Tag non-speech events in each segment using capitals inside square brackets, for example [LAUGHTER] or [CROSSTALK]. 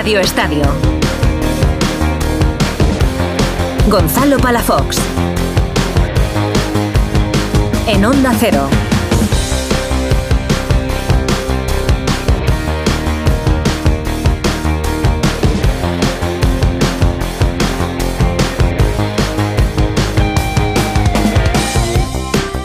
Radio Estadio. Gonzalo Palafox. En Onda Cero.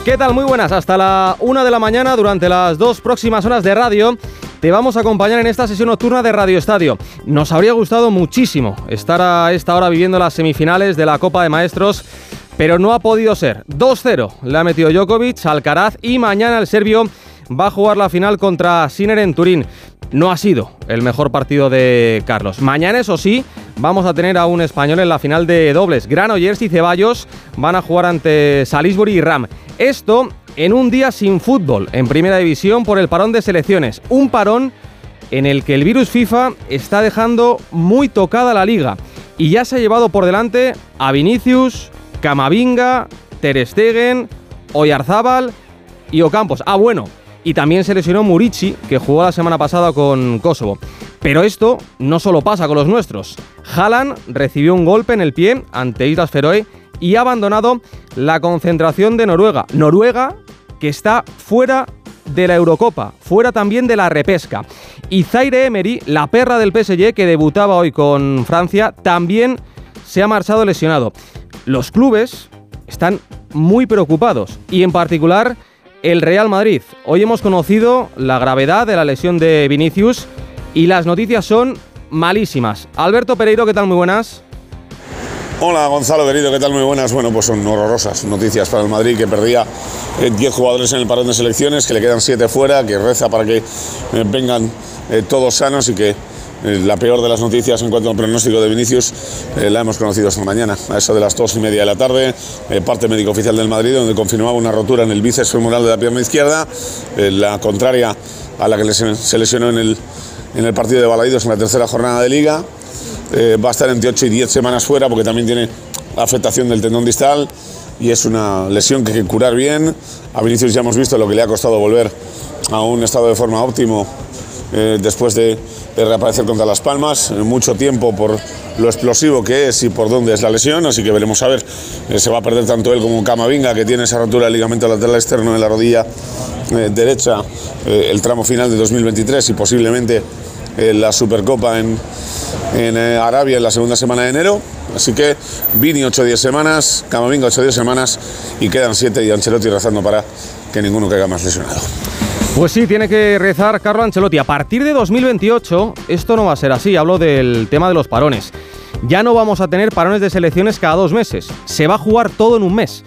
¿Qué tal? Muy buenas. Hasta la una de la mañana durante las dos próximas horas de radio. Te vamos a acompañar en esta sesión nocturna de Radio Estadio. Nos habría gustado muchísimo estar a esta hora viviendo las semifinales de la Copa de Maestros, pero no ha podido ser. 2-0 le ha metido Djokovic, Alcaraz y mañana el serbio va a jugar la final contra Sinner en Turín. No ha sido el mejor partido de Carlos. Mañana, eso sí, vamos a tener a un español en la final de dobles. Granollers y Ceballos van a jugar ante Salisbury y Ram. Esto en un día sin fútbol en primera división por el parón de selecciones. Un parón en el que el virus FIFA está dejando muy tocada la liga y ya se ha llevado por delante a Vinicius, Camavinga, Ter Stegen, Oyarzábal y Ocampos. Ah, bueno, y también se lesionó Murici, que jugó la semana pasada con Kosovo. Pero esto no solo pasa con los nuestros. Haaland recibió un golpe en el pie ante Islas Feroe y ha abandonado la concentración de Noruega. Noruega que está fuera de la Eurocopa, fuera también de la repesca. Y Zaire Emery, la perra del PSG que debutaba hoy con Francia, también se ha marchado lesionado. Los clubes están muy preocupados y en particular el Real Madrid. Hoy hemos conocido la gravedad de la lesión de Vinicius y las noticias son malísimas. Alberto Pereiro, ¿qué tal? Muy buenas. Hola Gonzalo querido, ¿qué tal? Muy buenas. Bueno, pues son horrorosas noticias para el Madrid que perdía 10 eh, jugadores en el parón de selecciones, que le quedan 7 fuera, que reza para que eh, vengan eh, todos sanos y que la peor de las noticias en cuanto al pronóstico de Vinicius la hemos conocido esta mañana, a eso de las 2 y media de la tarde, parte médico oficial del Madrid, donde confirmaba una rotura en el bíceps femoral de la pierna izquierda, la contraria a la que se lesionó en el, en el partido de Balaidos en la tercera jornada de liga. Eh, va a estar entre 8 y 10 semanas fuera porque también tiene afectación del tendón distal y es una lesión que hay que curar bien. A Vinicius ya hemos visto lo que le ha costado volver a un estado de forma óptimo eh, después de, reaparecer contra Las Palmas. Eh, mucho tiempo por lo explosivo que es y por dónde es la lesión, así que veremos a ver. se va a perder tanto él como Camavinga, que tiene esa rotura del ligamento lateral externo en la rodilla derecha, el tramo final de 2023 y posiblemente la Supercopa en, en eh, Arabia en la segunda semana de enero. Así que Vini 8 o 10 semanas, Camavinga 8 o 10 semanas y quedan 7 y Ancelotti rezando para que ninguno caiga más lesionado. Pues sí, tiene que rezar Carlo Ancelotti. A partir de 2028 esto no va a ser así. Hablo del tema de los parones. Ya no vamos a tener parones de selecciones cada dos meses. Se va a jugar todo en un mes.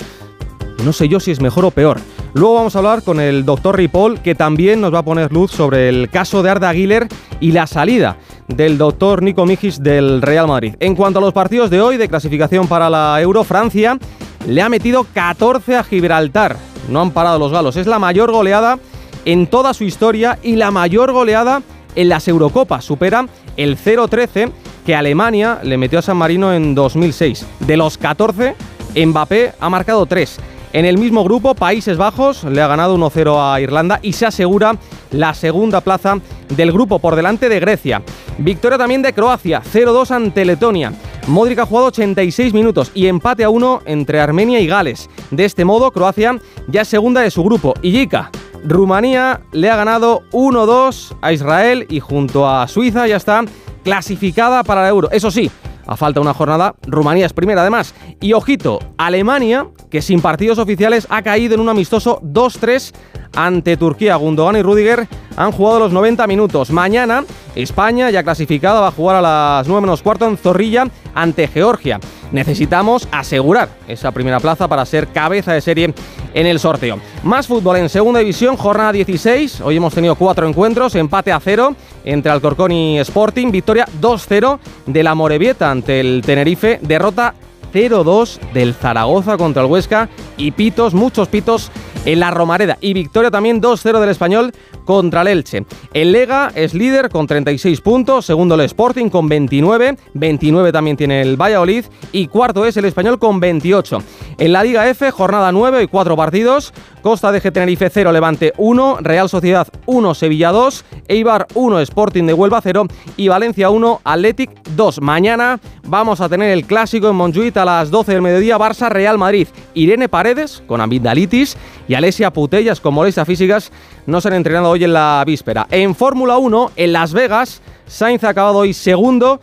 No sé yo si es mejor o peor. Luego vamos a hablar con el doctor Ripoll, que también nos va a poner luz sobre el caso de Arda Güler y la salida del doctor Nico Mijis del Real Madrid. En cuanto a los partidos de hoy de clasificación para la Euro, Francia le ha metido 14 a Gibraltar. No han parado los galos. Es la mayor goleada en toda su historia y la mayor goleada en las Eurocopas. Supera el 0-13 que Alemania le metió a San Marino en 2006. De los 14, Mbappé ha marcado 3. En el mismo grupo, Países Bajos le ha ganado 1-0 a Irlanda y se asegura la segunda plaza del grupo por delante de Grecia. Victoria también de Croacia, 0-2 ante Letonia. Modric ha jugado 86 minutos y empate a 1 entre Armenia y Gales. De este modo, Croacia ya es segunda de su grupo. Y Yika, Rumanía le ha ganado 1-2 a Israel y junto a Suiza ya está clasificada para el Euro. Eso sí, a falta una jornada, Rumanía es primera además. Y ojito, Alemania, que sin partidos oficiales ha caído en un amistoso 2-3 ante Turquía. Gundogan y Rudiger han jugado los 90 minutos. Mañana, España, ya clasificada, va a jugar a las 9 menos cuarto en Zorrilla ante Georgia. Necesitamos asegurar esa primera plaza para ser cabeza de serie en el sorteo. Más fútbol en segunda división, jornada 16. Hoy hemos tenido cuatro encuentros, empate a cero entre Alcorcón y Sporting, victoria 2-0 de la Morevieta ante el Tenerife, derrota 0-2 del Zaragoza contra el Huesca y pitos, muchos pitos en la Romareda. Y victoria también 2-0 del Español contra el Elche. El Lega es líder con 36 puntos, segundo el Sporting con 29, 29 también tiene el Valladolid y cuarto es el Español con 28. En la Liga F, jornada 9 y 4 partidos, Costa de Tenerife 0, Levante 1, Real Sociedad 1, Sevilla 2, Eibar 1, Sporting de Huelva 0 y Valencia 1, Athletic 2. Mañana vamos a tener el clásico en Montjuic a las 12 del mediodía, Barça Real Madrid. Irene Paredes con amigdalitis y Alesia Putellas con molestias físicas no se han entrenado hoy en la víspera. En Fórmula 1, en Las Vegas, Sainz ha acabado hoy segundo,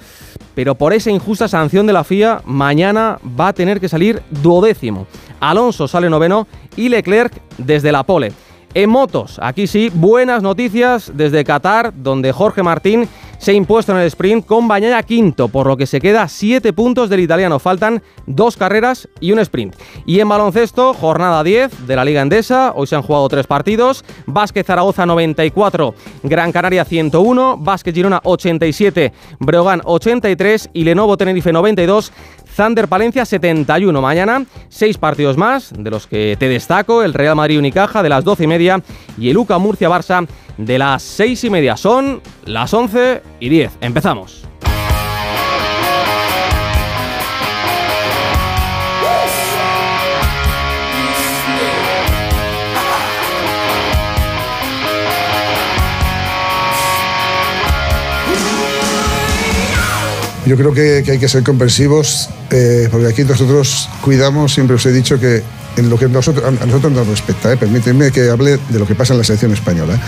pero por esa injusta sanción de la FIA, mañana va a tener que salir duodécimo. Alonso sale noveno y Leclerc desde la pole. En motos, aquí sí, buenas noticias desde Qatar, donde Jorge Martín se ha impuesto en el sprint con Bañaya quinto, por lo que se queda 7 puntos del italiano. Faltan dos carreras y un sprint. Y en baloncesto, jornada 10 de la Liga Endesa. Hoy se han jugado tres partidos. Vázquez Zaragoza 94, Gran Canaria 101, Vázquez Girona 87, Breogán 83 y Lenovo Tenerife 92. Zander Palencia 71. Mañana, seis partidos más, de los que te destaco: el Real Madrid Unicaja de las 12 y media y el UCA Murcia Barça de las 6 y media. Son las 11 y 10. Empezamos. Yo creo que, hay que ser comprensivos, eh, porque aquí nosotros cuidamos, siempre os he dicho que en lo que nosotros, a nosotros nos respecta, eh, permítanme que hable de lo que pasa en la selección española.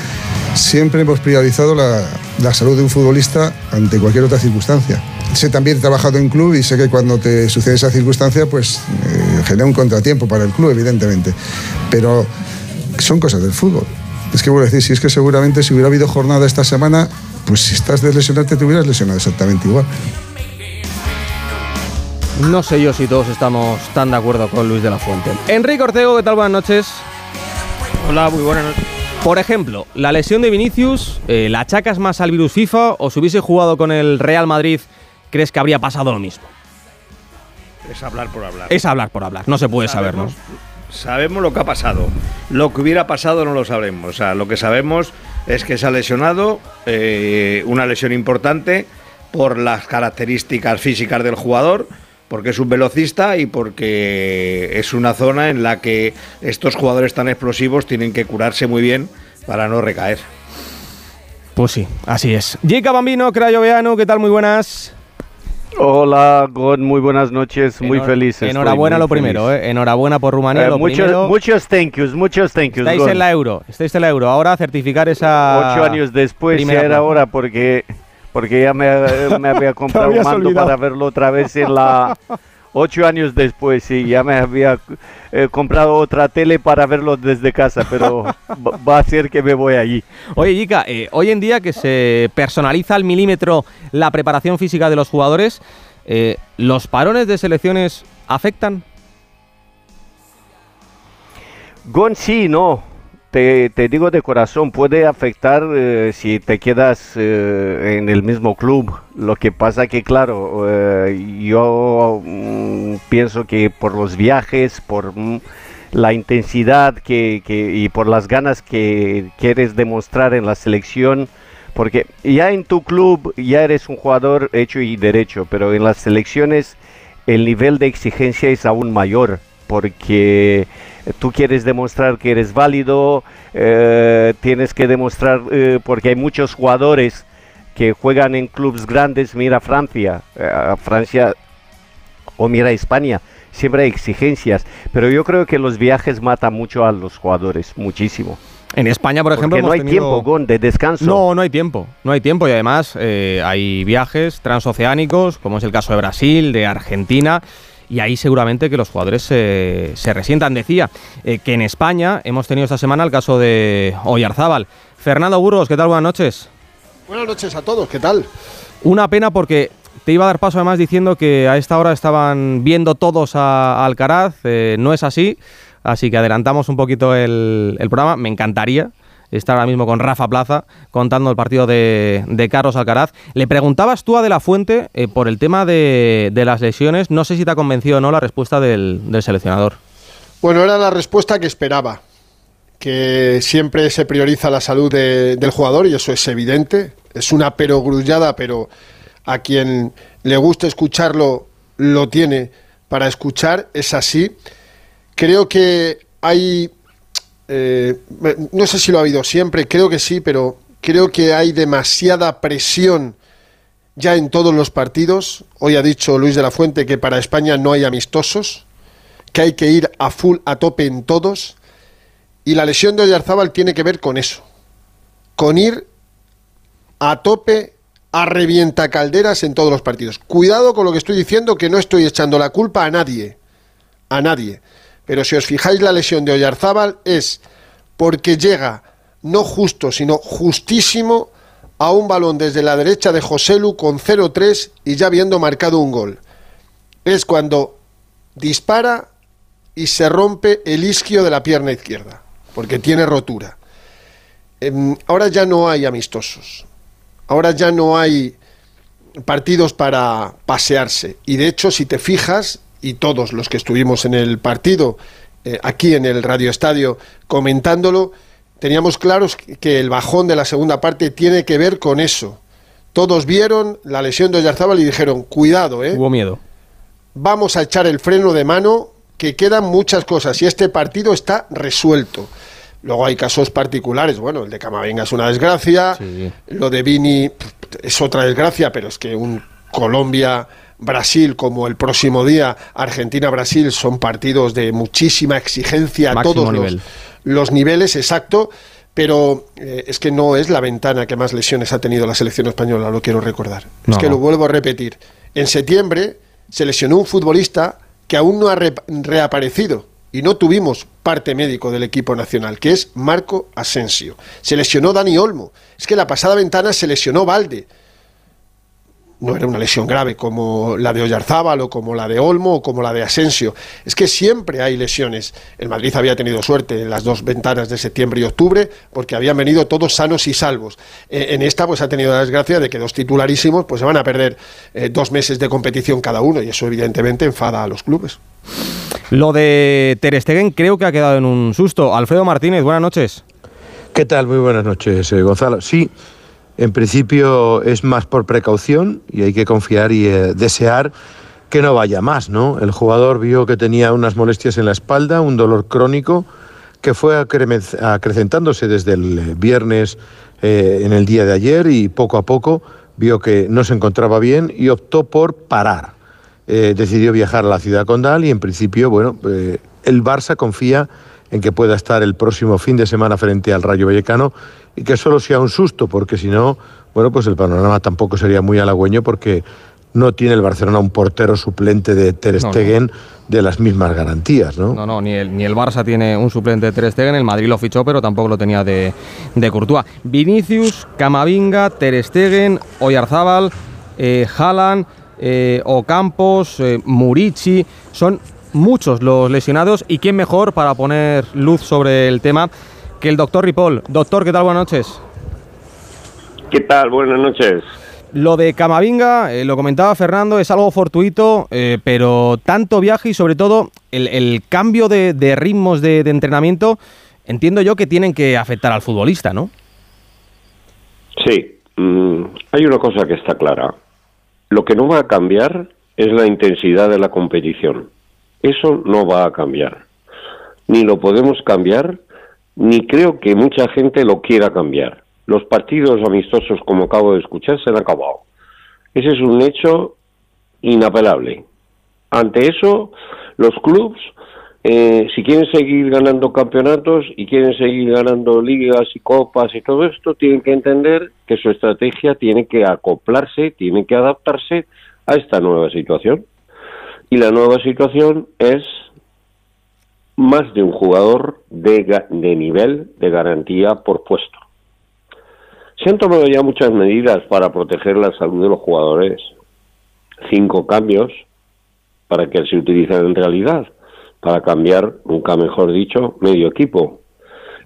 Siempre hemos priorizado la, la, salud de un futbolista ante cualquier otra circunstancia. Sé también he trabajado en club y sé que cuando te sucede esa circunstancia, pues eh, genera un contratiempo para el club, evidentemente. Pero son cosas del fútbol. Es que a decir, si es que seguramente si hubiera habido jornada esta semana, pues si estás de te hubieras lesionado exactamente igual. No sé yo si todos estamos tan de acuerdo con Luis de la Fuente. Enrique Ortego, ¿qué tal? Buenas noches. Hola, muy buenas noches. Por ejemplo, la lesión de Vinicius, eh, ¿la achacas más al virus FIFA o si hubiese jugado con el Real Madrid, crees que habría pasado lo mismo? Es hablar por hablar. Es hablar por hablar, no se puede saber, ¿no? Sabemos lo que ha pasado. Lo que hubiera pasado no lo sabremos. O sea, lo que sabemos es que se ha lesionado, eh, una lesión importante por las características físicas del jugador porque es un velocista y porque es una zona en la que estos jugadores tan explosivos tienen que curarse muy bien para no recaer. Pues sí, así es. Jica Bambino, Crayoveano, ¿qué tal? Muy buenas. Hola, God, muy buenas noches, muy feliz. Enhorabuena lo primero, ¿eh? enhorabuena por Rumanía. Eh, muchos, muchos thank yous, muchos thank yous. Estáis en la euro, estáis en la euro. Ahora certificar esa. Ocho años después, ya era hora porque porque ya me, había [LAUGHS] comprado un mando para verlo otra vez en la... Ocho años después, sí, ya me había eh, comprado otra tele para verlo desde casa, pero va a ser que me voy allí. Oye, Yika, eh, hoy en día que se personaliza al milímetro la preparación física de los jugadores, eh, ¿los parones de selecciones afectan? Gon sí, no te, digo de corazón, puede afectar eh, si te quedas eh, en el mismo club. Lo que pasa que, claro, eh, yo mm, pienso que por los viajes, por mm, la intensidad que, y por las ganas que quieres demostrar en la selección, porque ya en tu club ya eres un jugador hecho y derecho, pero en las selecciones el nivel de exigencia es aún mayor, porque tú quieres demostrar que eres válido, eh, tienes que demostrar, eh, porque hay muchos jugadores que juegan en clubes grandes, mira Francia, eh, Francia o mira España, siempre hay exigencias, pero yo creo que los viajes matan mucho a los jugadores, muchísimo. En España, por ejemplo, no hay tiempo de descanso. No, no hay tiempo, no hay tiempo y además hay viajes transoceánicos, como es el caso de Brasil, de Argentina y ahí seguramente que los jugadores se, se resientan. Decía eh, que en España hemos tenido esta semana el caso de Oyarzábal. Fernando Burgos, ¿qué tal? Buenas noches. Buenas noches a todos, ¿qué tal? Una pena porque te iba a dar paso además diciendo que a esta hora estaban viendo todos a, Alcaraz, eh, no es así, así que adelantamos un poquito el, el programa, me encantaría está ahora mismo con Rafa Plaza contando el partido de, Carlos Alcaraz. Le preguntabas tú a De La Fuente eh, por el tema de, las lesiones. No sé si te ha convencido o no la respuesta del, seleccionador. Bueno, era la respuesta que esperaba. Que siempre se prioriza la salud del jugador y eso es evidente. Es una perogrullada, pero a quien le gusta escucharlo lo tiene para escuchar. Es así. Creo que hay eh, no sé si lo ha habido siempre, creo que sí, pero creo que hay demasiada presión ya en todos los partidos. Hoy ha dicho Luis de la Fuente que para España no hay amistosos, que hay que ir a full, a tope en todos. Y la lesión de Oyarzábal tiene que ver con eso, con ir a tope, a revienta calderas en todos los partidos. Cuidado con lo que estoy diciendo, que no estoy echando la culpa a nadie, a nadie. Pero si os fijáis, la lesión de Oyarzábal es porque llega no justo, sino justísimo a un balón desde la derecha de Joselu con 0-3 y ya habiendo marcado un gol. Es cuando dispara y se rompe el isquio de la pierna izquierda, porque tiene rotura. Em, ahora ya no hay amistosos, ahora ya no hay partidos para pasearse. Y de hecho, si te fijas, y todos los que estuvimos en el partido, eh, aquí en el Radio Estadio, comentándolo, teníamos claros que el bajón de la segunda parte tiene que ver con eso. Todos vieron la lesión de Oyarzábal y dijeron, cuidado, ¿eh? Hubo miedo. Vamos a echar el freno de mano, que quedan muchas cosas y este partido está resuelto. Luego hay casos particulares, bueno, el de Camavinga es una desgracia, lo de Vini es otra desgracia, pero es que un Colombia Brasil como el próximo día Argentina Brasil son partidos de muchísima exigencia a todos los, los niveles, exacto, pero eh, es que no es la ventana que más lesiones ha tenido la selección española, lo quiero recordar. es que lo vuelvo a repetir. En septiembre se lesionó un futbolista que aún no ha reaparecido y no tuvimos parte médico del equipo nacional, que es Marco Asensio. Se lesionó Dani Olmo. Es que la pasada ventana se lesionó Valde no era una lesión grave como la de Oyarzábal o como la de Olmo o como la de Asensio. Es que siempre hay lesiones. El Madrid había tenido suerte en las dos ventanas de septiembre y octubre porque habían venido todos sanos y salvos. Eh, en esta pues ha tenido la desgracia de que dos titularísimos pues se van a perder eh, dos meses de competición cada uno y eso evidentemente enfada a los clubes. Lo de Ter Stegen creo que ha quedado en un susto. Alfredo Martínez, buenas noches. ¿Qué tal? Muy buenas noches, eh, Gonzalo. Sí, en principio es más por precaución y hay que confiar y eh, desear que no vaya más, ¿no? El jugador vio que tenía unas molestias en la espalda, un dolor crónico que fue acrecentándose desde el eh, viernes eh, en el día de ayer y poco a poco vio que no se encontraba bien y optó por parar. decidió viajar a la ciudad condal y en principio, bueno, el Barça confía en que pueda estar el próximo fin de semana frente al Rayo Vallecano y que solo sea un susto, porque si no, bueno, pues el panorama tampoco sería muy halagüeño porque no tiene el Barcelona un portero suplente de Ter Stegen de las mismas garantías, ¿no? No, no, ni el, ni el Barça tiene un suplente de Ter Stegen, el Madrid lo fichó, pero tampoco lo tenía de, de Courtois. Vinicius, Camavinga, Ter Stegen, Oyarzábal, eh, Haaland, eh, Ocampos, eh, Murici, son muchos los lesionados y quién mejor para poner luz sobre el tema que el doctor Ripoll. Doctor, ¿qué tal? Buenas noches. ¿Qué tal? Buenas noches. Lo de Camavinga, eh, lo comentaba Fernando, es algo fortuito, eh, pero tanto viaje y sobre todo el, cambio de, ritmos de, entrenamiento, entiendo yo que tienen que afectar al futbolista, ¿no? Sí, mm, hay una cosa que está clara. Lo que no va a cambiar es la intensidad de la competición. Eso no va a cambiar. Ni lo podemos cambiar, ni creo que mucha gente lo quiera cambiar. Los partidos amistosos, como acabo de escuchar, se han acabado. Ese es un hecho inapelable. Ante eso, los clubes, eh, si quieren seguir ganando campeonatos y quieren seguir ganando ligas y copas y todo esto, tienen que entender que su estrategia tiene que acoplarse, tiene que adaptarse a esta nueva situación. Y la nueva situación es más de un jugador de, de nivel de garantía por puesto. Se han tomado ya muchas medidas para proteger la salud de los jugadores. Cinco cambios para que se utilicen en realidad, para cambiar, nunca mejor dicho, medio equipo.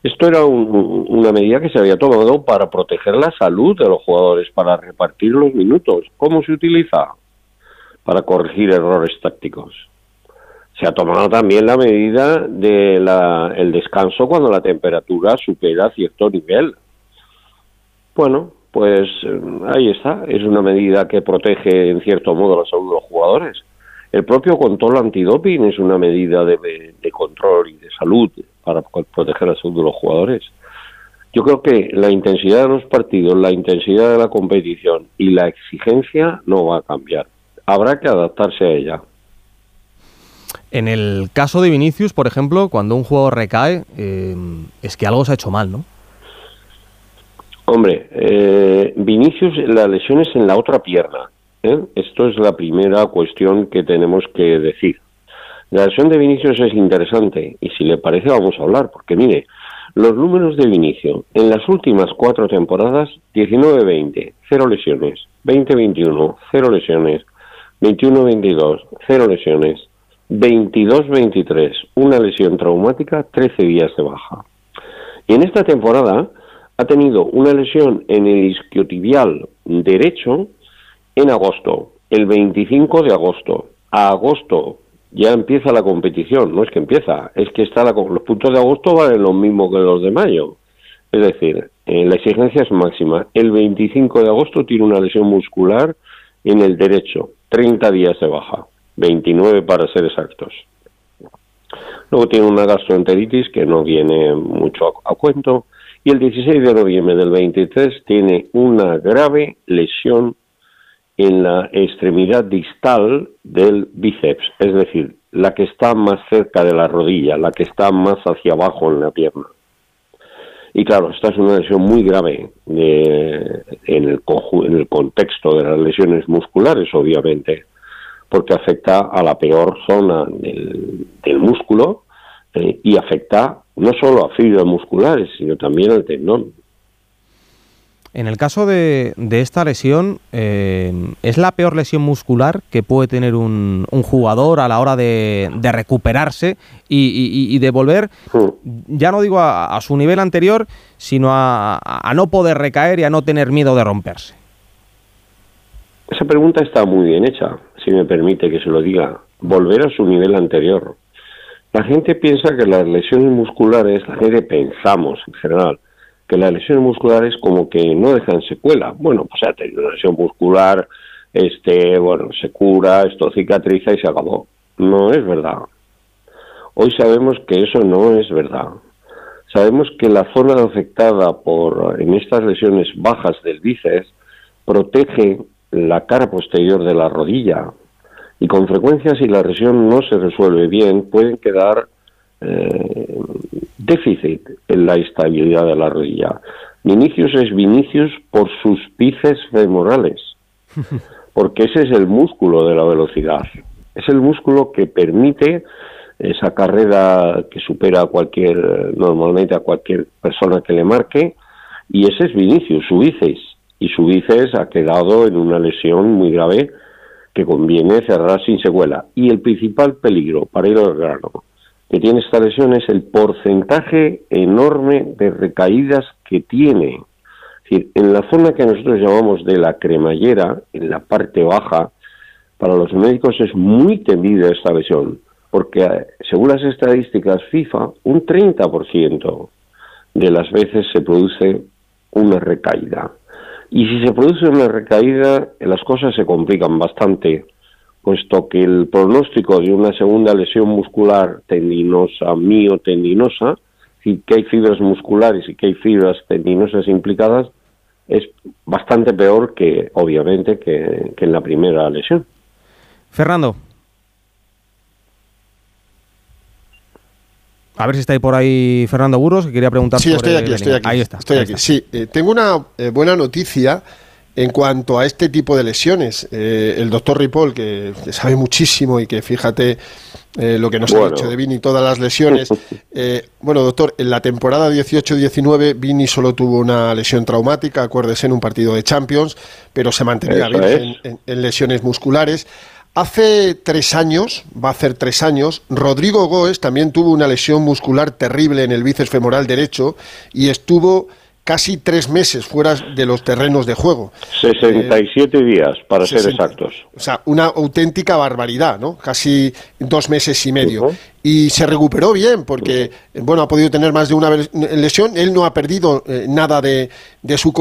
Esto era una medida que se había tomado para proteger la salud de los jugadores, para repartir los minutos. ¿Cómo se utiliza? para corregir errores tácticos. Se ha tomado también la medida del el descanso cuando la temperatura supera cierto nivel. Bueno, pues eh, ahí está. Es una medida que protege en cierto modo la salud de los jugadores. El propio control antidoping es una medida de, de control y de salud para proteger la salud de los jugadores. Yo creo que la intensidad de los partidos, la intensidad de la competición y la exigencia no va a cambiar. Habrá que adaptarse a ella. En el caso de Vinicius, por ejemplo, cuando un jugador recae, eh, es que algo se ha hecho mal, ¿no? Hombre, eh, Vinicius, la lesión es en la otra pierna. ¿eh? Esto es la primera cuestión que tenemos que decir. La lesión de Vinicius es interesante y si le parece vamos a hablar, porque mire, los números de Vinicius en las últimas cuatro temporadas, 19-20, cero lesiones, 20-21, cero lesiones, 21-22, cero lesiones, 22-23, una lesión traumática, 13 días de baja. Y en esta temporada ha tenido una lesión en el isquiotibial derecho en agosto, el 25 de agosto. A agosto ya empieza la competición, no es que empieza, es que está los puntos de agosto valen lo mismo que los de mayo. Es decir, eh, la exigencia es máxima. El 25 de agosto tiene una lesión muscular en el derecho, 30 días de baja, 29 para ser exactos. Luego tiene una gastroenteritis que no viene mucho a, cuento. Y el 16 de noviembre del 23 tiene una grave lesión en la extremidad distal del bíceps, es decir, la que está más cerca de la rodilla, la que está más hacia abajo en la pierna. Y claro, esta es una lesión muy grave en, el en el contexto de las lesiones musculares, obviamente, porque afecta a la peor zona del, músculo eh, y afecta no solo a fibras musculares, sino también al tendón. En el caso de, esta lesión, eh, ¿es la peor lesión muscular que puede tener un, jugador a la hora de, recuperarse y, de volver, ya no digo a, su nivel anterior, sino a, no poder recaer y a no tener miedo de romperse? Esa pregunta está muy bien hecha, si me permite que se lo diga. Volver a su nivel anterior. La gente piensa que las lesiones musculares, la gente pensamos en general, que las lesiones musculares como que no dejan secuela. Bueno, pues ha tenido una lesión muscular, este, bueno, se cura, esto cicatriza y se acabó. No es verdad. Hoy sabemos que eso no es verdad. Sabemos que la zona afectada por en estas lesiones bajas del bíceps protege la cara posterior de la rodilla y con frecuencia si la lesión no se resuelve bien pueden quedar eh, déficit en la estabilidad de la rodilla. Vinicius es Vinicius por sus bíceps femorales, [LAUGHS] porque ese es el músculo de la velocidad. Es el músculo que permite esa carrera que supera a cualquier, normalmente a cualquier persona que le marque, y ese es Vinicius, su bíceps. Y su bíceps ha quedado en una lesión muy grave que conviene cerrar sin secuela. Y el principal peligro, para ir al grano, que tiene esta lesión es el porcentaje enorme de recaídas que tiene. En la zona que nosotros llamamos de la cremallera, en la parte baja, para los médicos es muy temida esta lesión, porque eh, según las estadísticas FIFA, un 30% de las veces se produce una recaída. Y si se produce una recaída, las cosas se complican bastante puesto que el pronóstico de una segunda lesión muscular tendinosa, miotendinosa, y que hay fibras musculares y que hay fibras tendinosas implicadas, es bastante peor que, obviamente, que, en la primera lesión. Fernando. A ver si está ahí por ahí Fernando Burros, que quería preguntar. Sí, estoy aquí, estoy aquí. Ahí está. Estoy aquí. Sí, eh, tengo una eh, buena noticia en cuanto a este tipo de lesiones, eh, el doctor Ripoll, que, sabe muchísimo y que fíjate eh, lo que nos ha dicho de Vini, todas las lesiones. [LAUGHS] Eh, bueno, doctor, en la temporada 18-19 Vini solo tuvo una lesión traumática, acuérdese, en un partido de Champions, pero se mantenía bien en, lesiones musculares. Hace tres años, va a hacer tres años, Rodrigo Goes también tuvo una lesión muscular terrible en el bíceps femoral derecho y estuvo casi tres meses fuera de los terrenos de juego. 67 eh, días, para ser exactos. O sea, una auténtica barbaridad, ¿no? Casi dos meses y medio. Y se recuperó bien, porque, bueno, ha podido tener más de una lesión. Él no ha perdido eh, nada de, de su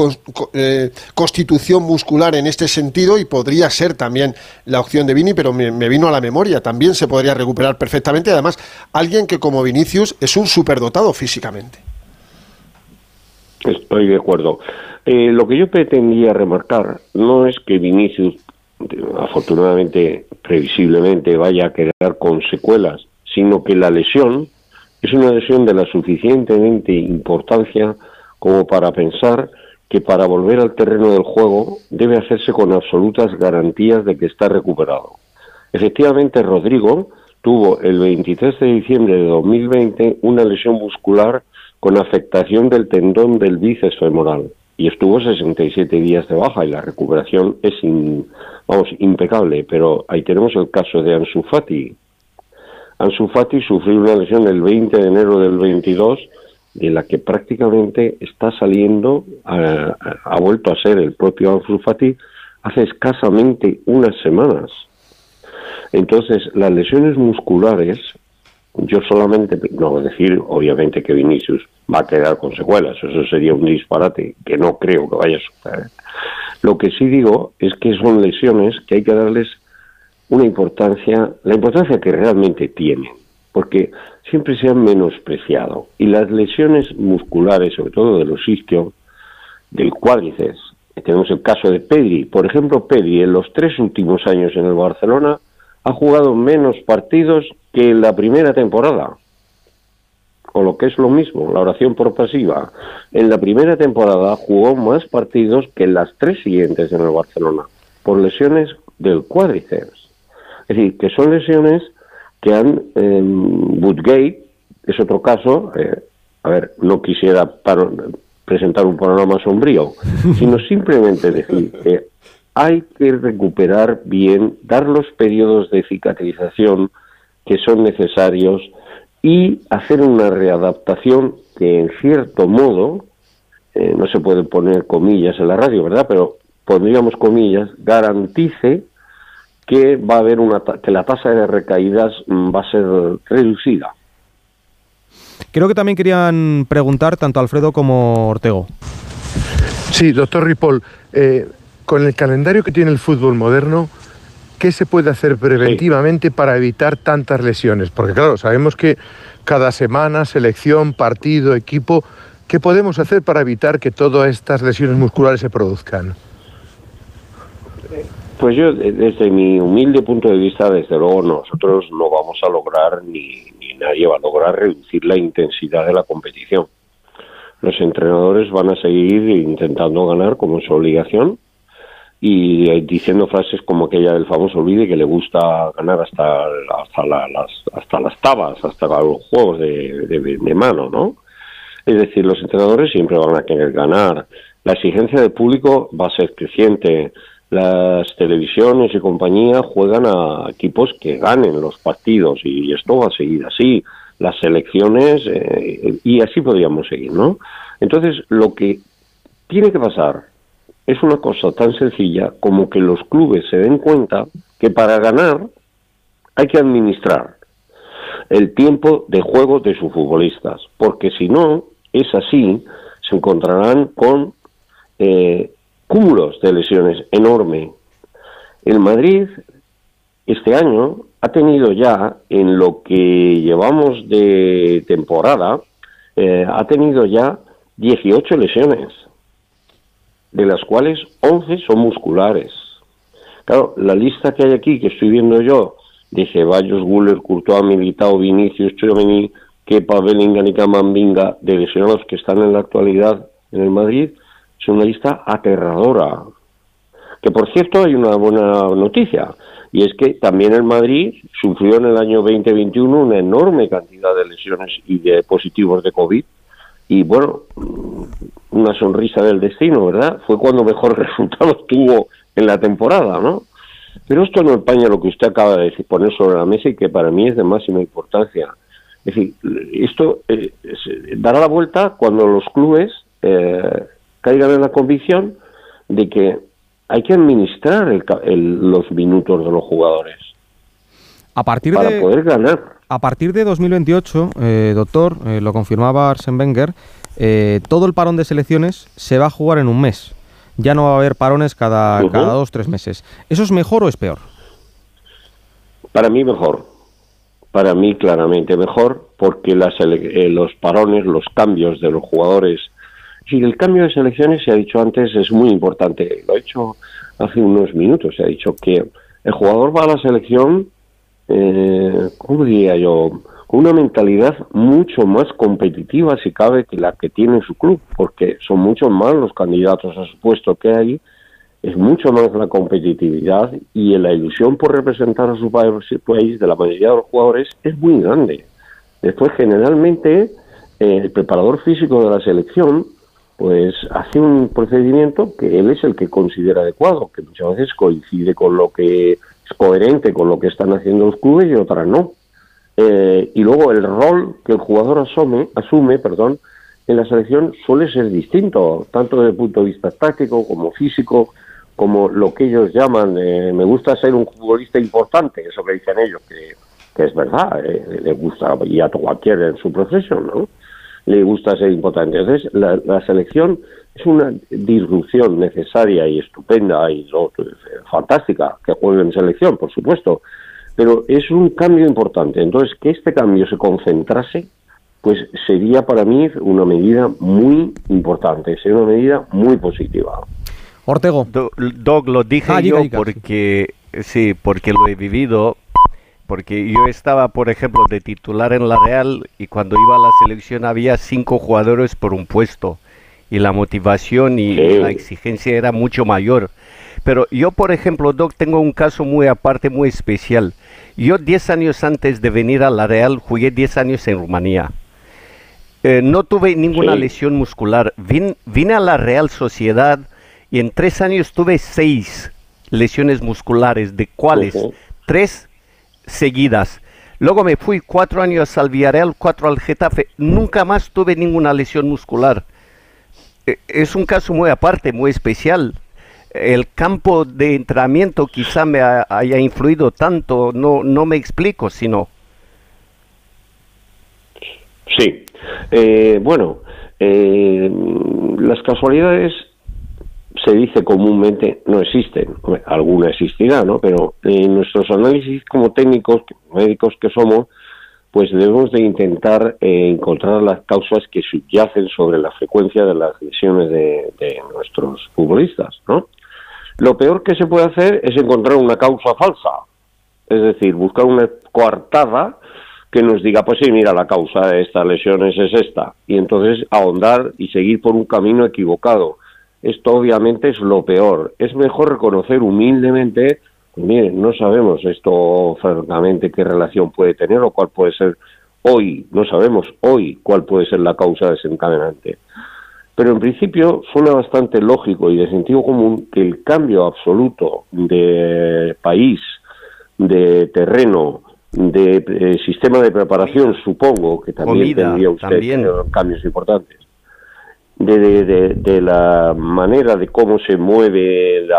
eh, constitución muscular en este sentido y podría ser también la opción de Vini, pero me, me, vino a la memoria. También se podría recuperar perfectamente. Además, alguien que como Vinicius es un superdotado físicamente. Estoy de acuerdo. Eh, lo que yo pretendía remarcar no es que Vinicius, afortunadamente, previsiblemente, vaya a quedar con secuelas, sino que la lesión es una lesión de la suficientemente importancia como para pensar que para volver al terreno del juego debe hacerse con absolutas garantías de que está recuperado. Efectivamente, Rodrigo tuvo el 23 de diciembre de 2020 una lesión muscular con afectación del tendón del bíceps femoral y estuvo 67 días de baja y la recuperación es vamos impecable, pero ahí tenemos el caso de Ansu Fati. Ansu Fati sufrió una lesión el 20 de enero del 22 de la que prácticamente está saliendo, ha vuelto a ser el propio Ansu Fati hace escasamente unas semanas. Entonces, las lesiones musculares, yo solamente, no decir obviamente que Vinicius va a quedar con secuelas, eso sería un disparate que no creo que vaya a suceder. Lo que sí digo es que son lesiones que hay que darles una importancia, la importancia que realmente tienen, porque siempre se han menospreciado. Y las lesiones musculares, sobre todo de los isquios, del cuádriceps, tenemos el caso de Pedri. Por ejemplo, Pedri en los tres últimos años en el Barcelona ha jugado menos partidos que en la primera temporada. O lo que es lo mismo, la oración por pasiva. En la primera temporada jugó más partidos que en las tres siguientes en el Barcelona, por lesiones del cuádriceps. Es decir, que son lesiones que han. Eh, Woodgate es otro caso. Eh, a ver, no quisiera presentar un panorama sombrío, sino simplemente decir que hay que recuperar bien, dar los periodos de cicatrización que son necesarios y hacer una readaptación que en cierto modo, eh, no se puede poner comillas en la radio, ¿verdad? Pero pondríamos comillas, garantice que va a haber una que la tasa de recaídas mm, va a ser reducida. Creo que también querían preguntar tanto Alfredo como Ortego. Sí, doctor Ripoll, eh, con el calendario que tiene el fútbol moderno, ¿qué se puede hacer preventivamente para evitar tantas lesiones? Porque claro, sabemos que cada semana, selección, partido, equipo, ¿qué podemos hacer para evitar que todas estas lesiones musculares se produzcan? Pues yo, desde mi humilde punto de vista, desde luego nosotros no vamos a lograr, ni, ni nadie va a lograr reducir la intensidad de la competición. Los entrenadores van a seguir intentando ganar como su obligación, y eh, diciendo frases como aquella del famoso olvide que le gusta ganar hasta hasta las hasta las tabas hasta los juegos de, de, mano no es decir los entrenadores siempre van a querer ganar. La exigencia del público va a ser creciente. Las televisiones y compañía juegan a equipos que ganen los partidos y esto va a seguir así. Las selecciones eh, y así podríamos seguir no entonces lo que tiene que pasar es una cosa tan sencilla como que los clubes se den cuenta que para ganar hay que administrar el tiempo de juego de sus futbolistas, porque si no es así, se encontrarán con eh, cúmulos de lesiones enormes. El Madrid este año ha tenido ya, en lo que llevamos de temporada, eh, ha tenido ya 18 lesiones de las cuales 11 son musculares. Claro, la lista que hay aquí, que estoy viendo yo, de Ceballos, Guller, Courtois, Militao, Vinicius, Chouameni, Kepa, Bellingham y Camambinga, de lesionados que están en la actualidad en el Madrid, es una lista aterradora. Que por cierto hay una buena noticia, y es que también el Madrid sufrió en el año 2021 una enorme cantidad de lesiones y de positivos de COVID, y bueno, una sonrisa del destino, ¿verdad? Fue cuando mejor [LAUGHS] resultado tuvo en la temporada, ¿no? Pero esto no empaña lo que usted acaba de decir, poner sobre la mesa y que para mí es de máxima importancia. Es decir, esto eh, dará la vuelta cuando los clubes eh, caigan en la convicción de que hay que administrar los minutos de los jugadores. A partir para poder ganar. A partir de 2028, eh, doctor, eh, lo confirmaba Arsen Wenger, eh, todo el parón de selecciones se va a jugar en un mes. Ya no va a haber parones cada, cada dos, tres meses. ¿Eso es mejor o es peor? Para mí mejor. Para mí claramente mejor porque las, los parones, los cambios de los jugadores decir, el cambio de selecciones, se ha dicho antes, es muy importante. Lo ha dicho hace unos minutos. Se ha dicho que el jugador va a la selección, eh, ¿cómo diría yo? Una mentalidad mucho más competitiva, si cabe, que la que tiene en su club, porque son muchos más los candidatos a su puesto que hay, es mucho más la competitividad y la ilusión por representar a su país de la mayoría de los jugadores es muy grande. Después, generalmente, el preparador físico de la selección pues hace un procedimiento que él es el que considera adecuado, que muchas veces coincide con lo que coherente con lo que están haciendo los clubes y otras no. Eh, y luego el rol que el jugador asume, asume perdón, en la selección suele ser distinto, tanto desde el punto de vista táctico como físico, como lo que ellos llaman, eh, me gusta ser un futbolista importante, eso que dicen ellos, que, es verdad, eh, le gusta y a cualquiera en su profesión, ¿no? le gusta ser importante. Entonces, la, selección es una disrupción necesaria y estupenda y fantástica que juegue en selección, por supuesto, pero es un cambio importante. Entonces, que este cambio se concentrase, pues sería para mí una medida muy importante, sería una medida muy positiva. Ortego. Doc, lo dije ah, yo porque sí, porque lo he vivido porque yo estaba, por ejemplo, de titular en la Real y cuando iba a la selección había cinco jugadores por un puesto y la motivación y la exigencia era mucho mayor. Pero yo, por ejemplo, Doc, tengo un caso muy aparte, muy especial. Yo 10 años antes de venir a la Real jugué 10 años en Rumanía. Eh, no tuve ninguna lesión muscular. vine a la Real Sociedad y en tres años tuve seis lesiones musculares, de cuales tres seguidas. Luego me fui cuatro años al Villarreal, cuatro al Getafe. Nunca más tuve ninguna lesión muscular. E, es un caso muy aparte, muy especial. El campo de entrenamiento quizá me haya influido tanto, no, no me explico, sino. Sí. Eh, bueno, eh, las casualidades se dice comúnmente no existen. Alguna existirá, ¿no? Pero en nuestros análisis como técnicos, médicos que somos, pues debemos de intentar eh, encontrar las causas que subyacen sobre la frecuencia de las lesiones de, nuestros futbolistas, ¿no? Lo peor que se puede hacer es encontrar una causa falsa, es decir, buscar una coartada que nos diga, pues sí, mira, la causa de estas lesiones es esta, y entonces ahondar y seguir por un camino equivocado esto obviamente es lo peor. Es mejor reconocer humildemente, pues miren, no sabemos esto francamente qué relación puede tener o cuál puede ser hoy, no sabemos hoy cuál puede ser la causa desencadenante. Pero en principio suena bastante lógico y de sentido común que el cambio absoluto de país, de terreno, de eh, sistema de preparación, supongo que también tendría usted cambios importantes de, la manera de cómo se mueve el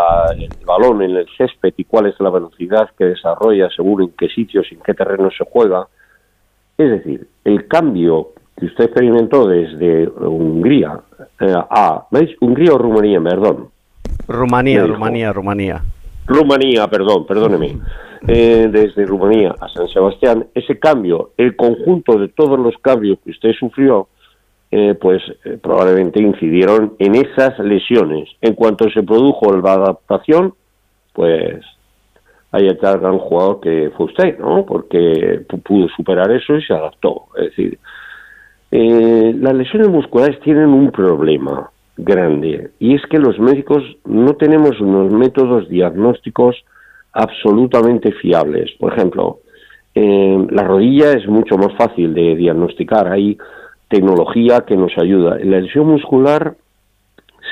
balón en el césped y cuál es la velocidad que desarrolla según en qué sitios y en qué terreno se juega. Es decir, el cambio que usted experimentó desde Hungría eh, a ¿veis? Hungría o Rumanía, perdón. Rumanía, Rumanía, Rumanía. Rumanía, perdón, perdóneme. Eh, desde Rumanía a San Sebastián, ese cambio, el conjunto de todos los cambios que usted sufrió, eh, pues eh, probablemente incidieron en esas lesiones. En cuanto se produjo la adaptación, pues hay tal gran jugador que fue usted, ¿no? Porque pudo superar eso y se adaptó. Es decir, eh, las lesiones musculares tienen un problema grande y es que los médicos no tenemos unos métodos diagnósticos absolutamente fiables. Por ejemplo, la rodilla es mucho más fácil de diagnosticar. Hay tecnología que nos ayuda. La lesión muscular,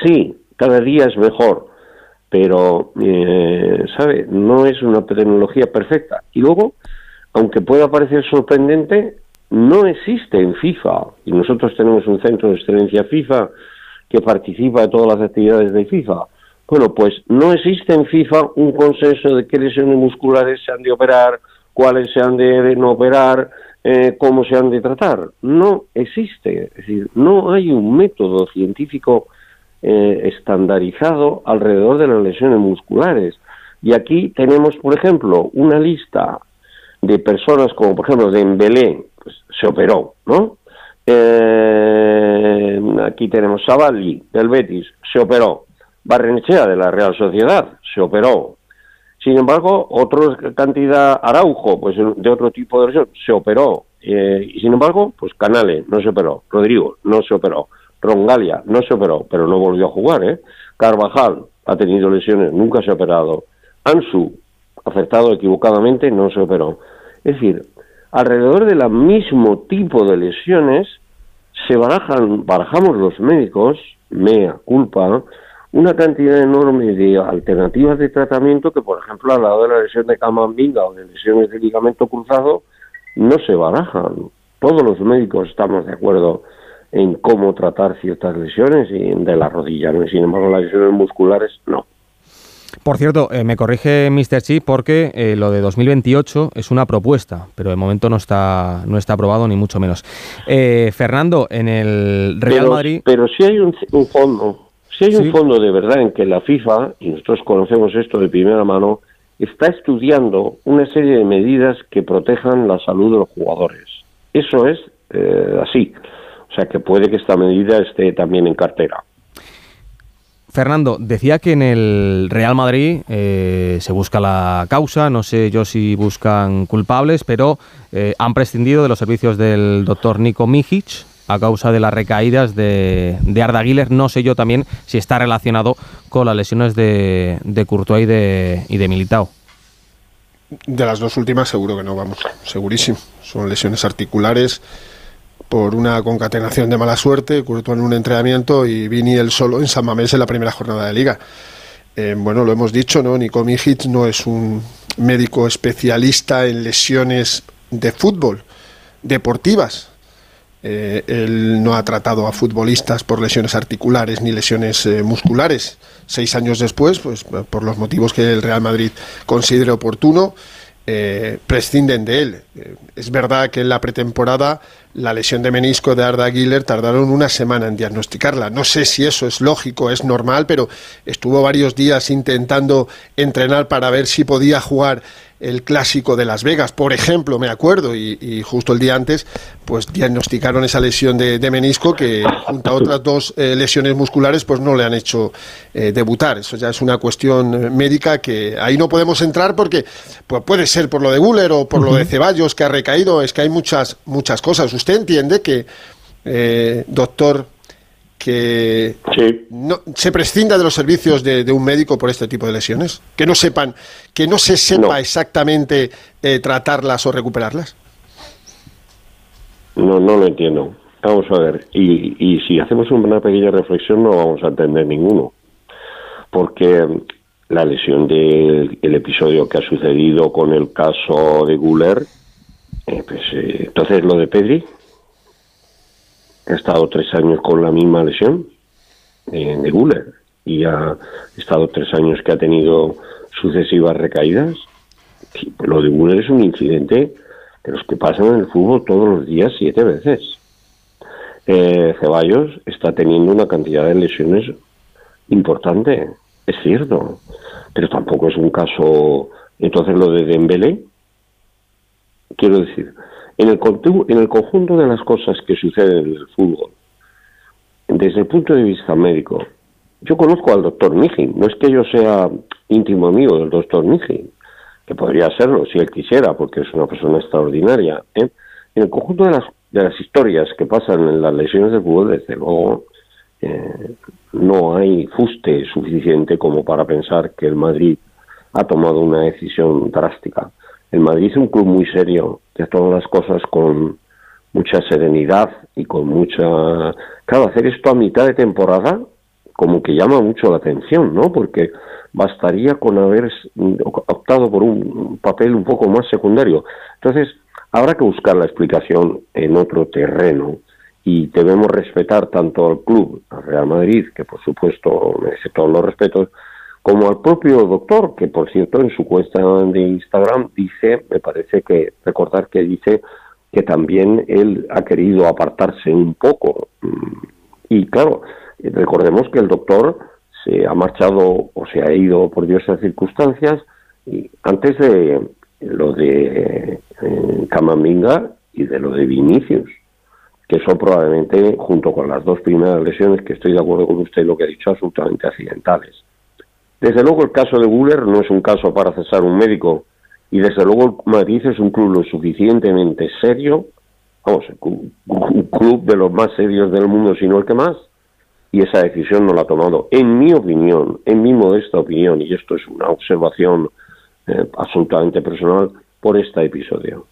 sí, cada día es mejor, pero, eh, ¿sabe? No es una tecnología perfecta. Y luego, aunque pueda parecer sorprendente, no existe en FIFA. Y nosotros tenemos un centro de excelencia FIFA que participa de todas las actividades de FIFA. Bueno, pues no existe en FIFA un consenso de qué lesiones musculares se han de operar, cuáles se han de no operar, eh, cómo se han de tratar. No existe, es decir, no hay un método científico eh, estandarizado alrededor de las lesiones musculares. Y aquí tenemos, por ejemplo, una lista de personas como, por ejemplo, Dembélé, pues, se operó, ¿no? Eh, aquí tenemos Savali del Betis, se operó. Barrenechea de la Real Sociedad, se operó. Sin embargo, otra cantidad, Araujo, pues de otro tipo de lesión, se operó. Eh, y sin embargo, pues Canale no se operó. Rodrigo no se operó. Rongalia no se operó, pero no volvió a jugar. ¿eh? Carvajal ha tenido lesiones, nunca se ha operado. Ansu, afectado equivocadamente, no se operó. Es decir, alrededor del mismo tipo de lesiones se barajan, barajamos los médicos, mea culpa, una cantidad enorme de alternativas de tratamiento que, por ejemplo, al lado de la lesión de camambinga o de lesiones de ligamento cruzado, no se barajan. Todos los médicos estamos de acuerdo en cómo tratar ciertas lesiones y de la rodilla, ¿no? sin embargo, las lesiones musculares no. Por cierto, eh, me corrige Mr. Chip porque eh, lo de 2028 es una propuesta, pero de momento no está no está aprobado ni mucho menos. Eh, Fernando, en el Real Madrid. Pero si hay un, fondo, si hay un fondo de verdad en que la FIFA y nosotros conocemos esto de primera mano está estudiando una serie de medidas que protejan la salud de los jugadores. Eso es así. O sea que puede que esta medida esté también en cartera. Fernando, decía que en el Real Madrid eh, se busca la causa, no sé yo si buscan culpables, pero eh, han prescindido de los servicios del doctor Nico Mijic a causa de las recaídas de, de Arda Güler. No sé yo también si está relacionado con las lesiones de, de Courtois y de, Militao. De las dos últimas seguro que no, vamos, segurísimo. Son lesiones articulares por una concatenación de mala suerte, Courtois en un entrenamiento y Vini el solo en San Mamés en la primera jornada de liga. Eh, bueno, lo hemos dicho, ¿no? Nico Mijic no es un médico especialista en lesiones de fútbol, deportivas. Eh, él no ha tratado a futbolistas por lesiones articulares ni lesiones eh, musculares. Seis años después, pues por los motivos que el Real Madrid considere oportuno, prescinden de él. es verdad que en la pretemporada la lesión de menisco de Arda Güler tardaron una semana en diagnosticarla. No sé si eso es lógico, es normal, pero estuvo varios días intentando entrenar para ver si podía jugar el clásico de Las Vegas, por ejemplo, me acuerdo, y, justo el día antes, pues diagnosticaron esa lesión de, menisco que junto a otras dos eh, lesiones musculares, pues no le han hecho eh, debutar. Eso ya es una cuestión eh, médica que ahí no podemos entrar porque pues puede ser por lo de Guller o por lo de Ceballos que ha recaído, es que hay muchas, muchas cosas. ¿Usted entiende que, doctor, que no, se prescinda de los servicios de, un médico por este tipo de lesiones? Que no sepan, que no se sepa exactamente eh, tratarlas o recuperarlas. No, no lo entiendo. Vamos a ver, y, y si hacemos una pequeña reflexión no vamos a entender ninguno, porque la lesión del episodio que ha sucedido con el caso de Guller, eh, pues eh, entonces lo de Pedri, ha estado tres años con la misma lesión eh, de Guller y ha estado tres años que ha tenido sucesivas recaídas. Lo de Guller es un incidente de los que pasan en el fútbol todos los días siete veces. Eh, Ceballos está teniendo una cantidad de lesiones importante, es cierto, pero tampoco es un caso. Entonces lo de Dembélé, quiero decir, en el, conjunto de las cosas que suceden en el fútbol, desde el punto de vista médico, yo conozco al doctor Mijin, no es que yo sea íntimo amigo del doctor Mijin, que podría serlo si él quisiera, porque es una persona extraordinaria. ¿eh? En el conjunto de las, de las historias que pasan en las lesiones de fútbol, desde luego, eh, no hay fuste suficiente como para pensar que el Madrid ha tomado una decisión drástica. El Madrid es un club muy serio, de todas las cosas con mucha serenidad y con mucha... Claro, hacer esto a mitad de temporada como que llama mucho la atención, ¿no? Porque bastaría con haber optado por un papel un poco más secundario. Entonces, habrá que buscar la explicación en otro terreno y debemos respetar tanto al club, al Real Madrid, que por supuesto merece todos los respetos, como al propio doctor, que por cierto en su cuenta de Instagram dice, me parece que recordar que dice que también él ha querido apartarse un poco. Mm, y claro, recordemos que el doctor se ha marchado o se ha ido por diversas circunstancias y antes de lo de eh, y de lo de Vinicius, que son probablemente, junto con las dos primeras lesiones, que estoy de acuerdo con usted lo que ha dicho, absolutamente accidentales. Desde luego el caso de Guller no es un caso para cesar un médico y desde luego el Madrid es un club lo suficientemente serio, vamos, un club de los más serios del mundo, si no el que más, y esa decisión no la ha tomado, en mi opinión, en mi modesta opinión, y esto es una observación eh, absolutamente personal, por este episodio.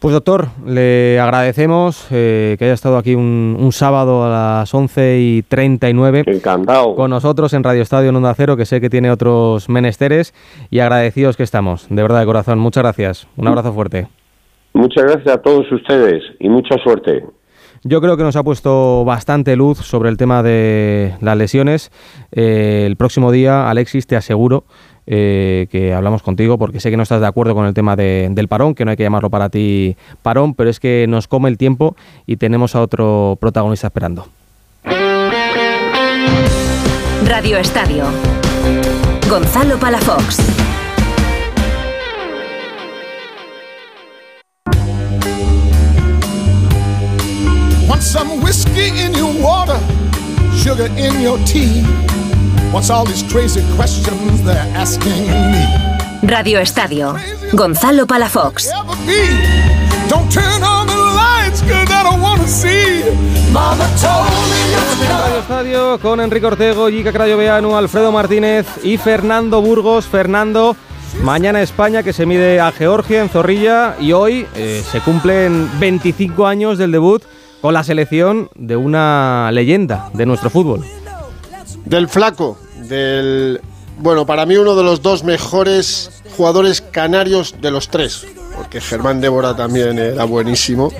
Pues doctor, le agradecemos eh, que haya estado aquí un, un, sábado a las 11 y 39 Encantado. con nosotros en Radio Estadio en Onda Cero, que sé que tiene otros menesteres, y agradecidos que estamos, de verdad de corazón. Muchas gracias, un abrazo fuerte. Muchas gracias a todos ustedes y mucha suerte. Yo creo que nos ha puesto bastante luz sobre el tema de las lesiones. Eh, el próximo día, Alexis, te aseguro eh, que hablamos contigo porque sé que no estás de acuerdo con el tema de, del parón, que no hay que llamarlo para ti parón, pero es que nos come el tiempo y tenemos a otro protagonista esperando. Radio Estadio. Gonzalo Palafox. Want some whiskey in your water, sugar in your tea. What's all these crazy questions they're asking me? Radio Estadio. Gonzalo Palafox. Don't turn on the lights, cause I don't wanna see. Mama told me Radio Estadio con Enrique Ortego, Gica Crayoveanu, Alfredo Martínez y Fernando Burgos. Fernando, mañana España que se mide a Georgia en Zorrilla y hoy eh, se cumplen 25 años del debut con la selección de una leyenda de nuestro fútbol. Del flaco, del... Bueno, para mí uno de los dos mejores jugadores canarios de los tres, porque Germán Débora también era buenísimo.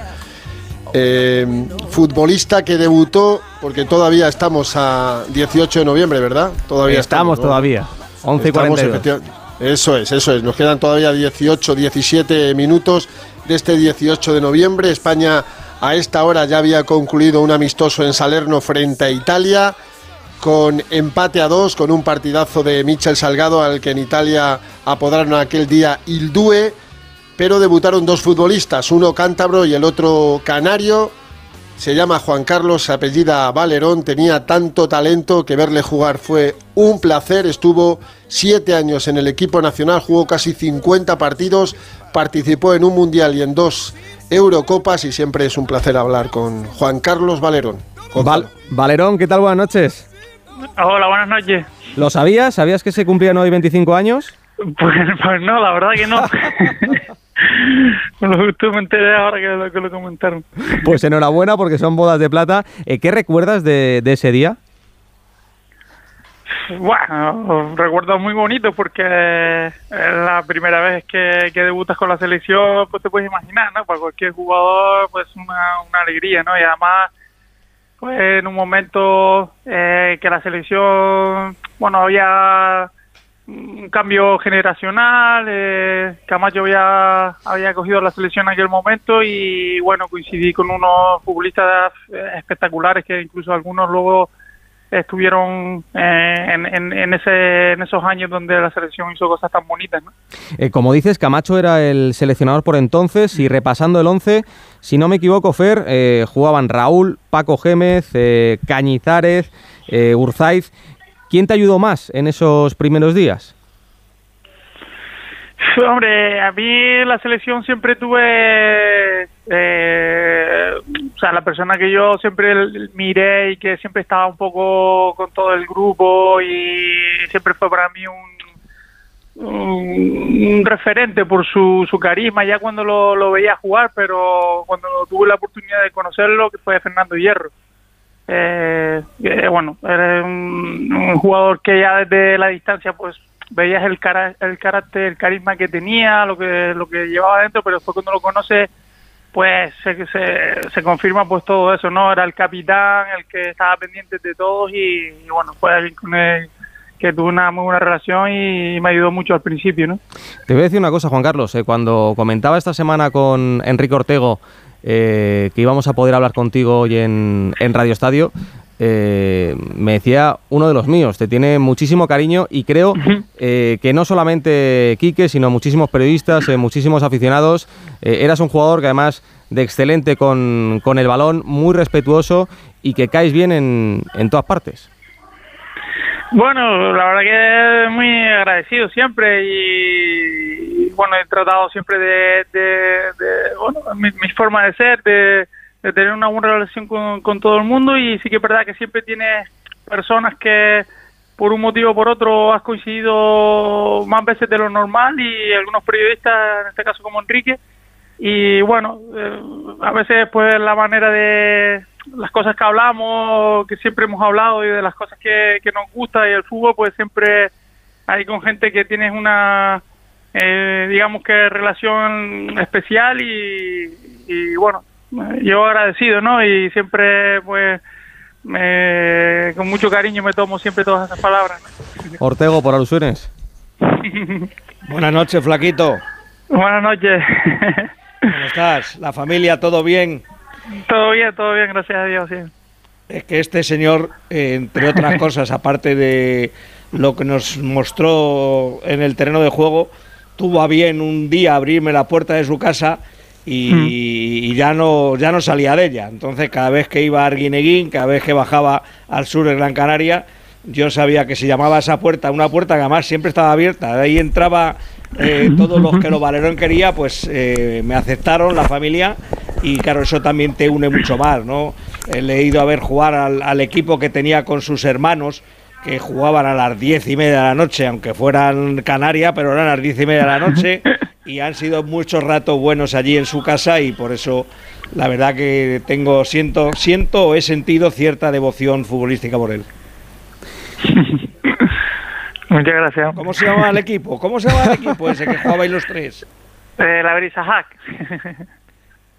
Eh, futbolista que debutó, porque todavía estamos a 18 de noviembre, ¿verdad? Todavía estamos, estamos ¿no? todavía. 11 y Estamos 42. efectiva- Eso es, eso es. Nos quedan todavía 18, 17 minutos de este 18 de noviembre. España a esta hora ya había concluido un amistoso en Salerno frente a Italia con empate a dos, con un partidazo de Michel Salgado al que en Italia apodaron aquel día Il Due, pero debutaron dos futbolistas, uno cántabro y el otro canario. Se llama Juan Carlos, apellida Valerón, tenía tanto talento que verle jugar fue un placer. Estuvo siete años en el equipo nacional, jugó casi 50 partidos, participó en un mundial y en dos Eurocopas y siempre es un placer hablar con Juan Carlos Valerón. Val- Valerón, ¿qué tal? Buenas noches. Hola, buenas noches. ¿Lo sabías? ¿Sabías que se cumplían hoy 25 años? Pues, pues no, la verdad que no. [LAUGHS] Lo justo me enteré ahora que lo, que lo comentaron. Pues enhorabuena porque son bodas de plata. Eh, ¿Qué recuerdas de, de ese día? Bueno, recuerdo muy bonito porque es la primera vez que, que debutas con la selección, pues te puedes imaginar, ¿no? Para cualquier jugador, pues una, una alegría, ¿no? Y además, pues en un momento eh, que la selección, bueno, había un cambio generacional, eh, Camacho había, había cogido la selección en aquel momento y bueno, coincidí con unos futbolistas eh, espectaculares que incluso algunos luego estuvieron eh, en, en, en ese, en esos años donde la selección hizo cosas tan bonitas. ¿no? Eh, como dices, Camacho era el seleccionador por entonces y repasando el 11, si no me equivoco, Fer, eh, jugaban Raúl, Paco Gémez, eh, Cañizares, eh, Urzaiz. ¿Quién te ayudó más en esos primeros días? Hombre, a mí la selección siempre tuve, eh, o sea, la persona que yo siempre miré y que siempre estaba un poco con todo el grupo y siempre fue para mí un, un, referente por su, su carisma ya cuando lo, veía jugar, pero cuando tuve la oportunidad de conocerlo, que fue Fernando Hierro. Eh, eh, bueno, era un, un jugador que ya desde la distancia pues veías el, cara, el carácter, el carisma que tenía, lo que lo que llevaba dentro, pero después cuando lo conoces, pues se, se, confirma pues todo eso, ¿no? Era el capitán, el que estaba pendiente de todos y, y bueno, fue alguien con el que tuve una muy buena relación y me ayudó mucho al principio, ¿no? Te voy a decir una cosa, Juan Carlos. eh, cuando comentaba esta semana con Enrique Ortego eh, que íbamos a poder hablar contigo hoy en, en Radio Estadio, eh, me decía uno de los míos, te tiene muchísimo cariño y creo eh, que no solamente Quique, sino muchísimos periodistas, eh, muchísimos aficionados, eh, eras un jugador que además de excelente con, con el balón, muy respetuoso y que caes bien en, en todas partes. Bueno, la verdad que muy agradecido siempre y, bueno, he tratado siempre de, bueno, mi, forma de ser, de, tener una buena relación con, con, todo el mundo y sí que es verdad que siempre tienes personas que por un motivo o por otro has coincidido más veces de lo normal y algunos periodistas, en este caso como Enrique, y bueno, eh, a veces pues la manera de las cosas que hablamos, que siempre hemos hablado y de las cosas que, nos gusta y el fútbol, pues siempre hay con gente que tienes una, eh, digamos que relación especial y, bueno, yo agradecido, ¿no? Y siempre pues con mucho cariño me tomo siempre todas esas palabras. Ortego, por alusiones. [LAUGHS] Buenas noches, flaquito. Buenas noches. [LAUGHS] ¿Cómo estás? ¿La familia, todo bien? Todo bien, todo bien, gracias a Dios, sí. Es que este señor, eh, entre otras [LAUGHS] cosas, aparte de lo que nos mostró en el terreno de juego, tuvo a bien un día abrirme la puerta de su casa y, mm. ya no ya no salía de ella. Entonces, cada vez que iba a Arguineguín, cada vez que bajaba al sur de Gran Canaria, yo sabía que se llamaba esa puerta una puerta que además siempre estaba abierta. De ahí entraba eh, todos los que lo Valerón quería, pues eh, me aceptaron, la familia, y claro, eso también te une mucho más, ¿no? He leído a ver jugar al, equipo que tenía con sus hermanos, que jugaban a las diez y media de la noche, aunque fueran Canarias, pero eran a las diez y media de la noche, y han sido muchos ratos buenos allí en su casa, y por eso la verdad que tengo, siento, siento o he sentido cierta devoción futbolística por él. [LAUGHS] Muchas gracias. ¿Cómo se llama el equipo? ¿Cómo se llama el equipo ese que jugabais los tres? [LAUGHS] Eh, la Brisa Hack. [LAUGHS]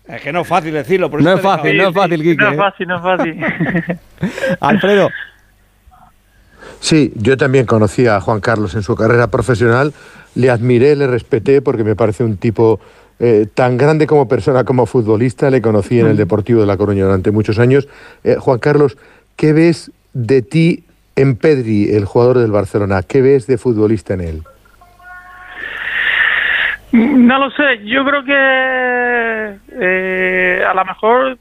Es que no es fácil decirlo. no es fácil, no es fácil, Quique. No es fácil, no es fácil. Alfredo. Sí, yo también conocí a Juan Carlos en su carrera profesional. Le admiré, le respeté porque me parece un tipo eh, tan grande como persona, como futbolista. Le conocí en el Deportivo de La Coruña durante muchos años. Eh, Juan Carlos, ¿qué ves de ti en Pedri, el jugador del Barcelona? ¿Qué ves de futbolista en él? No lo sé, yo creo que eh, a lo mejor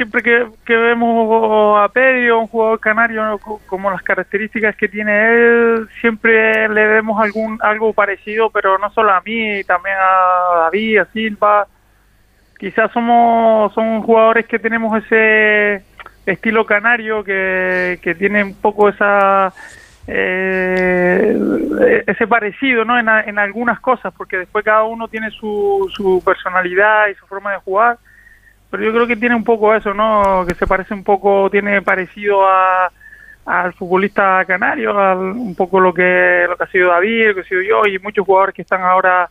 siempre que, vemos a Pedro, un jugador canario, como las características que tiene él, siempre le vemos algún algo parecido, pero no solo a mí, también a David, a Silva. Quizás somos son jugadores que tenemos ese estilo canario que, que tiene un poco esa eh, ese parecido ¿no? En, algunas cosas, porque después cada uno tiene su, su personalidad y su forma de jugar, pero yo creo que tiene un poco eso, ¿no? que se parece un poco, tiene parecido a, al futbolista canario, un poco lo que, lo que ha sido David, lo que ha sido yo y muchos jugadores que están ahora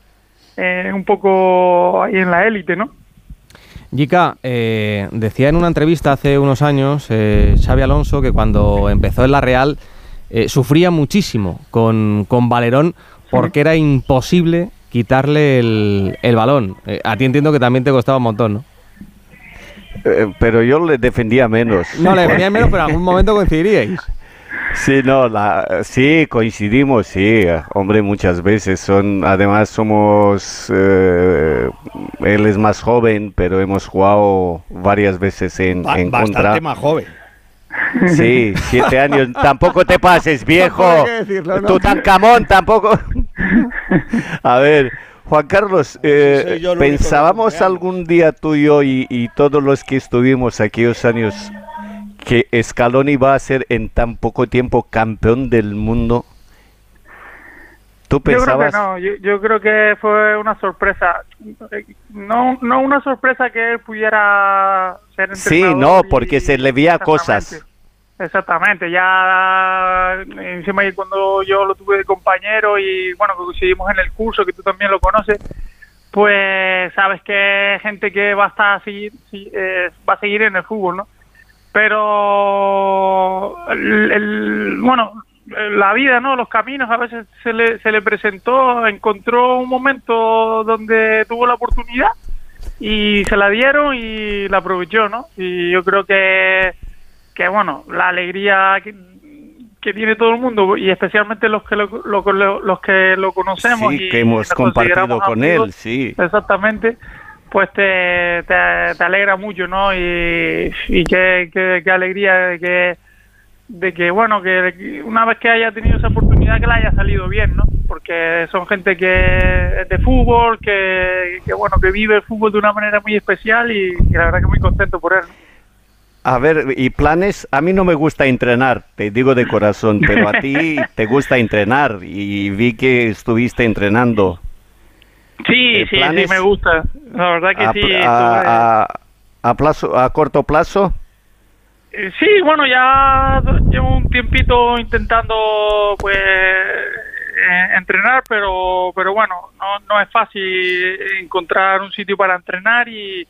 eh, un poco ahí en la élite, ¿no? Jica, eh, decía en una entrevista hace unos años eh, Xavi Alonso que cuando empezó en la Real eh, sufría muchísimo con, con Valerón porque era imposible quitarle el, el balón. Eh, a ti entiendo que también te costaba un montón, ¿no? Eh, pero yo le defendía menos. No, le defendía menos, pero en algún [LAUGHS] momento coincidiríais. Sí, no, la, sí, coincidimos, sí, hombre, muchas veces. Son, además somos, él es más joven, pero hemos jugado varias veces en, en contra. Bastante más joven. Sí, siete años. tampoco te pases, viejo. Tú tan camón, tampoco. A ver, Juan Carlos, eh, pensábamos algún día tú y yo y, todos los que estuvimos aquellos años que Scaloni va a ser en tan poco tiempo campeón del mundo. ¿Tú pensabas? Yo creo que no, yo, creo que fue una sorpresa. No, no una sorpresa que él pudiera ser Sí, no, porque se le veía cosas. Exactamente, ya encima y cuando yo lo tuve de compañero y bueno, coincidimos en el curso, que tú también lo conoces, pues sabes que gente que va a estar seguir, eh, va a seguir en el fútbol, ¿no? Pero el, bueno, la vida, ¿no? Los caminos a veces se le, se le presentó, encontró un momento donde tuvo la oportunidad y se la dieron y la aprovechó, ¿no? Y yo creo que que bueno, la alegría que, tiene todo el mundo y especialmente los que lo, los que lo conocemos y que hemos compartido con él, sí. Exactamente. Pues te, te, te alegra mucho, ¿no? Y, y qué, qué, qué alegría de que, de que, bueno, que una vez que haya tenido esa oportunidad que la haya salido bien, ¿no? Porque son gente que es de fútbol, que, que bueno, que vive el fútbol de una manera muy especial y, y la verdad que muy contento por él. A ver, y planes, a mí no me gusta entrenar, te digo de corazón, pero a ti [LAUGHS] te gusta entrenar y vi que estuviste entrenando. Sí, Eh, sí, planes sí, me gusta. La verdad que a, sí. a- a plazo, a corto plazo. Eh, Sí, bueno, ya llevo un tiempito intentando pues eh, entrenar, pero pero bueno, no, no es fácil encontrar un sitio para entrenar y,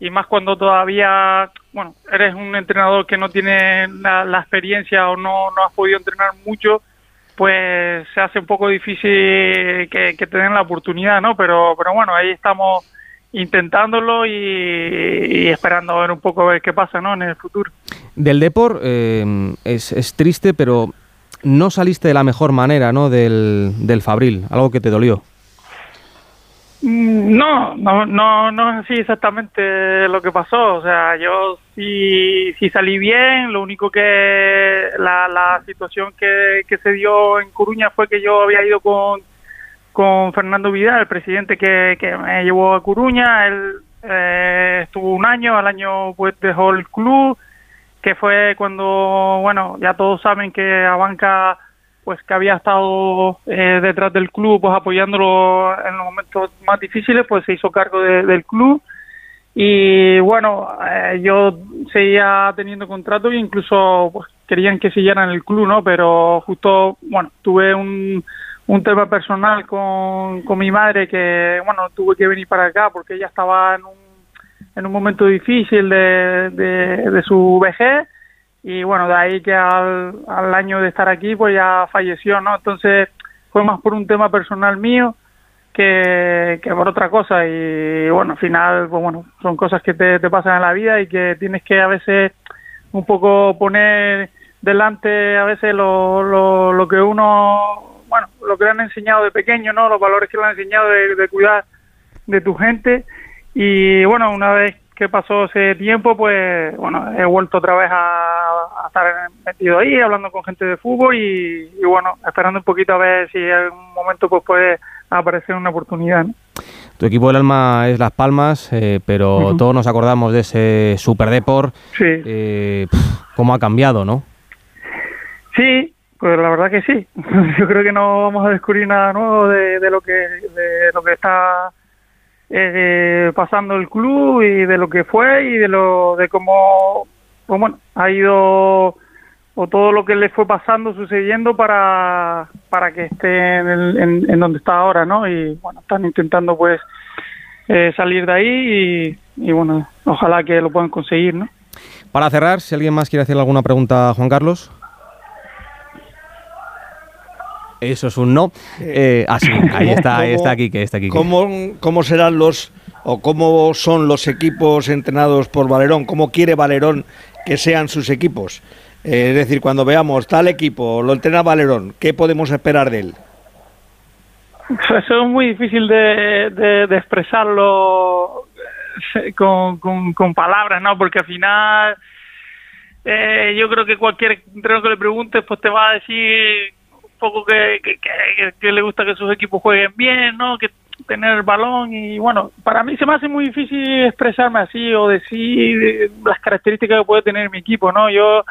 y más cuando todavía, bueno, eres un entrenador que no tiene la, la experiencia o no, no has podido entrenar mucho, pues se hace un poco difícil que, que te den la oportunidad, ¿no? Pero, pero bueno, ahí estamos intentándolo y, esperando ver un poco a ver qué pasa, ¿no? En el futuro. Del Depor eh, es, es triste, pero no saliste de la mejor manera, ¿no? Del, del Fabril, algo que te dolió. Mm, No, no, no, no es así exactamente lo que pasó. O sea, yo sí, sí salí bien. Lo único que la, la situación que, que se dio en Coruña fue que yo había ido con, con Fernando Vidal, el presidente que, que me llevó a Coruña. Él eh, estuvo un año, al año pues dejó el club, que fue cuando, bueno, ya todos saben que Abanca pues que había estado eh, detrás del club pues apoyándolo en los momentos más difíciles pues se hizo cargo de- del club. Y bueno eh, yo seguía teniendo contrato e incluso pues querían que siguiera en el club no pero justo bueno tuve un un tema personal con, con mi madre que bueno tuve que venir para acá porque ella estaba en un en un momento difícil de, de, de su vejez y bueno, de ahí que al, al año de estar aquí pues ya falleció, ¿no? Entonces fue más por un tema personal mío que, que por otra cosa y bueno, al final pues bueno, son cosas que te, te pasan en la vida y que tienes que a veces un poco poner delante a veces lo, lo, lo que uno, bueno, lo que le han enseñado de pequeño, ¿no? Los valores que le han enseñado de, de cuidar de tu gente y bueno, una vez que pasó ese tiempo, pues bueno, he vuelto otra vez a, a estar metido ahí, hablando con gente de fútbol y, y, bueno, esperando un poquito a ver si en algún momento pues puede aparecer una oportunidad. ¿no? Tu equipo del alma es Las Palmas, eh, pero todos nos acordamos de ese Super Depor. Sí. Eh, ¿Cómo ha cambiado, no? Sí, pues la verdad que sí. [LAUGHS] Yo creo que no vamos a descubrir nada nuevo de, de lo que de lo que está eh, pasando el club y de lo que fue y de lo de cómo pues bueno ha ido o todo lo que le fue pasando sucediendo para para que esté en, el- en, en donde está ahora, ¿no? Y bueno están intentando pues eh, salir de ahí y, y bueno ojalá que lo puedan conseguir, ¿no? Para cerrar, si alguien más quiere hacerle alguna pregunta a Juan Carlos. Eso es un no. Eh, ah, sí, ahí está, ahí está Quique, está Quique. ¿Cómo, ¿Cómo serán los o cómo son los equipos entrenados por Valerón? ¿Cómo quiere Valerón que sean sus equipos? Eh, es decir, cuando veamos tal equipo, lo entrena Valerón, ¿qué podemos esperar de él? Eso es muy difícil de, expresarlo eh, con, palabras, ¿no? Porque al final eh, yo creo que cualquier entrenador que le preguntes pues te va a decir un poco que, que, que- que le gusta que sus equipos jueguen bien, ¿no? Que tener el balón y bueno, para mí se me hace muy difícil expresarme así o decir las características que puede tener mi equipo, ¿no? Yo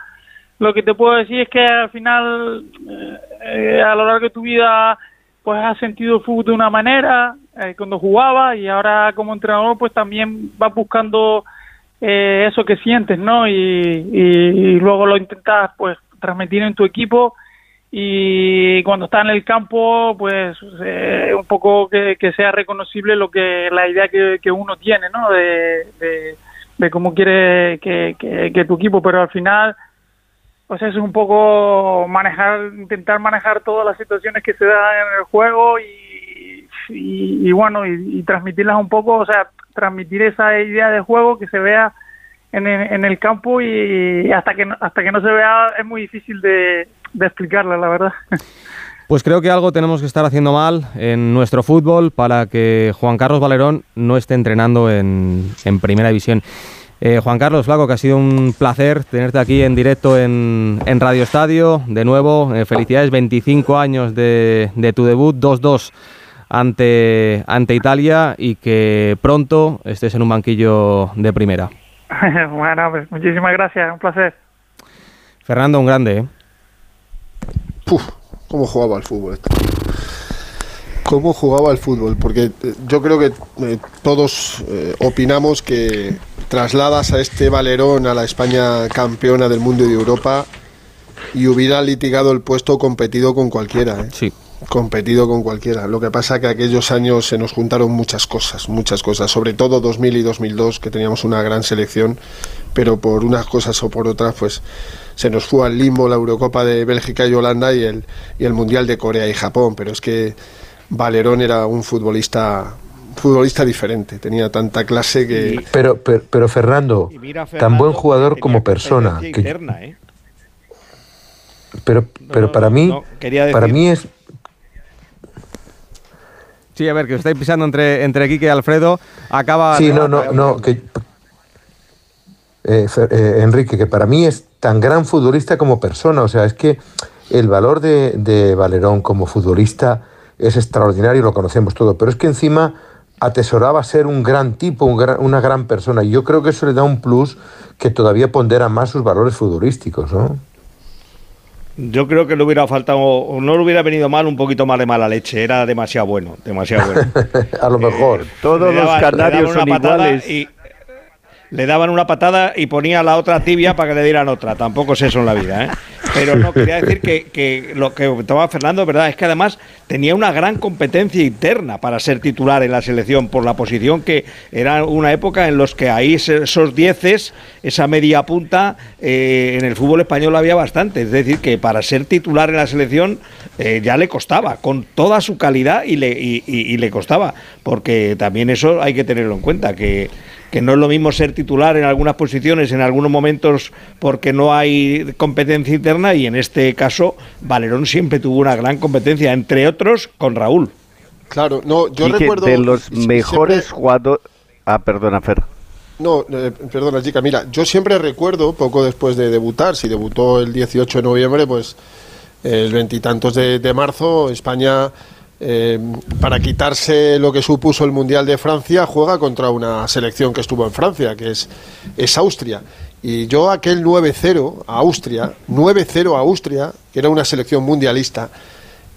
lo que te puedo decir es que al final eh, eh, a lo largo de tu vida pues has sentido el fútbol de una manera eh, cuando jugaba y ahora como entrenador pues también vas buscando eh, eso que sientes, ¿no? Y- y luego lo intentas pues transmitir en tu equipo y cuando está en el campo pues eh, un poco que, sea reconocible lo que la idea que, que uno tiene, ¿no? De, de, cómo quiere que, que, tu equipo, pero al final pues es un poco manejar, intentar manejar todas las situaciones que se dan en el juego y, y, y bueno, y, y transmitirlas un poco, o sea, transmitir esa idea de juego que se vea en el, en el campo y hasta que hasta que no se vea es muy difícil de, de explicarla, la verdad. Pues creo que algo tenemos que estar haciendo mal en nuestro fútbol para que Juan Carlos Valerón no esté entrenando en, en Primera División. Eh, Juan Carlos Flaco, que ha sido un placer tenerte aquí en directo en, en Radio Estadio. De nuevo, eh, felicidades, 25 años de, de tu debut, 2-2 ante, ante Italia y que pronto estés en un banquillo de primera. [LAUGHS] bueno, pues muchísimas gracias, un placer. Fernando, un grande. ¿eh? Cómo jugaba al fútbol este. Cómo jugaba al fútbol, porque eh, yo creo que eh, todos eh, opinamos que trasladas a este Valerón a la España campeona del mundo y de Europa y hubiera litigado el puesto competido con cualquiera. ¿eh? Sí. Competido con cualquiera. Lo que pasa que aquellos años se nos juntaron muchas cosas, muchas cosas, sobre todo 2000 y 2002 que teníamos una gran selección, pero por unas cosas o por otras pues se nos fue al limbo la Eurocopa de Bélgica y Holanda y el y el Mundial de Corea y Japón, pero es que Valerón era un futbolista futbolista diferente, tenía tanta clase que Pero, pero, pero Fernando, tan buen jugador como persona. que- interna, ¿eh? pero pero no, para mí, no, quería para mí es Sí, a ver, que os estáis pisando entre, entre Quique y Alfredo. Acaba. Sí, no, no, no, que, eh, eh, Enrique, que para mí es tan gran futbolista como persona. O sea, es que el valor de, de Valerón como futbolista es extraordinario, lo conocemos todo, pero es que encima atesoraba ser un gran tipo, un gran- una gran persona. Y yo creo que eso le da un plus que todavía pondera más sus valores futbolísticos, ¿no? Yo creo que le hubiera faltado, o no le hubiera venido mal un poquito más de mala leche. Era demasiado bueno, demasiado bueno. [LAUGHS] A lo mejor. Todos los canarios son iguales. Y le daban una patada y ponía la otra tibia para que le dieran otra. Tampoco es eso en la vida, ¿eh? Pero no, quería decir que, lo que estaba Fernando, ¿verdad? Es que además tenía una gran competencia interna para ser titular en la selección por la posición que era una época en los que ahí esos dieces, esa media punta, eh, en el fútbol español había bastante. Es decir, que para ser titular en la selección eh, ya le costaba, con toda su calidad y le, y le costaba. Porque también eso hay que tenerlo en cuenta, que que no es lo mismo ser titular en algunas posiciones, en algunos momentos porque no hay competencia interna y en este caso Valerón siempre tuvo una gran competencia, entre otros con Raúl. claro, no, yo Quique, recuerdo de los siempre- mejores jugadores. Ah, perdona, Fer. No, eh, perdona, chica. Mira, yo siempre recuerdo, poco después de debutar, si debutó el 18 de noviembre, pues el veintitantos de, de marzo, España, eh, para quitarse lo que supuso el Mundial de Francia, juega contra una selección que estuvo en Francia, que es, es Austria. Y yo aquel 9-0 a Austria, 9-0 a Austria, que era una selección mundialista,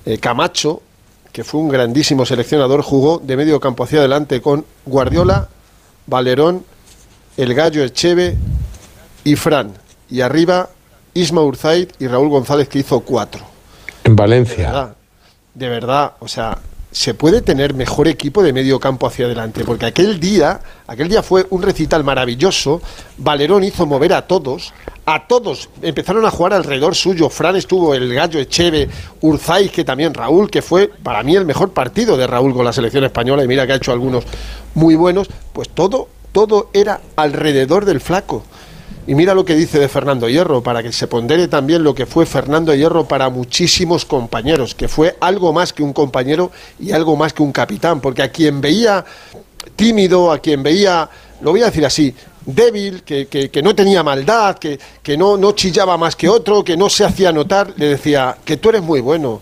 eh, Camacho, que fue un grandísimo seleccionador, jugó de medio campo hacia adelante con Guardiola, Valerón, el Gallo Echeve y Fran. Y arriba Isma Urzaid y Raúl González, que hizo cuatro. En Valencia. De verdad, o sea, se puede tener mejor equipo de medio campo hacia adelante, porque aquel día, aquel día fue un recital maravilloso. Valerón hizo mover a todos, a todos empezaron a jugar alrededor suyo. Fran estuvo el gallo Echeve, Urzaiz, que también Raúl, que fue para mí el mejor partido de Raúl con la selección española, y mira que ha hecho algunos muy buenos. Pues todo, todo era alrededor del flaco. Y mira lo que dice de Fernando Hierro, para que se pondere también lo que fue Fernando Hierro para muchísimos compañeros, que fue algo más que un compañero y algo más que un capitán, porque a quien veía tímido, a quien veía, lo voy a decir así, débil, que, que- no tenía maldad, que, que no, no chillaba más que otro, que no se hacía notar, le decía que tú eres muy bueno,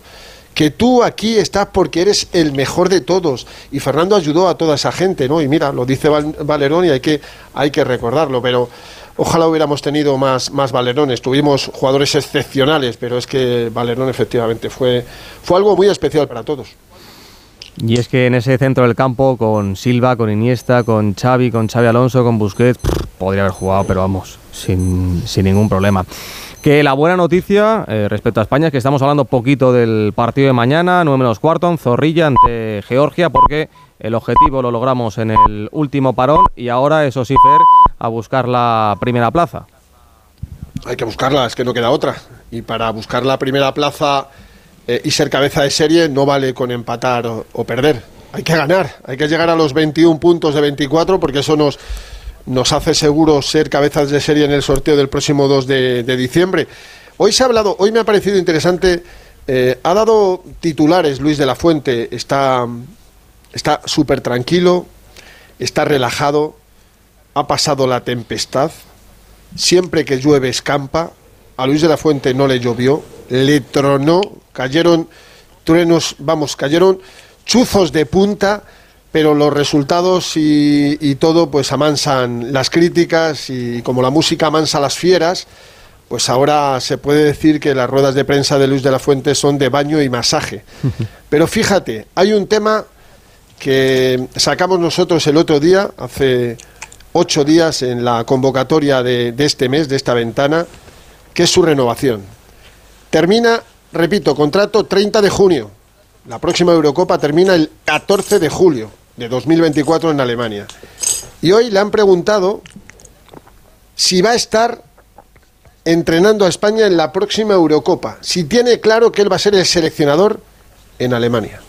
que tú aquí estás porque eres el mejor de todos. Y Fernando ayudó a toda esa gente, ¿no? Y mira, lo dice Val- Valerón y hay que, hay que recordarlo, pero ojalá hubiéramos tenido más, más Valerones. Tuvimos jugadores excepcionales, pero es que Valerón efectivamente fue, fue algo muy especial para todos. Y es que en ese centro del campo, con Silva, con Iniesta, con Xavi, con Xavi Alonso, con Busquets, podría haber jugado, pero vamos, sin, sin ningún problema. Que la buena noticia eh, respecto a España es que estamos hablando poquito del partido de mañana, 9 menos cuarto, Zorrilla ante Georgia, porque el objetivo lo logramos en el último parón y ahora, eso sí, Fer, a buscar la primera plaza. Hay que buscarla, es que no queda otra. Y para buscar la primera plaza eh, y ser cabeza de serie no vale con empatar o, perder. Hay que ganar, hay que llegar a los 21 puntos de 24 porque eso nos, nos hace seguro ser cabezas de serie en el sorteo del próximo 2 de, de diciembre. Hoy se ha hablado, hoy me ha parecido interesante Eh, ha dado titulares Luis de la Fuente, está está súper tranquilo, está relajado, ha pasado la tempestad, siempre que llueve escampa, a Luis de la Fuente no le llovió, le tronó, cayeron truenos, vamos, cayeron chuzos de punta, pero los resultados y, y todo pues amansan las críticas y como la música amansa las fieras, pues ahora se puede decir que las ruedas de prensa de Luis de la Fuente son de baño y masaje. [LAUGHS] Pero fíjate, hay un tema que sacamos nosotros el otro día, hace ocho días en la convocatoria de, este mes, de esta ventana, que es su renovación. Termina, repito, contrato 30 de junio. La próxima Eurocopa termina el 14 de julio de 2024 en Alemania. Y hoy le han preguntado si va a estar entrenando a España en la próxima Eurocopa, si tiene claro que él va a ser el seleccionador en Alemania.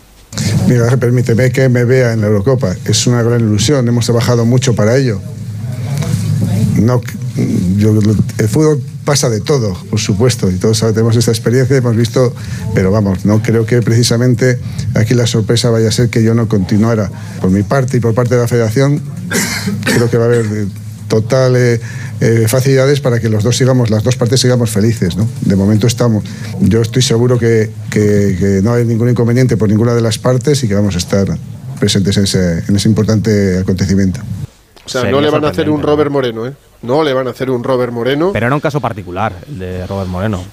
Mira, permíteme que me vea en la Eurocopa. Es una gran ilusión, hemos trabajado mucho para ello. No, el fútbol pasa de todo, por supuesto, y todos tenemos esta experiencia, hemos visto, pero vamos, no creo que precisamente aquí la sorpresa vaya a ser que yo no continuara. Por mi parte y por parte de la federación, creo que va a haber total eh, facilidades para que los dos sigamos, las dos partes sigamos felices. ¿no? De momento estamos. Yo estoy seguro que, no hay ningún inconveniente por ninguna de las partes y que vamos a estar presentes en ese, en ese importante acontecimiento. O sea, no le van a hacer un Robert Moreno, ¿eh? No le van a hacer un Robert Moreno. Pero era un caso particular, el de Robert Moreno.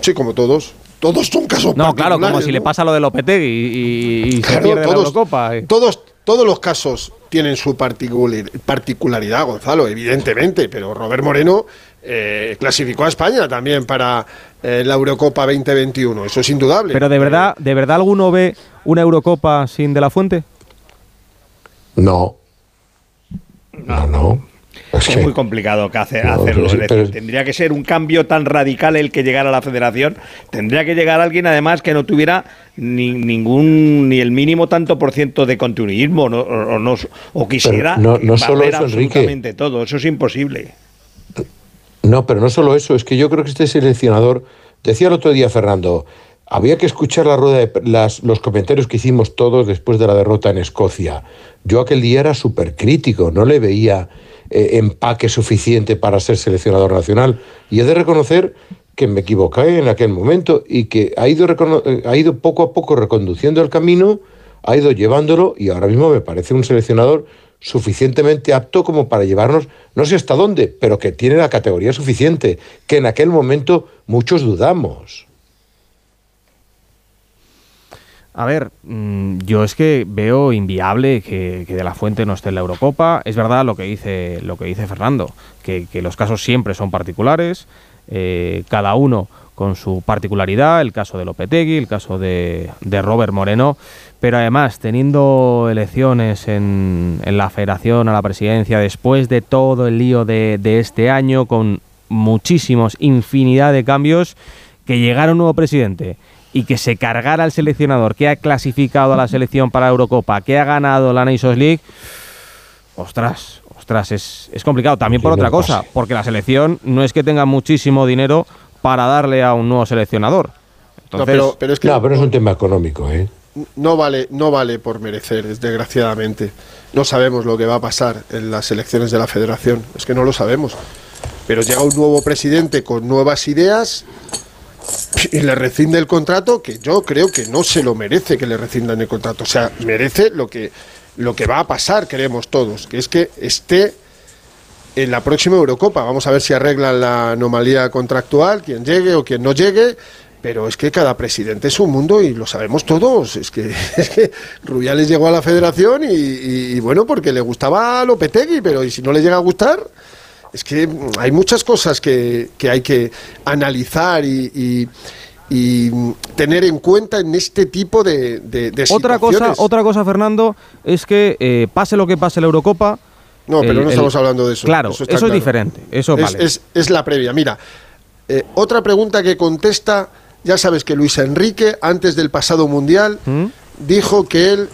Sí, como todos. Todos son casos No, claro, como particulares, si le ¿no? pasa lo de Lopetegui y, y- y se pierde la todos, Eurocopa. eh. todos, todos los casos tienen su particular- particularidad, Gonzalo, evidentemente, pero Robert Moreno eh, clasificó a España también para eh, la Eurocopa 2021, eso es indudable. Pero de verdad, ¿de verdad alguno ve una Eurocopa sin De La Fuente? No. No, no. Es Es que- muy complicado que hace, No, hacerlo. pero sí, tendría que ser un cambio tan radical el que llegara a la federación. Tendría que llegar alguien, además, que no tuviera ni, ningún, ni el mínimo tanto por ciento de continuismo, ¿no? o, o no- o quisiera no- no solo eso, Enrique. absolutamente todo. Eso es imposible. No, pero no solo eso, es que yo creo que este seleccionador, decía el otro día Fernando, había que escuchar la rueda de, las, los comentarios que hicimos todos después de la derrota en Escocia. Yo aquel día era súper crítico, no le veía eh, empaque suficiente para ser seleccionador nacional. Y he de reconocer que me equivoqué en aquel momento y que ha ido, eh, ha ido poco a poco reconduciendo el camino, ha ido llevándolo y ahora mismo me parece un seleccionador suficientemente apto como para llevarnos, no sé hasta dónde, pero que tiene la categoría suficiente, que en aquel momento muchos dudamos. A ver, mm, yo es que veo inviable que, que De La Fuente no esté en la Eurocopa. Es verdad lo que dice, lo que dice Fernando, que, que los casos siempre son particulares, eh, cada uno con su particularidad, el caso de Lopetegui, el caso de, de Robert Moreno, pero además teniendo elecciones en, en la federación a la presidencia después de todo el lío de, de este año, con muchísimos, infinidad de cambios, que llegara un nuevo presidente y que se cargara al seleccionador que ha clasificado a la selección para la Eurocopa, que ha ganado la Nations League, ostras, ostras, es, es complicado. También por otra no cosa, porque la selección no es que tenga muchísimo dinero para darle a un nuevo seleccionador. No, Entonces, pero, pero es que No, pero es un tema económico, ¿eh? no vale, no vale por merecer, desgraciadamente. No sabemos lo que va a pasar en las elecciones de la federación, es que no lo sabemos. Pero llega un nuevo presidente con nuevas ideas y le rescinde el contrato, que yo creo que no se lo merece que le rescindan el contrato. O sea, merece lo que, lo que va a pasar, queremos todos, que es que esté en la próxima Eurocopa. Vamos a ver si arreglan la anomalía contractual, quien llegue o quien no llegue. Pero es que cada presidente es un mundo y lo sabemos todos. Es que, [LAUGHS] es que Rubiales llegó a la federación y, y- y bueno, porque le gustaba a Lopetegui, pero ¿y si no le llega a gustar? Es que hay muchas cosas que, que hay que analizar y, y- y, tener en cuenta en este tipo de, de, de otra cosa, otra cosa, Fernando, es que eh, pase lo que pase la Eurocopa. No, pero el- no el- estamos hablando de eso. Claro, Eso es claro. diferente. Eso es, vale. es- es la previa. Mira, eh, otra pregunta que contesta, ya sabes que Luis Enrique, antes del pasado Mundial, ¿Mm? dijo que él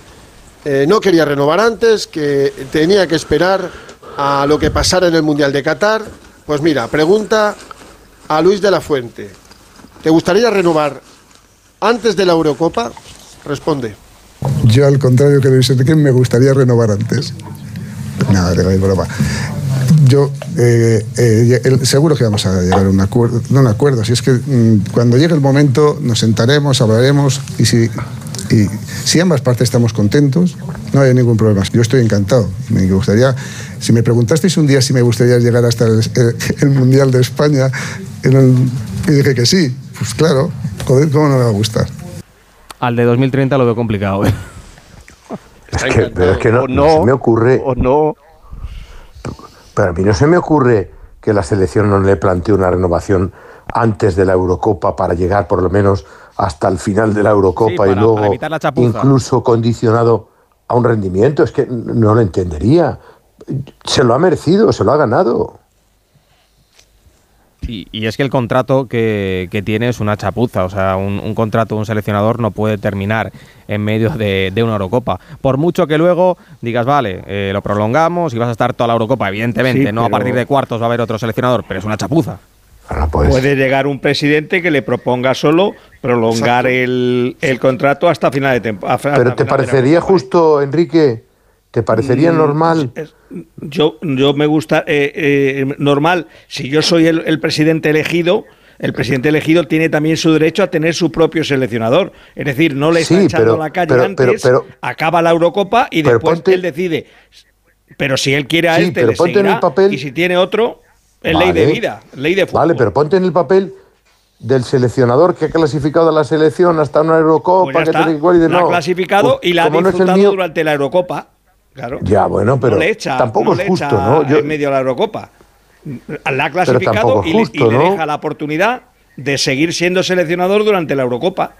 eh, no quería renovar antes, que tenía que esperar a lo que pasara en el Mundial de Qatar. Pues mira, pregunta a Luis de la Fuente. ¿Te gustaría renovar antes de la Eurocopa? Responde. Yo, al contrario que Luis Enrique, me gustaría renovar antes. Nada, de broma. Yo, eh, eh, seguro que vamos a llegar a un acuerdo, no un acuerdo, si es que mm, cuando llegue el momento nos sentaremos, hablaremos y si, y si ambas partes estamos contentos, no hay ningún problema. Yo estoy encantado. Me gustaría, si me preguntasteis un día si me gustaría llegar hasta el, el- el Mundial de España, en el- y dije que sí, pues claro, joder, ¿cómo no me va a gustar? Al de 2030 lo veo complicado. ¿eh? Es que, pero es que no, O no no, se me ocurre. O no. Pero a mí no se me ocurre que la selección no le plantee una renovación antes de la Eurocopa para llegar por lo menos hasta el final de la Eurocopa Sí, para- y luego para evitar la chapuza. incluso condicionado a un rendimiento. Es que no lo entendería. Se lo ha merecido, se lo ha ganado. Y, y es que el contrato que, que tiene es una chapuza. O sea, un, un contrato de un seleccionador no puede terminar en medio de, de una Eurocopa. Por mucho que luego digas, vale, eh, lo prolongamos y vas a estar toda la Eurocopa. Evidentemente, Sí, no a partir de cuartos va a haber otro seleccionador, pero es una chapuza. Ahora, pues, Puede llegar un presidente que le proponga solo prolongar el, el contrato hasta final de temporada. pero ¿te parecería justo, Enrique? ¿Te parecería Mm, normal? es- Yo, yo me gusta, eh, eh, normal, si yo soy el, el presidente elegido, el presidente elegido tiene también su derecho a tener su propio seleccionador. Es decir, no le está Sí, echando pero- la calle pero- antes, pero- acaba la Eurocopa y después ponte- él decide. Pero si él quiere a Sí, este, pero le seguirá, papel- y si tiene otro, es ley de Vale. vida, ley de fútbol. Vale, pero ponte en el papel del seleccionador que ha clasificado a la selección hasta una Eurocopa, Pues que y de la no. ha clasificado Pues, y la ha no disfrutado mío- durante la Eurocopa. Claro. Ya, bueno, pero no le echa, tampoco no es justo, ¿no? Yo- en medio de la Eurocopa. La ha clasificado y, le- justo, y le ¿no? deja la oportunidad de seguir siendo seleccionador durante la Eurocopa.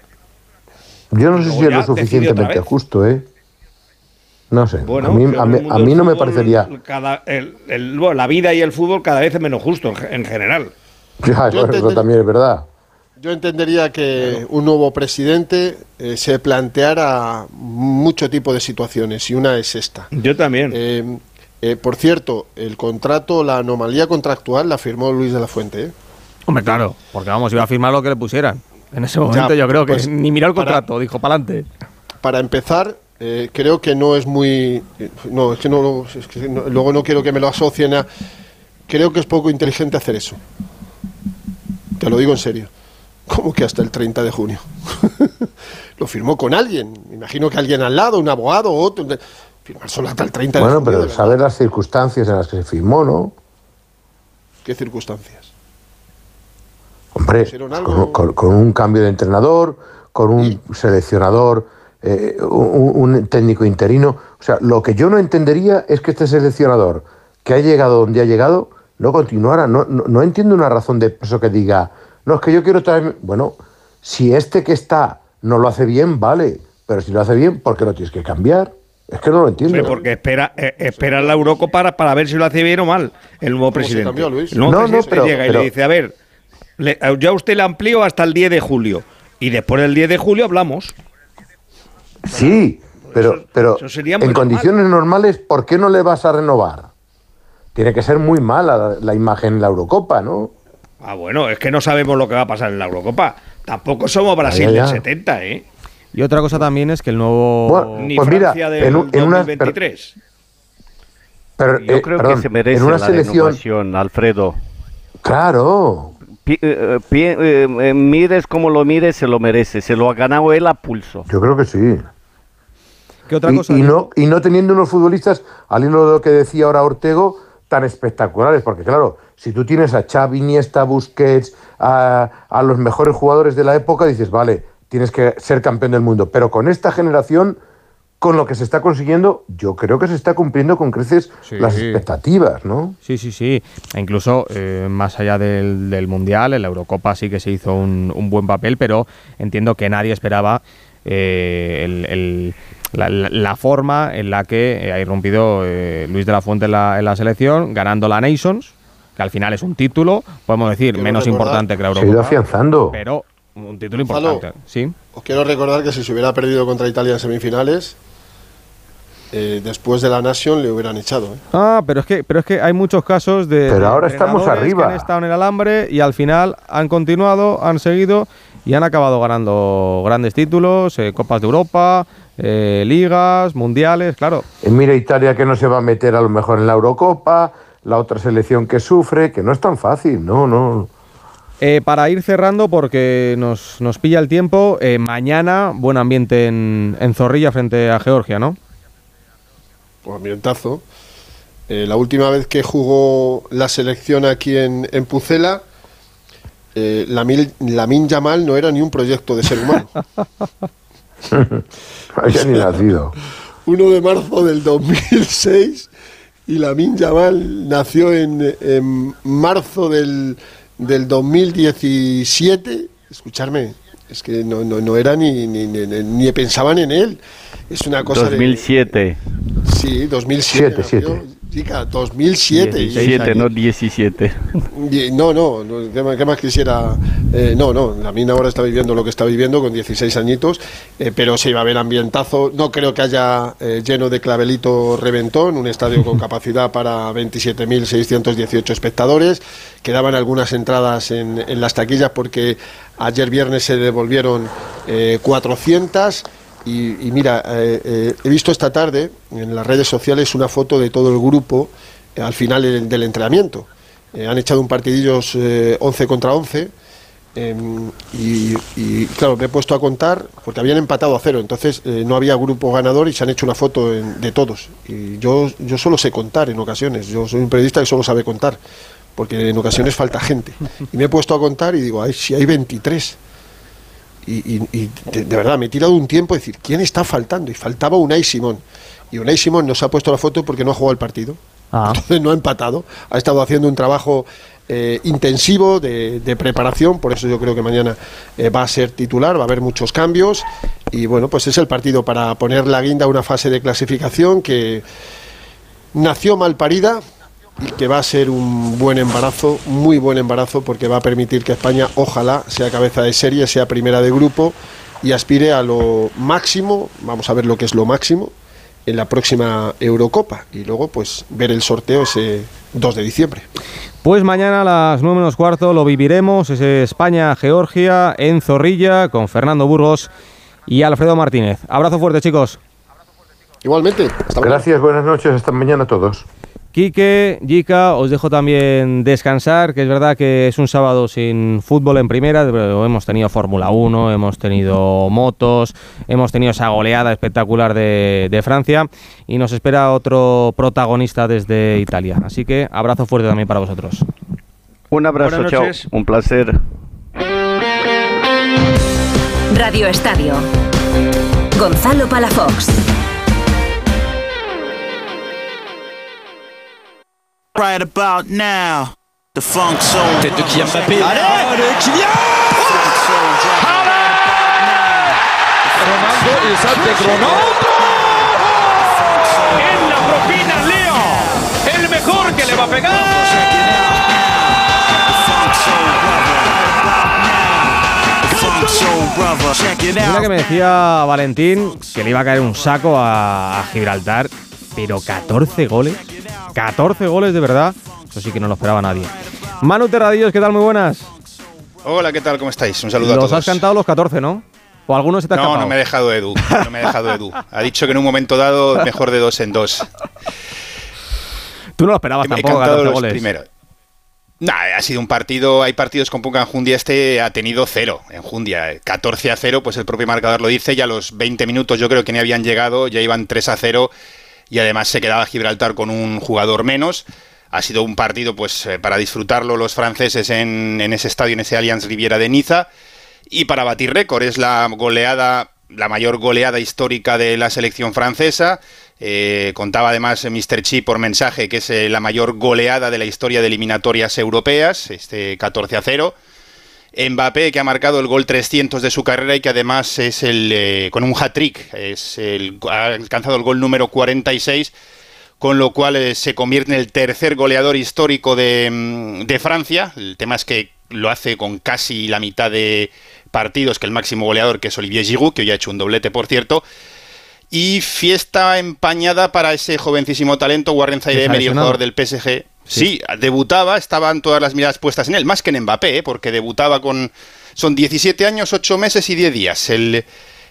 Yo no sé Luego si es lo suficientemente justo, ¿eh? No sé. Bueno, a mí, a a no me parecería. cada- el- el- bueno, la vida y el fútbol cada vez es menos justo en, ge- en general. Ya, eso también es verdad. Yo entendería que un nuevo presidente eh, se planteara mucho tipo de situaciones y una es esta. Yo también. Eh, eh, por cierto, el contrato, la anomalía contractual la firmó Luis de la Fuente. ¿eh? Hombre, claro, porque vamos, iba a firmar lo que le pusieran. En ese momento Ya, yo creo que pues, ni miró el para- contrato, dijo, pa'lante. Para empezar, eh, creo que no es muy... eh, No, es que, no, lo- es que no- luego no quiero que me lo asocien a... Creo que es poco inteligente hacer eso. Te lo digo en serio. ¿Cómo que hasta el 30 de junio? [LAUGHS] lo firmó con alguien. Me imagino que alguien al lado, un abogado o otro. Firmar solo hasta el 30 de Bueno, junio. pero de verdad. saber las circunstancias en las que se firmó, ¿no? ¿Qué circunstancias? Hombre, pues algo- con, con- con un cambio de entrenador, con un seleccionador, eh, un, un técnico interino. O sea, lo que yo no entendería es que este seleccionador que ha llegado donde ha llegado no continuara. No, no, no entiendo una razón de eso que diga, no, es que yo quiero traer. Bueno, si este que está no lo hace bien, vale. Pero si lo hace bien, ¿por qué lo tienes que cambiar? Es que no lo entiendo. Porque espera, eh, espera la Eurocopa para, para ver si lo hace bien o mal el nuevo ¿Cómo se presidente. cambió, Luis? El nuevo No, no, presidente pero- llega y pero- le dice, a ver, le- yo a usted le amplío hasta el 10 de julio. Y después del 10 de julio hablamos. Sí, pero, eso- pero eso sería muy en normal. condiciones normales, ¿por qué no le vas a renovar? Tiene que ser muy mala la, la imagen en la Eurocopa, ¿no? Ah, bueno, es que no sabemos lo que va a pasar en la Eurocopa. Tampoco somos Brasil Ya, ya, ya. del 70, ¿eh? Y otra cosa también es que el nuevo... Bueno, Ni Pues mira, Francia del en en unas- 2023. Pero, Yo eh, creo perdón, que se merece en una la selección, renovación, Alfredo. claro, Pi- eh, pi- eh, eh, mires como lo mires, se lo merece. Se lo ha ganado él a pulso. yo creo que sí. ¿Qué otra Y, cosa? y no, y no teniendo unos futbolistas, al hilo de lo que decía ahora Ortego, tan espectaculares, porque claro, si tú tienes a Xavi, Iniesta, Busquets, a, a los mejores jugadores de la época, dices, vale, tienes que ser campeón del mundo, pero con esta generación, con lo que se está consiguiendo, yo creo que se está cumpliendo con creces Sí. las expectativas, ¿no? Sí, sí, sí. E incluso eh, más allá del, del Mundial, en la Eurocopa sí que se hizo un, un buen papel, pero entiendo que nadie esperaba eh, el- el- la, la- la forma en la que ha irrumpido eh, Luis de la Fuente en la, en la selección, ganando la Nations, que al final es un título, podemos decir, Quiero menos recordar- importante que la Se ha ido afianzando. pero un título Gonzalo. importante. ¿sí? Os quiero recordar que si se hubiera perdido contra Italia en semifinales, eh, después de la Nation le hubieran echado. ¿eh? Ah, pero es que, pero es que hay muchos casos de. Pero ahora estamos arriba. Que han estado en el alambre y al final han continuado, han seguido y han acabado ganando grandes títulos, eh, Copas de Europa, eh, ligas, mundiales, claro. Eh, Mira Italia que no se va a meter a lo mejor en la Eurocopa, la otra selección que sufre, que no es tan fácil, no, no. Eh, para ir cerrando, porque nos, nos pilla el tiempo, eh, mañana buen ambiente en, en Zorrilla frente a Georgia, ¿no? Pues ambientazo. Eh, la última vez que jugó la selección aquí en, en Pucela, eh, Lamin, Lamin Yamal no era ni un proyecto de ser humano. [LAUGHS] Había ni nacido. 1 de marzo del 2006 y Lamin Yamal nació en, en marzo del, del 2017. Escucharme, es que no, no, no era ni, ni, ni, ni pensaban en él. Es una cosa 2007. de... Sí, 2007. Siete, nació. Chica, 2007. 17, no 17. Y- No, no, no, ¿qué más, quisiera? Eh, no, no, la mina ahora está viviendo lo que está viviendo con 16 añitos, eh, pero se iba a ver ambientazo. No creo que haya eh, lleno de clavelito reventón, un estadio con [LAUGHS] capacidad para 27.618 espectadores. Quedaban algunas entradas en, en las taquillas porque ayer viernes se devolvieron eh, 400. Y, y mira, eh, eh, he visto esta tarde en las redes sociales una foto de todo el grupo eh, al final del, entrenamiento. Eh, han echado un partidillos eh, 11 contra 11 em, y, claro, me he puesto a contar porque habían empatado a cero, entonces no había grupo ganador y se han hecho una foto en- de todos. Y yo, yo solo sé contar en ocasiones, yo soy un periodista que solo sabe contar, porque en ocasiones falta gente. Y me he puesto a contar y digo, ay, si hay 23. Y, y- y de, de verdad me he tirado un tiempo a decir, ¿quién está faltando? Y faltaba Unai Simón. Y Unai Simón nos ha puesto la foto porque no ha jugado el partido. Entonces no ha empatado. Ha estado haciendo un trabajo eh, intensivo de, de preparación. Por eso yo creo que mañana eh, va a ser titular. Va a haber muchos cambios. Y bueno, pues es el partido para poner la guinda a una fase de clasificación que nació mal parida que va a ser un buen embarazo, muy buen embarazo, porque va a permitir que España, ojalá, sea cabeza de serie, sea primera de grupo y aspire a lo máximo, vamos a ver lo que es lo máximo, en la próxima Eurocopa y luego pues ver el sorteo ese 2 de diciembre. Pues mañana a las 9 menos cuarto lo viviremos, ese España-Georgia en Zorrilla con Fernando Burgos y Alfredo Martínez. Abrazo fuerte chicos. Igualmente. Gracias, buenas noches, hasta mañana a todos. Quique, Yika, os dejo también descansar, que es verdad que es un sábado sin fútbol en primera, pero hemos tenido Fórmula 1, hemos tenido motos, hemos tenido esa goleada espectacular de, de Francia y nos espera otro protagonista desde Italia. Así que abrazo fuerte también para vosotros. Un abrazo, chao. Un placer. Radio Estadio. Gonzalo Palafox. Right about now, the funk soul. Tête de Kylian Mbappé. Allez Kylian Ronaldo y salta Ronaldo. En la propina Leo, el mejor que le va a pegar. Mira que me decía Valentín que le iba a caer un saco a, a Gibraltar, pero 14 goles, 14 goles de verdad, eso sí que no lo esperaba nadie. Manu Terradillos, ¿qué tal? Muy buenas. Hola, ¿qué tal? ¿Cómo estáis? Un saludo a Los todos. has cantado los 14, ¿no? ¿O algunos se te ha No, escapado? no me he dejado Edu. No me he dejado Edu. Ha dicho que en un momento dado mejor de dos en dos. Tú no lo esperabas He tampoco, cantado 14 los goles. primeros. Nah, ha sido un partido. Hay partidos con poca enjundia. Este ha tenido cero enjundia. 14 a 0, pues el propio marcador lo dice. Ya a los 20 minutos, yo creo que ni habían llegado. Ya iban 3 a 0. Y además se quedaba Gibraltar con un jugador menos. Ha sido un partido, pues, eh, para disfrutarlo los franceses en, en ese estadio, en ese Allianz Riviera de Niza. Y para batir récord, es la goleada, la mayor goleada histórica de la selección francesa. Eh, contaba además Mr. Chi por mensaje que es eh, la mayor goleada de la historia de eliminatorias europeas, este 14 a 0. Mbappé, que ha marcado el gol 300 de su carrera y que además es el eh, con un hat-trick, es el, ha alcanzado el gol número 46, con lo cual eh, se convierte en el tercer goleador histórico de, mm, de Francia. El tema es que lo hace con casi la mitad de partidos que el máximo goleador, que es Olivier Giroud, que hoy ha hecho un doblete, por cierto. y fiesta empañada para ese jovencísimo talento, Warren Zaire el jugador del PSG. Sí. debutaba, estaban todas las miradas puestas en él, más que en Mbappé, ¿eh? porque debutaba con... Son 17 años, 8 meses y 10 días. El,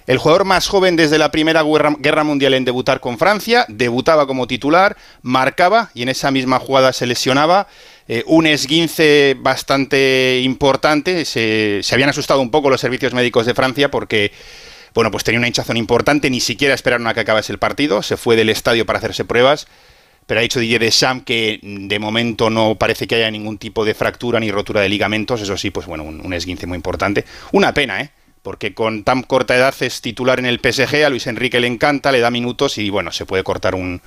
el jugador más joven desde la Primera Guerra, Mundial en debutar con Francia, debutaba como titular, marcaba y en esa misma jugada se lesionaba. Eh, un esguince bastante importante, se, se habían asustado un poco los servicios médicos de Francia porque bueno, pues tenía una hinchazón importante, ni siquiera esperaron a que acabase el partido, se fue del estadio para hacerse pruebas, pero ha dicho Didier Deschamps que de momento no parece que haya ningún tipo de fractura ni rotura de ligamentos, eso sí, pues bueno, un, esguince muy importante. Una pena, ¿eh? Porque con tan corta edad es titular en el PSG, a Luis Enrique le encanta, le da minutos y bueno, se puede cortar un,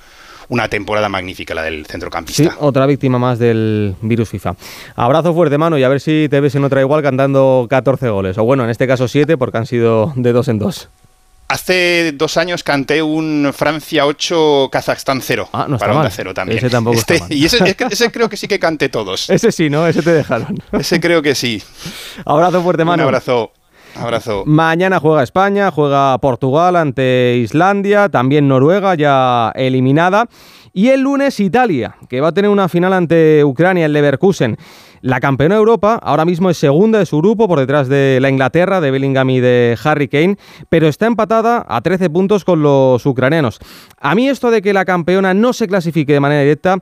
una temporada magnífica la del centrocampista. Sí, otra víctima más del virus FIFA. Abrazo fuerte, mano, y a ver si te ves en otra igual cantando 14 goles. O bueno, en este caso 7, porque han sido de dos en dos. Hace dos años canté un Francia 8, Kazajstán 0. Ah, no para mal. 0 también. Ese tampoco este, está mal. Y ese, ese, creo que sí que canté todos. [LAUGHS] ese sí, ¿no? Ese te dejaron. [LAUGHS] ese creo que sí. Abrazo fuerte, mano. Un abrazo. Abrazo. Mañana juega España, juega Portugal ante Islandia, también Noruega ya eliminada. Y el lunes Italia, que va a tener una final ante Ucrania en Leverkusen. La campeona de Europa ahora mismo es segunda de su grupo por detrás de la Inglaterra, de Bellingham y de Harry Kane, pero está empatada a 13 puntos con los ucranianos. A mí esto de que la campeona no se clasifique de manera directa,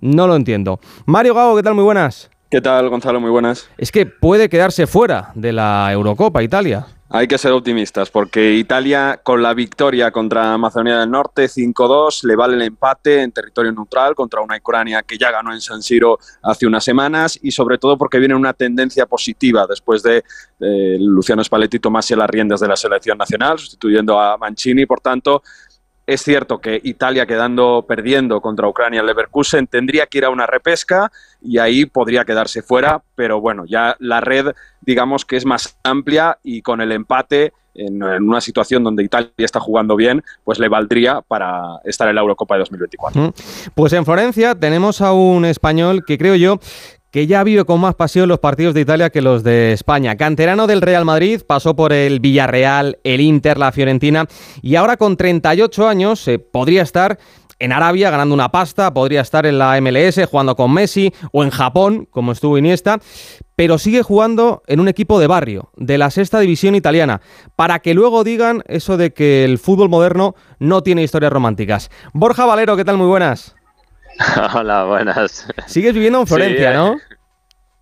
no lo entiendo. Mario Gago, ¿qué tal? Muy buenas. ¿Qué tal, Gonzalo? Muy buenas. Es que puede quedarse fuera de la Eurocopa Italia. Hay que ser optimistas porque Italia con la victoria contra Macedonia del Norte 5-2 le vale el empate en territorio neutral contra una Ucrania que ya ganó en San Siro hace unas semanas y sobre todo porque viene una tendencia positiva después de eh, Luciano Spalletti tomase las riendas de la selección nacional sustituyendo a Mancini, por tanto es cierto que Italia quedando perdiendo contra Ucrania en Leverkusen tendría que ir a una repesca y ahí podría quedarse fuera, pero bueno, ya la red digamos que es más amplia y con el empate en, una situación donde Italia está jugando bien, pues le valdría para estar en la Eurocopa de 2024. Pues en Florencia tenemos a un español que creo yo que ya vive con más pasión los partidos de Italia que los de España. Canterano del Real Madrid, pasó por el Villarreal, el Inter, la Fiorentina y ahora con 38 años eh, podría estar en Arabia ganando una pasta, podría estar en la MLS jugando con Messi o en Japón, como estuvo Iniesta, pero sigue jugando en un equipo de barrio, de la sexta división italiana, para que luego digan eso de que el fútbol moderno no tiene historias románticas. Borja Valero, ¿qué tal? Muy buenas. [LAUGHS] Hola, buenas. Sigues viviendo en Florencia, Sí, ¿no?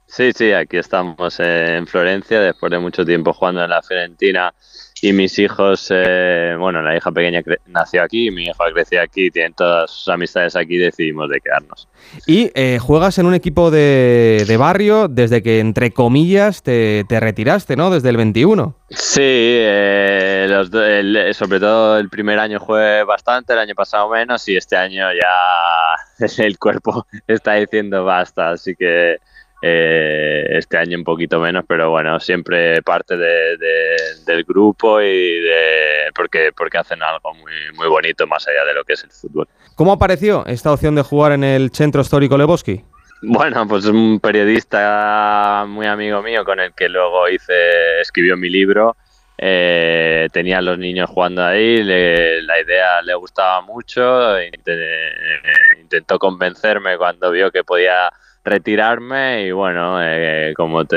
Sí, sí, aquí estamos en Florencia después de mucho tiempo jugando en la Fiorentina y mis hijos, eh, bueno, la hija pequeña nació aquí, mi hija creció aquí, tienen todas sus amistades aquí decidimos de quedarnos. Y eh, juegas en un equipo de, de barrio desde que, entre comillas, te, te retiraste, ¿no? Desde el 21. Sí, eh, los el- sobre todo el primer año jugué bastante, el año pasado menos y este año ya [LAUGHS] el cuerpo está diciendo basta, así que eh, este año un poquito menos, pero bueno, siempre parte de- de- del grupo y de porque porque hacen algo muy muy bonito más allá de lo que es el fútbol. ¿Cómo apareció esta opción de jugar en el Centro Histórico Leboski? Bueno, pues un periodista muy amigo mío con el que luego hice, escribió mi libro. eh, tenía a los niños jugando ahí, le- la idea le gustaba mucho, inte- intentó convencerme cuando vio que podía retirarme y bueno, eh, como te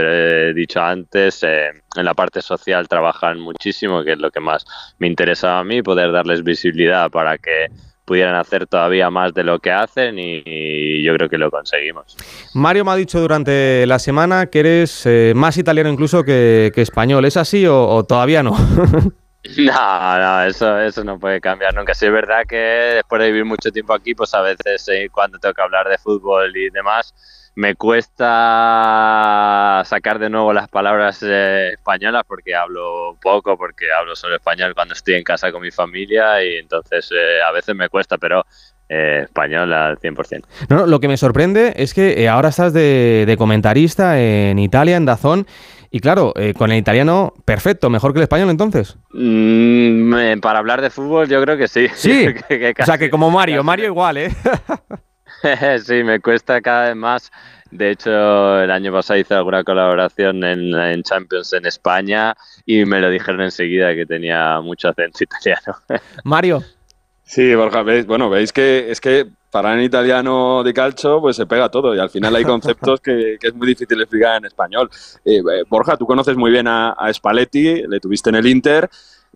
he dicho antes, eh, en la parte social trabajan muchísimo, que es lo que más me interesaba a mí, poder darles visibilidad para que pudieran hacer todavía más de lo que hacen y, y yo creo que lo conseguimos. Mario me ha dicho durante la semana que eres eh, más italiano incluso que, que español. ¿Es así o, o todavía no? [LAUGHS] No, no, eso, eso no puede cambiar nunca. Sí es verdad que después de vivir mucho tiempo aquí, pues a veces eh, cuando tengo que hablar de fútbol y demás, me cuesta sacar de nuevo las palabras eh, españolas porque hablo poco, porque hablo solo español cuando estoy en casa con mi familia y entonces eh, a veces me cuesta, pero eh, español al 100%. No, no, lo que me sorprende es que eh, ahora estás de, de comentarista en Italia, en Dazón, y claro, eh, con el italiano, perfecto, mejor que el español entonces. Mm, eh, para hablar de fútbol yo creo que sí. Sí, [LAUGHS] Que- que o sea que como Mario, casi- Mario igual, ¿eh? [LAUGHS] [LAUGHS] sí, me cuesta cada vez más. De hecho, el año pasado hice alguna colaboración en, en, Champions en España y me lo dijeron enseguida que tenía mucho acento [LAUGHS] italiano. Mario. Sí, Borja, veis, bueno, veis que es que para en italiano de calcio pues se pega todo y al final hay conceptos que, que es muy difícil explicar en español. Eh, Borja, tú conoces muy bien a, a Spalletti, le tuviste en el Inter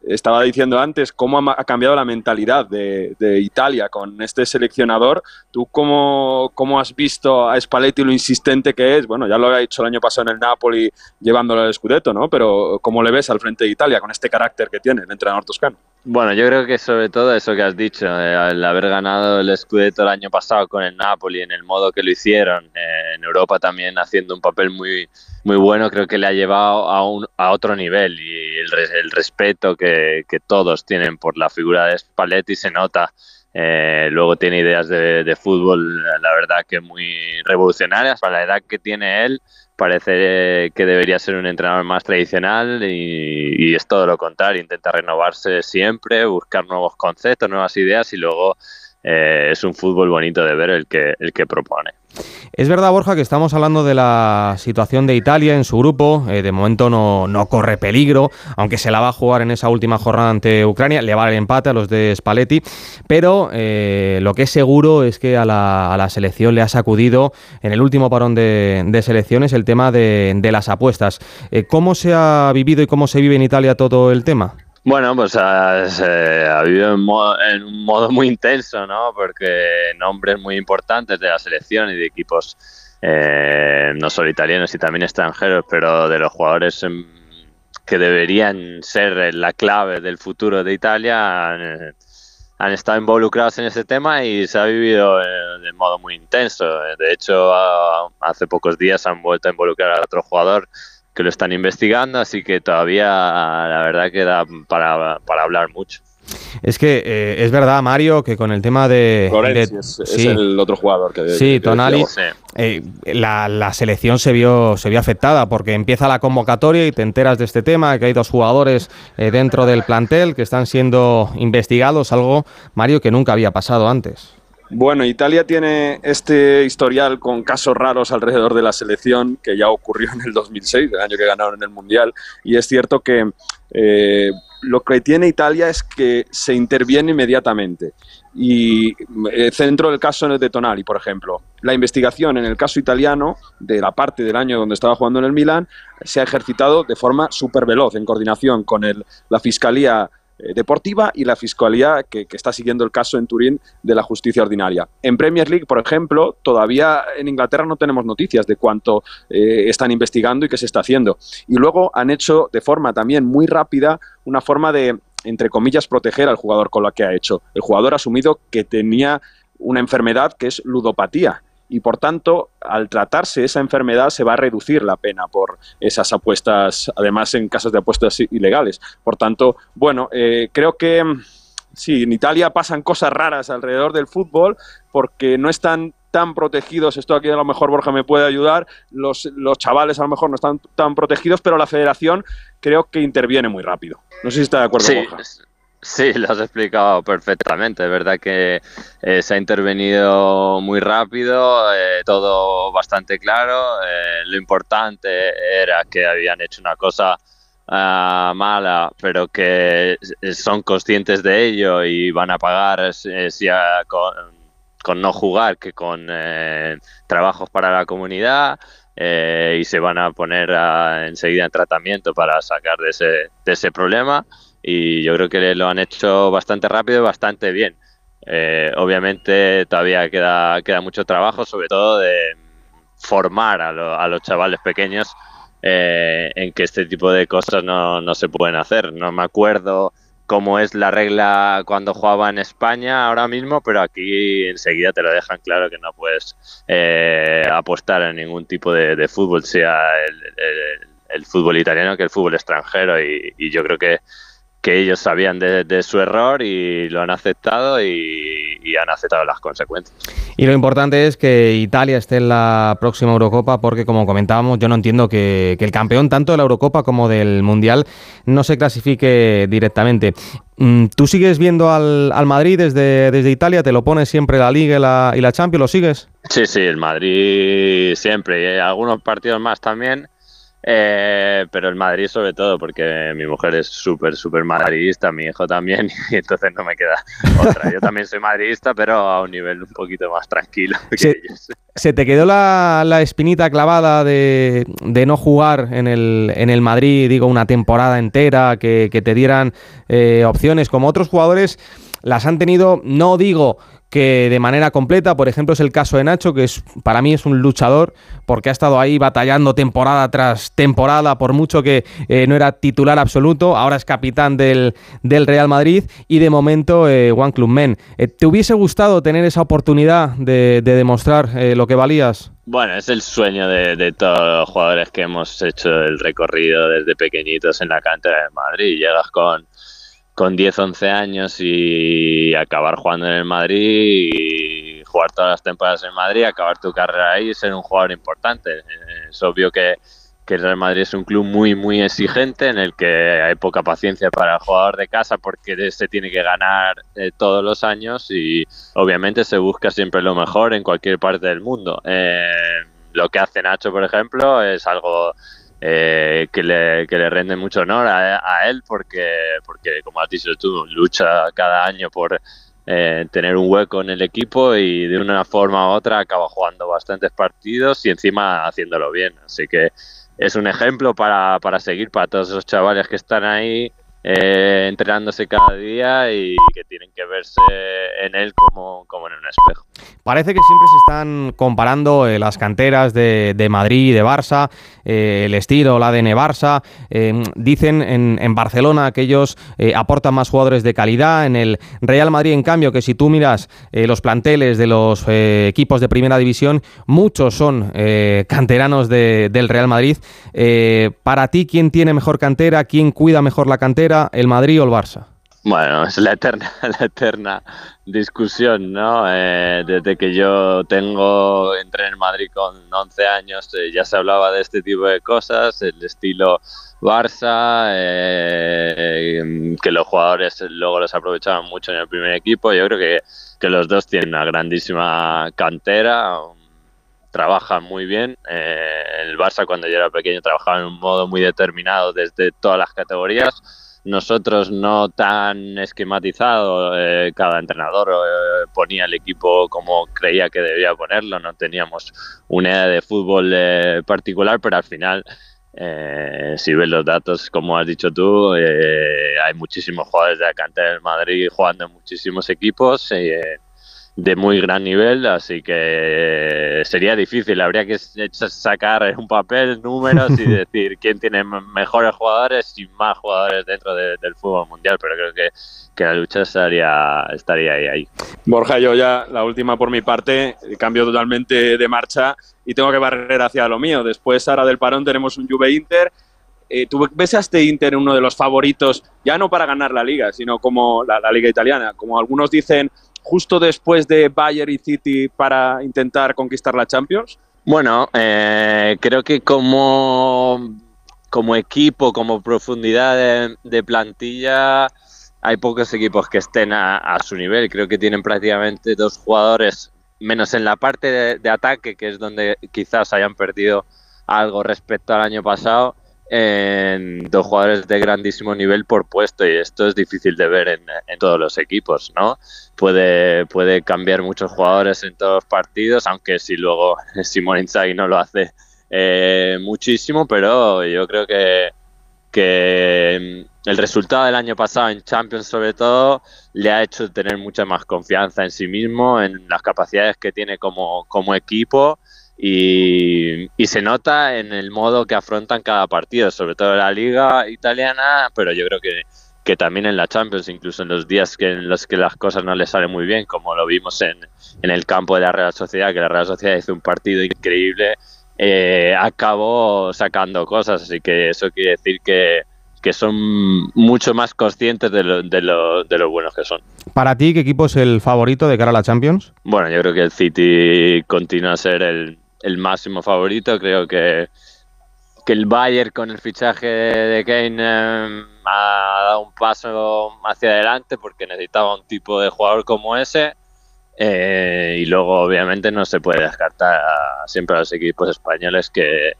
estaba diciendo antes cómo ha, cambiado la mentalidad de, Italia con este seleccionador. ¿Tú cómo, cómo, has visto a Spalletti lo insistente que es? Bueno, ya lo había hecho el año pasado en el Napoli llevándolo al Scudetto, ¿no? Pero ¿cómo le ves al frente de Italia con este carácter que tiene el entrenador toscano? Bueno, yo creo que sobre todo eso que has dicho, eh, el haber ganado el Scudetto el año pasado con el Napoli en el modo que lo hicieron, eh, en Europa también haciendo un papel muy muy bueno, creo que le ha llevado a, un, a otro nivel y el, el respeto que, que, todos tienen por la figura de Spalletti se nota. Eh, luego tiene ideas de, de, fútbol, la verdad que muy revolucionarias. Para la edad que tiene él, parece que debería ser un entrenador más tradicional y, es todo lo contrario. Intenta renovarse siempre, buscar nuevos conceptos, nuevas ideas y luego eh, es un fútbol bonito de ver el que, el que propone. Es verdad, Borja, que estamos hablando de la situación de Italia en su grupo. Eh, de momento no, no, corre peligro, aunque se la va a jugar en esa última jornada ante Ucrania. Le va el empate a los de Spalletti. Pero eh, lo que es seguro es que a la, selección le ha sacudido en el último parón de, selecciones el tema de, de las apuestas. Eh, ¿Cómo se ha vivido y cómo se vive en Italia todo el tema? Bueno, pues ha, se ha vivido en, modo, en, un modo muy intenso, ¿no? Porque nombres muy importantes de la selección y de equipos eh, no solo italianos y también extranjeros, pero de los jugadores que deberían ser la clave del futuro de Italia han, estado involucrados en ese tema y se ha vivido de modo muy intenso. De hecho, hace pocos días han vuelto a involucrar a otro jugador que lo están investigando, así que todavía la verdad queda para, para hablar mucho. Es que eh, es verdad, Mario, que con el tema de. Florenzi, de, es, el otro jugador que. Sí, que, Tonali. Eh, la, la, selección se vio, se vio afectada porque empieza la convocatoria y te enteras de este tema, que hay dos jugadores eh, dentro del plantel que están siendo investigados, algo, Mario, que nunca había pasado antes. Bueno, Italia tiene este historial con casos raros alrededor de la selección que ya ocurrió en el 2006, el año que ganaron el Mundial, y es cierto que eh, lo que tiene Italia es que se interviene inmediatamente. Y eh, centro del caso de Tonali, por ejemplo. La investigación en el caso italiano, de la parte del año donde estaba jugando en el Milan, se ha ejercitado de forma súper veloz, en coordinación con el, la Fiscalía deportiva y la Fiscalía que, está siguiendo el caso en Turín de la justicia ordinaria. En Premier League, por ejemplo, todavía en Inglaterra no tenemos noticias de cuánto eh, están investigando y qué se está haciendo. Y luego han hecho de forma también muy rápida una forma de, entre comillas, proteger al jugador con la que ha hecho. El jugador ha asumido que tenía una enfermedad que es ludopatía y por tanto, al tratarse esa enfermedad se va a reducir la pena por esas apuestas, además en casos de apuestas ilegales. Por tanto, bueno, eh, creo que sí, en Italia pasan cosas raras alrededor del fútbol porque no están tan protegidos, esto aquí a lo mejor Borja me puede ayudar, los, los chavales a lo mejor no están tan protegidos, pero la federación creo que interviene muy rápido. No sé si está de acuerdo, sí, Borja. Sí, [LAUGHS] lo has explicado perfectamente. Es verdad que eh, se ha intervenido muy rápido, eh, todo bastante claro. Eh, lo importante era que habían hecho una cosa uh, mala, pero que son conscientes de ello y van a pagar si a, con, no jugar que con trabajos para la comunidad. y se van a poner a, enseguida en tratamiento para sacar de ese, de ese problema y yo creo que lo han hecho bastante rápido y bastante bien. Eh, obviamente todavía queda, queda mucho trabajo, sobre todo de formar a, lo, a los chavales pequeños eh, en que este tipo de cosas no, no, se pueden hacer. No me acuerdo cómo es la regla cuando jugaba en España ahora mismo, pero aquí enseguida te lo dejan claro que no puedes eh, apostar en ningún tipo de, fútbol, sea el, el, fútbol italiano que el fútbol extranjero. Y yo creo que que ellos sabían de, de, su error y lo han aceptado y, y, han aceptado las consecuencias. Y lo importante es que Italia esté en la próxima Eurocopa porque, como comentábamos, yo no entiendo que, que el campeón tanto de la Eurocopa como del Mundial no se clasifique directamente. Mm, ¿Tú sigues viendo al, al Madrid desde, desde Italia? ¿Te lo pones siempre la Liga y la, y la Champions? ¿Lo sigues? Sí, sí, el Madrid siempre y algunos partidos más también. Eh, pero el Madrid sobre todo, porque mi mujer es súper, súper madridista, mi hijo también, [LAUGHS] y entonces no me queda otra. Yo también soy madridista, pero a un nivel un poquito más tranquilo. que Se, ellos. se te quedó la, la espinita clavada de, de no jugar en el, en el Madrid, digo, una temporada entera, que, que te dieran eh, opciones como otros jugadores las han tenido, no digo que de manera completa, por ejemplo, es el caso de Nacho, que es para mí es un luchador, porque ha estado ahí batallando temporada tras temporada, por mucho que eh, no era titular absoluto, ahora es capitán del, del Real Madrid y de momento eh, One Club Men. Eh, ¿Te hubiese gustado tener esa oportunidad de, de demostrar eh, lo que valías? Bueno, es el sueño de, de todos los jugadores que hemos hecho el recorrido desde pequeñitos en la cantera de Madrid. Llegas con, con 10, 11 años y acabar jugando en el Madrid y jugar todas las temporadas en Madrid, acabar tu carrera ahí y ser un jugador importante. Eh, Es obvio que, el Real Madrid es un club muy, muy exigente en el que hay poca paciencia para el jugador de casa porque se tiene que ganar eh, todos los años y obviamente se busca siempre lo mejor en cualquier parte del mundo. Eh, lo que hace Nacho, por ejemplo, es algo eh, que, le, que le rende mucho honor a, a él porque, porque, como has dicho tú, lucha cada año por eh, tener un hueco en el equipo y de una forma u otra acaba jugando bastantes partidos y encima haciéndolo bien. Así que es un ejemplo para, para seguir para todos esos chavales que están ahí eh, entrenándose cada día y que tienen que verse en él como, como en un espejo. Parece que siempre se están comparando eh, las canteras de, de Madrid y de Barça, eh, el estilo, el ADN Barça. Dicen en, en Barcelona que ellos aportan más jugadores de calidad. En el Real Madrid, en cambio, que si tú miras los planteles de los equipos de primera división, muchos son canteranos de- del Real Madrid. Para ti, ¿quién tiene mejor cantera? ¿Quién cuida mejor la cantera? ¿El Madrid o el Barça? Bueno, es la eterna, [LAUGHS] la eterna discusión, ¿no? Eh, desde que yo tengo, entré en Madrid con 11 años, eh, ya se hablaba de este tipo de cosas, el estilo Barça, eh, que los jugadores luego los aprovechaban mucho en el primer equipo. Yo creo que, que los dos tienen una grandísima cantera, trabajan muy bien. El Barça cuando yo era pequeño trabajaba en un modo muy determinado desde todas las categorías. Nosotros no tan esquematizado, eh, cada entrenador eh, ponía el equipo como creía que debía ponerlo, no teníamos una idea de fútbol eh, particular, pero al final, eh, si ves los datos, como has dicho tú, eh, hay muchísimos jugadores de la del Madrid jugando en muchísimos equipos. Eh, de muy gran nivel, así que sería difícil. Habría que s- sacar [LAUGHS] un papel, números y [LAUGHS] decir quién tiene mejores jugadores y más jugadores dentro de- del fútbol mundial, pero creo que, que la lucha estaría, estaría ahí. ahí. Borja, yo ya la última por mi parte, cambio totalmente de marcha y tengo que barrer hacia lo mío. Después, ahora del parón, tenemos un Juve Inter. Eh, ¿Tú ves a este Inter uno de los favoritos, ya no para ganar la liga, sino como la, la liga italiana? Como algunos dicen, justo después de Bayern y City para intentar conquistar la Champions. Bueno, eh, creo que como, como equipo, como profundidad de, plantilla, hay pocos equipos que estén a, su nivel. Creo que tienen prácticamente dos jugadores, menos en la parte de ataque, que es donde quizás hayan perdido algo respecto al año pasado, en dos jugadores de grandísimo nivel por puesto y esto es difícil de ver en, todos los equipos, ¿no? Puede, puede cambiar muchos jugadores en todos los partidos, aunque si luego [LAUGHS] Simón Inzaghi no lo hace eh, muchísimo, pero yo creo que, que mm, el resultado del año pasado en Champions sobre todo le ha hecho tener mucha más confianza en sí mismo, en las capacidades que tiene como, como equipo y, y se nota en el modo que afrontan cada partido, sobre todo en la liga italiana, pero yo creo que, que también en la Champions, incluso en los días que, en los que las cosas no les salen muy bien, como lo vimos en, en el campo de la Real Sociedad, que la Real Sociedad hizo un partido increíble, eh, acabó sacando cosas, así que eso quiere decir que, que son mucho más conscientes de lo, de, lo, de lo buenos que son. Para ti, ¿qué equipo es el favorito de cara a la Champions? Bueno, yo creo que el City continúa a ser el, el máximo favorito. Creo que, que el Bayern con el fichaje de Kane eh, ha dado un paso hacia adelante porque necesitaba un tipo de jugador como ese. Eh, y luego, obviamente, no se puede descartar siempre a los equipos españoles que,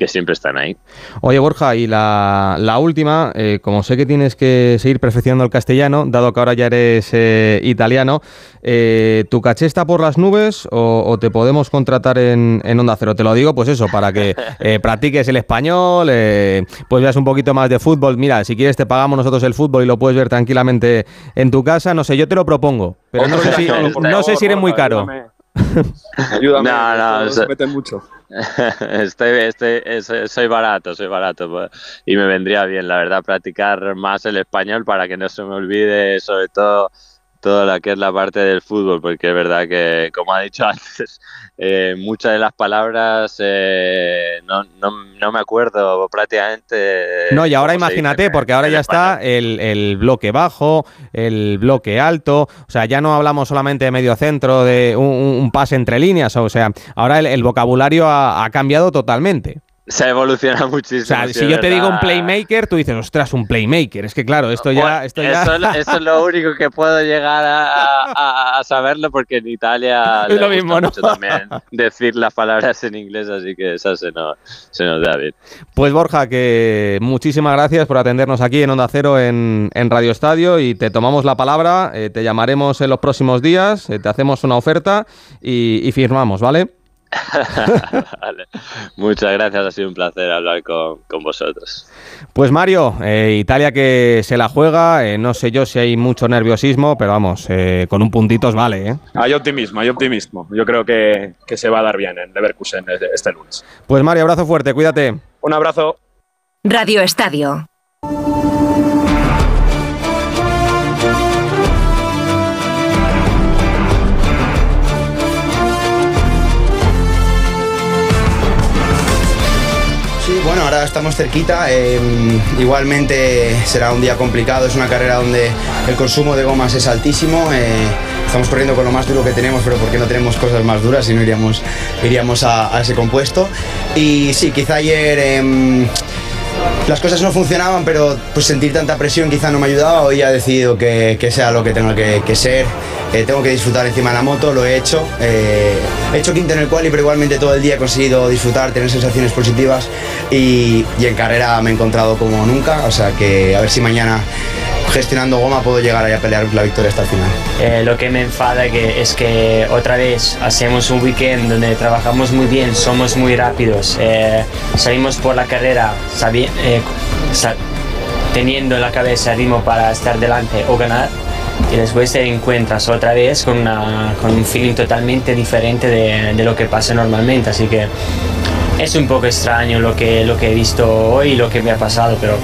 que siempre están ahí. Oye, Borja, y la, la última, eh, como sé que tienes que seguir perfeccionando el castellano, dado que ahora ya eres eh, italiano, eh, ¿tu caché está por las nubes o, o te podemos contratar en, en Onda Cero? Te lo digo, pues eso, para que [LAUGHS] eh, practiques el español, eh, pues veas un poquito más de fútbol. Mira, si quieres te pagamos nosotros el fútbol y lo puedes ver tranquilamente en tu casa. No sé, yo te lo propongo, pero no sé si, no sé si eres muy caro. [LAUGHS] Ayúdame, No, no, todos o sea- se meten mucho. [LAUGHS] estoy, estoy- soy, soy barato, soy barato. pues, Y me vendría bien, la verdad, practicar más el español para que no se me olvide, sobre todo, toda la que es la parte del fútbol, porque es verdad que, como ha dicho [LAUGHS] antes, eh, muchas de las palabras eh, no, no, no me acuerdo prácticamente. No, y ahora imagínate, porque ahora ya español. está el, el bloque bajo, el bloque alto, o sea, ya no hablamos solamente de medio centro, de un, un pase entre líneas, o sea, ahora el, el vocabulario ha, ha cambiado totalmente. Se evoluciona [LAUGHS] muchísimo. O sea, si yo te digo un playmaker, tú dices, ostras, un playmaker. Es que claro, esto ya... Bueno, Esto ya... Eso, es- [LAUGHS] eso es lo único que puedo llegar a, a- a saberlo porque en Italia [LAUGHS] Es lo mismo, ¿no? mucho también decir las palabras en inglés, así que eso se nos, se nos da bien. Pues Borja, que muchísimas gracias por atendernos aquí en Onda Cero en, en Radio Estadio y te tomamos la palabra, eh, te llamaremos en los próximos días, eh, te hacemos una oferta y, y firmamos, ¿vale? [LAUGHS] Vale. Muchas gracias, ha sido un placer hablar con, con vosotros. Pues Mario, eh, Italia que se la juega, eh, no sé yo si hay mucho nerviosismo, pero vamos, eh, con un puntito os vale, ¿eh? Hay optimismo, hay optimismo. Yo creo que, que se va a dar bien en Leverkusen este- este lunes. Pues Mario, abrazo fuerte, cuídate. Un abrazo. Radio Estadio. Bueno, ahora estamos cerquita. eh, igualmente será un día complicado. Es una carrera donde el consumo de gomas es altísimo. eh, estamos corriendo con lo más duro que tenemos, pero porque no tenemos cosas más duras, si no iríamos, iríamos a, a ese compuesto. Y sí, quizá ayer em, las cosas no funcionaban, pero pues sentir tanta presión quizá no me ayudaba. Hoy he decidido que, que sea lo que tenga que, que ser. Eh, tengo que disfrutar encima de la moto, lo he hecho. Eh, he hecho quinto en el quali, pero igualmente todo el día he conseguido disfrutar, tener sensaciones positivas y, y en carrera me he encontrado como nunca. O sea que a ver si mañana gestionando goma puedo llegar ahí a pelear la victoria hasta el final. Eh, lo que me enfada que es que otra vez hacemos un weekend donde trabajamos muy bien, somos muy rápidos, eh, salimos por la carrera eh, teniendo en la cabeza el ritmo para estar delante o ganar y después te encuentras otra vez con, una- con un feeling totalmente diferente de, de lo que pasa normalmente. Así que es un poco extraño lo que, lo que he visto hoy y lo que me ha pasado, pero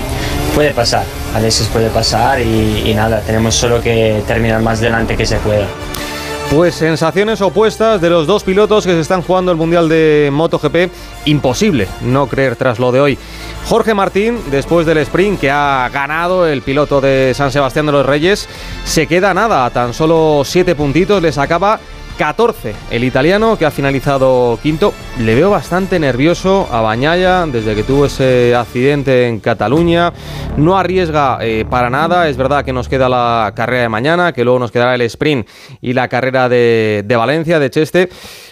puede pasar. A veces puede pasar y, nada, tenemos solo que terminar más delante que se pueda. Pues sensaciones opuestas de los dos pilotos que se están jugando el Mundial de MotoGP. Imposible no creer tras lo de hoy. Jorge Martín, después del sprint que ha ganado el piloto de San Sebastián de los Reyes, se queda nada, a tan solo 7 puntitos, le sacaba 14. El italiano que ha finalizado quinto, le veo bastante nervioso a Bañaya desde que tuvo ese accidente en Cataluña. No arriesga eh, para nada, es verdad que nos queda la carrera de mañana, que luego nos quedará el sprint y la carrera de, de Valencia, de Cheste.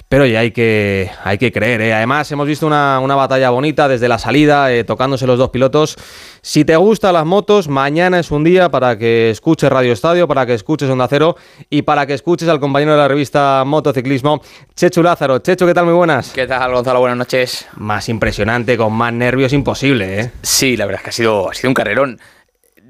Pero ya hay que, hay que creer. ¿eh? Además, hemos visto una, una batalla bonita desde la salida, eh, tocándose los dos pilotos. Si te gustan las motos, mañana es un día para que escuches Radio Estadio, para que escuches Onda Cero y para que escuches al compañero de la revista Motociclismo, Chechu Lázaro. Chechu, ¿qué tal? Muy buenas. ¿Qué tal, Gonzalo? Buenas noches. Más impresionante, con más nervios imposible, ¿eh? Sí, la verdad es que ha sido, ha sido un carrerón.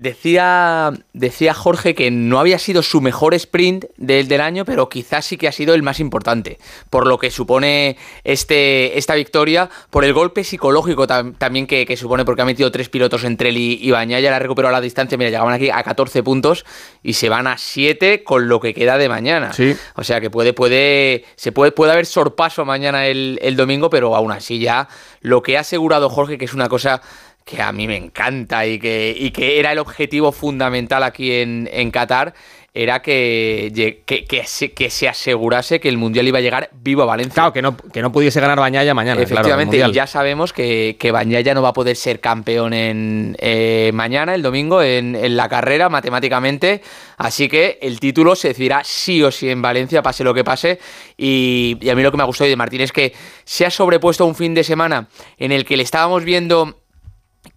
Decía, decía Jorge que no había sido su mejor sprint del, del año, pero quizás sí que ha sido el más importante, por lo que supone este, esta victoria, por el golpe psicológico tam- también que, que supone, porque ha metido tres pilotos entre él y, y Bañaya, la ha recuperado la distancia, mira, llegaban aquí a 14 puntos y se van a 7 con lo que queda de mañana. Sí. O sea que puede, puede, se puede, puede haber sorpaso mañana el, el domingo, pero aún así ya lo que ha asegurado Jorge, que es una cosa que a mí me encanta y que, y que era el objetivo fundamental aquí en, en Qatar, era que, que, que, se, que, se, asegurase que el Mundial iba a llegar vivo a Valencia. Claro, que no, que no pudiese ganar Bañaya mañana. Efectivamente, claro, y ya sabemos que, que Bañaya no va a poder ser campeón en eh, mañana, el domingo, en, en, la carrera, matemáticamente. Así que el título se decidirá sí o sí en Valencia, pase lo que pase. Y, y a mí lo que me ha gustado de Martín es que se ha sobrepuesto un fin de semana en el que le estábamos viendo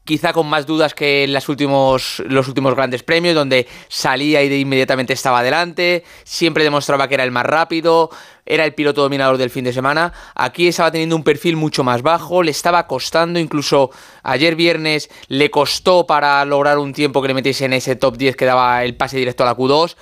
quizá con más dudas que en los últimos, los últimos grandes premios, donde salía y de inmediatamente estaba adelante, siempre demostraba que era el más rápido, era el piloto dominador del fin de semana. Aquí estaba teniendo un perfil mucho más bajo, le estaba costando, incluso ayer viernes le costó para lograr un tiempo que le metiese en ese top 10 que daba el pase directo a la Q2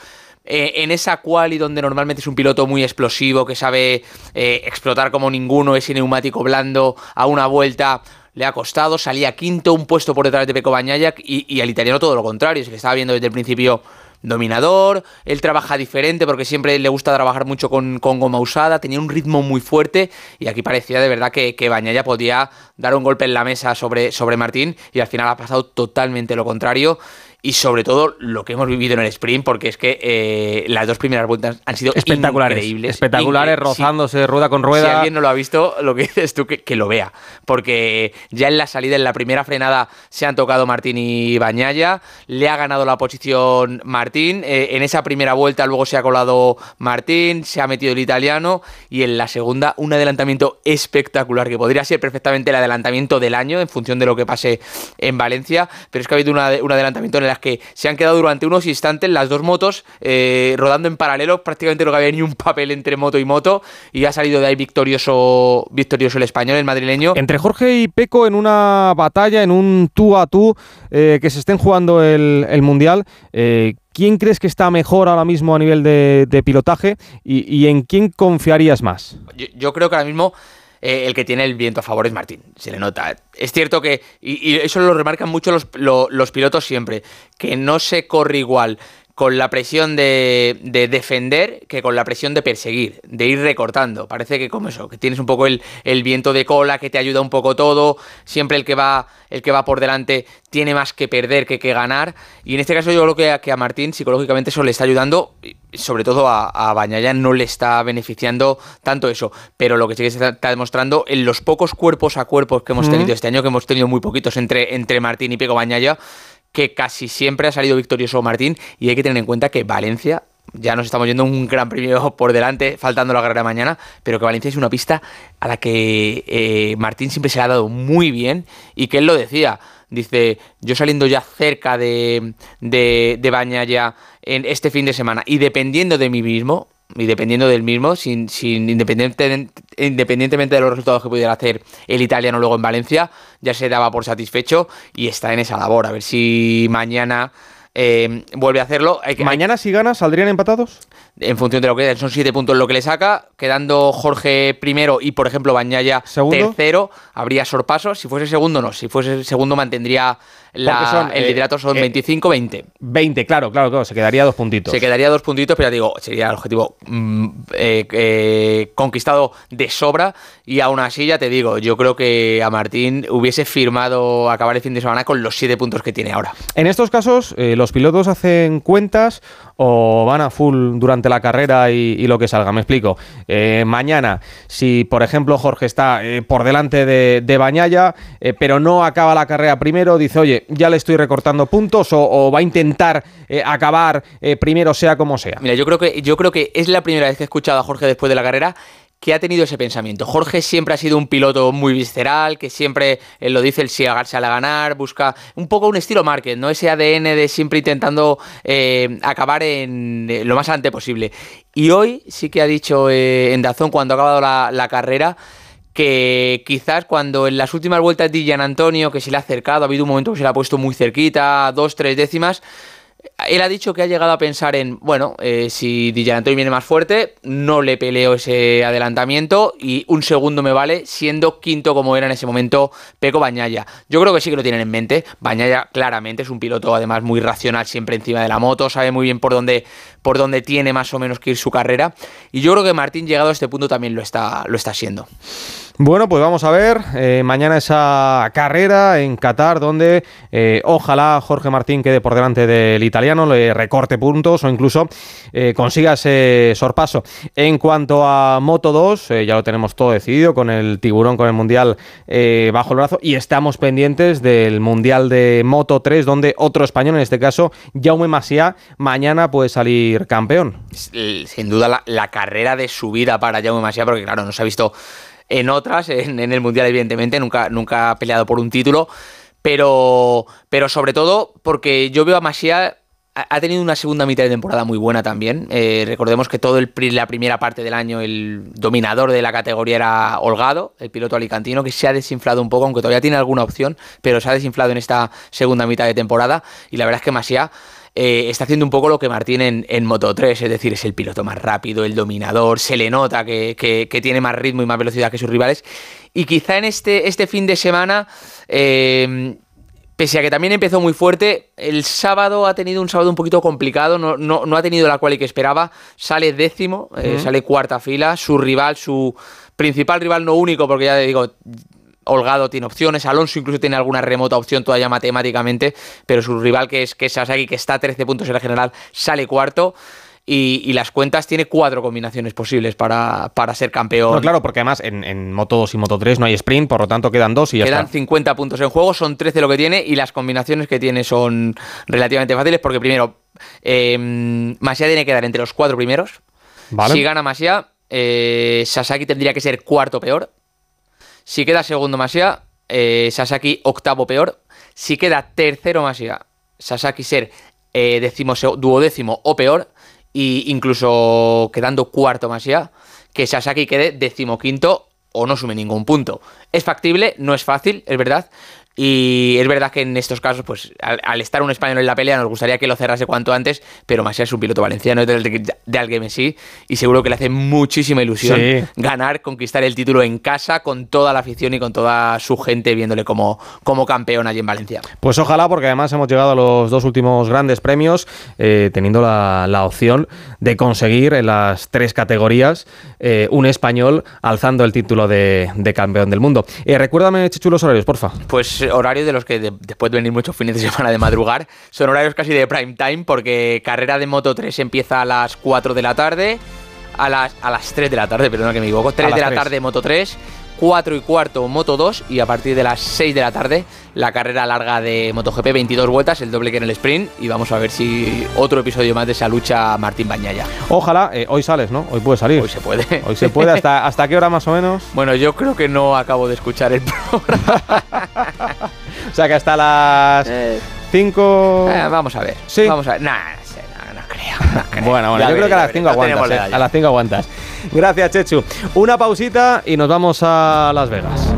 eh, en esa quali donde normalmente es un piloto muy explosivo, que sabe eh, explotar como ninguno, ese neumático blando a una vuelta le ha costado, salía quinto, un puesto por detrás de Peco Bañayak y, y al italiano todo lo contrario, se le estaba viendo desde el principio dominador, él trabaja diferente porque siempre le gusta trabajar mucho con, con, goma usada, tenía un ritmo muy fuerte y aquí parecía de verdad que, que Bañaya podía dar un golpe en la mesa sobre, sobre Martín y al final ha pasado totalmente lo contrario y sobre todo lo que hemos vivido en el sprint, porque es que eh, las dos primeras vueltas han sido espectaculares, increíbles. Espectaculares, incre rozándose sí. rueda con rueda. Si alguien no lo ha visto, lo que [LAUGHS] dices tú, que, que, lo vea. Porque ya en la salida, en la primera frenada, se han tocado Martín y Bañaya. Le ha ganado la posición Martín. Eh, en esa primera vuelta luego se ha colado Martín, se ha metido el italiano. Y en la segunda, un adelantamiento espectacular, que podría ser perfectamente el adelantamiento del año, en función de lo que pase en Valencia. Pero es que ha habido una, un adelantamiento en el que se han quedado durante unos instantes las dos motos eh, rodando en paralelo, prácticamente no había ni un papel entre moto y moto y ha salido de ahí victorioso, victorioso el español, el madrileño. Entre Jorge y Peco en una batalla, en un tú a tú, eh, que se estén jugando el, el Mundial, eh, ¿quién crees que está mejor ahora mismo a nivel de, de pilotaje y, y, en quién confiarías más? Yo, yo creo que ahora mismo eh, el que tiene el viento a favor es Martín, se le nota. Es cierto que, y, eso lo remarcan mucho los, lo, los, pilotos siempre, que no se corre igual con la presión de, de, defender que con la presión de perseguir, de ir recortando. Parece que como eso, que tienes un poco el, el, viento de cola que te ayuda un poco todo. Siempre el que va, el que va por delante tiene más que perder que que ganar. Y en este caso yo creo que a, que a Martín psicológicamente eso le está ayudando, sobre todo a, a Bañaya no le está beneficiando tanto eso. Pero lo que sí que se está, demostrando en los pocos cuerpos a cuerpos que hemos tenido mm. este año, que hemos tenido muy poquitos entre, entre Martín y Pego Bañaya, que casi siempre ha salido victorioso Martín y hay que tener en cuenta que Valencia ya nos estamos yendo un gran premio [LAUGHS] por delante, faltando la carrera mañana, pero que Valencia es una pista a la que eh, Martín siempre se le ha dado muy bien y que él lo decía. Dice, yo saliendo ya cerca de, de, de Baña ya en este fin de semana y dependiendo de mí mismo, y dependiendo del mismo, sin, sin independiente, independientemente de los resultados que pudiera hacer el italiano luego en Valencia, ya se daba por satisfecho y está en esa labor. A ver si mañana eh, vuelve a hacerlo. ¿Mañana si gana saldrían empatados? En función de lo que son siete puntos lo que le saca, quedando Jorge primero y por ejemplo Bañaya ¿Segundo? tercero, habría sorpasos. Si fuese segundo, no. Si fuese segundo mantendría la, son, el liderato son eh, 25-20. 20, claro, claro, claro, se quedaría dos puntitos. Se quedaría dos puntitos, pero ya digo, sería el objetivo mm, eh, eh, conquistado de sobra. Y aún así, ya te digo, yo creo que a Martín hubiese firmado acabar el fin de semana con los siete puntos que tiene ahora. En estos casos, eh, los pilotos hacen cuentas o van a full durante la carrera y, lo que salga. Me explico. mañana, si por ejemplo Jorge está por delante de, de Bañaya, pero no acaba la carrera primero, dice, oye, ya le estoy recortando puntos o, o va a intentar eh, acabar eh, primero sea como sea. Mira, yo creo que yo creo que es la primera vez que he escuchado a Jorge después de la carrera que ha tenido ese pensamiento. Jorge siempre ha sido un piloto muy visceral, que siempre lo dice, el sí sale a ganar, busca un poco un estilo Márquez, ¿no? Ese ADN de siempre intentando eh, acabar en eh, lo más adelante posible. Y hoy sí que ha dicho eh, en Dazón, cuando ha acabado la, la carrera, que quizás cuando en las últimas vueltas de Gian Antonio, que se le ha acercado, ha habido un momento que se le ha puesto muy cerquita, dos, tres décimas, él ha dicho que ha llegado a pensar en, bueno, eh, si Di Antonio viene más fuerte, no le peleo ese adelantamiento y un segundo me vale, siendo quinto como era en ese momento Peco Bañaya. Yo creo que sí que lo tienen en mente. Bañaya claramente es un piloto además muy racional, siempre encima de la moto, sabe muy bien por dónde, por dónde tiene más o menos que ir su carrera. Y yo creo que Martín, llegado a este punto, también lo está, lo está siendo. Bueno, pues vamos a ver eh, mañana esa carrera en Qatar donde eh, ojalá Jorge Martín quede por delante del italiano, le recorte puntos o incluso eh, consiga ese sorpaso. En cuanto a Moto 2, eh, ya lo tenemos todo decidido con el tiburón, con el Mundial bajo el brazo y estamos pendientes del Mundial de Moto 3 donde otro español, en este caso Jaume Masia, mañana puede salir campeón. sin duda la, carrera de su vida para Jaume Masia, porque claro, no ha visto en otras, en, el Mundial evidentemente, nunca, nunca ha peleado por un título, pero, pero sobre todo porque yo veo a Masia ha tenido una segunda mitad de temporada muy buena también. Eh, recordemos que pri- la primera parte del año el dominador de la categoría era Holgado, el piloto alicantino, que se ha desinflado un poco, aunque todavía tiene alguna opción, pero se ha desinflado en esta segunda mitad de temporada. Y la verdad es que Masia eh, está haciendo un poco lo que Martín en, en Moto 3, es decir, es el piloto más rápido, el dominador, se le nota que, que- que tiene más ritmo y más velocidad que sus rivales. Y quizá en este, este fin de semana, eh, pese a que también empezó muy fuerte, el sábado ha tenido un sábado un poquito complicado, no, no, no ha tenido la quali que esperaba, sale décimo, eh, sale cuarta fila, su rival, su principal rival no único, porque ya digo, Holgado tiene opciones, Alonso incluso tiene alguna remota opción todavía matemáticamente, pero su rival que es, que es Sasaki, que está a 13 puntos en la general, sale cuarto. Y, y las cuentas tiene cuatro combinaciones posibles para, para ser campeón. No, claro, porque además en, en Moto 2 y Moto 3 no hay sprint, por lo tanto quedan dos y ya Quedan está. 50 puntos en juego, son 13 lo que tiene y las combinaciones que tiene son relativamente fáciles porque primero, eh, Masia tiene que dar entre los cuatro primeros. Vale. Si gana Masia, eh, Sasaki tendría que ser cuarto peor. Si queda segundo Masia, eh, Sasaki octavo peor. Si queda tercero Masia, Sasaki ser eh, décimo, duodécimo o peor. Y incluso quedando cuarto Masia, que Sasaki quede decimoquinto o no sume ningún punto. Es factible, no es fácil, es verdad. Y es verdad que en estos casos, pues al, al estar un español en la pelea, nos gustaría que lo cerrase cuanto antes, pero Masia es un piloto valenciano del- de, de Alguemesí y seguro que le hace muchísima ilusión Sí. ganar, conquistar el título en casa con toda la afición y con toda su gente viéndole como, como campeón allí en Valencia. Pues ojalá, porque además hemos llegado a los dos últimos grandes premios, eh, teniendo la, la opción de conseguir en las tres categorías eh, un español alzando el título de, de campeón del mundo. Eh, recuérdame, Chichu, los horarios, porfa. Pues horarios de los que de- después de venir muchos fines de [LAUGHS] semana de madrugar, son horarios casi de prime time porque carrera de Moto 3 empieza a las 4 de la tarde, a las, a las 3 de la tarde, perdona que me equivoco, 3 las de la 3. tarde Moto 3, 4 y cuarto Moto 2 y a partir de las 6 de la tarde la carrera larga de MotoGP, 22 vueltas, el doble que en el sprint y vamos a ver si otro episodio más de esa lucha Martín Bañaya. Ojalá, eh, hoy sales, ¿no? Hoy puedes salir. Hoy se puede. Hoy se puede. ¿Hasta, ¿Hasta qué hora más o menos? [LAUGHS] Bueno, yo creo que no acabo de escuchar el [LAUGHS] O sea que hasta las 5... Eh, vamos a ver. Sí. Vamos a ver. Nah, creo. no [LAUGHS] creo. Bueno, bueno, Ya yo creo que a las veré. 5 No tenemos aguantas. la eh, a las 5 aguantas. Gracias, Chechu. Una pausita y nos vamos a Las Vegas.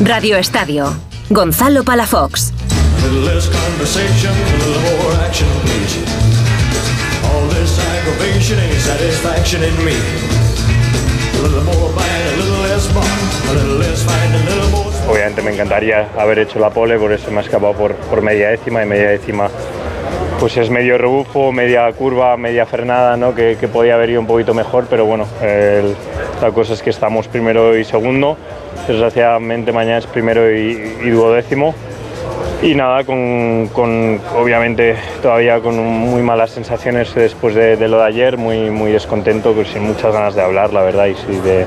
Radio Estadio. Gonzalo Palafox. All this me. Obviamente me encantaría haber hecho la pole, por eso me he escapado por, por media décima y media décima pues es medio rebufo, media curva, media frenada, ¿no? que, podía haber ido un poquito mejor, pero bueno, la cosa es que estamos primero y segundo, desgraciadamente mañana es primero y duodécimo. Y nada, con, con, obviamente todavía con muy malas sensaciones después de, de lo de ayer, muy, muy descontento, pues sin muchas ganas de hablar, la verdad, y, sí de,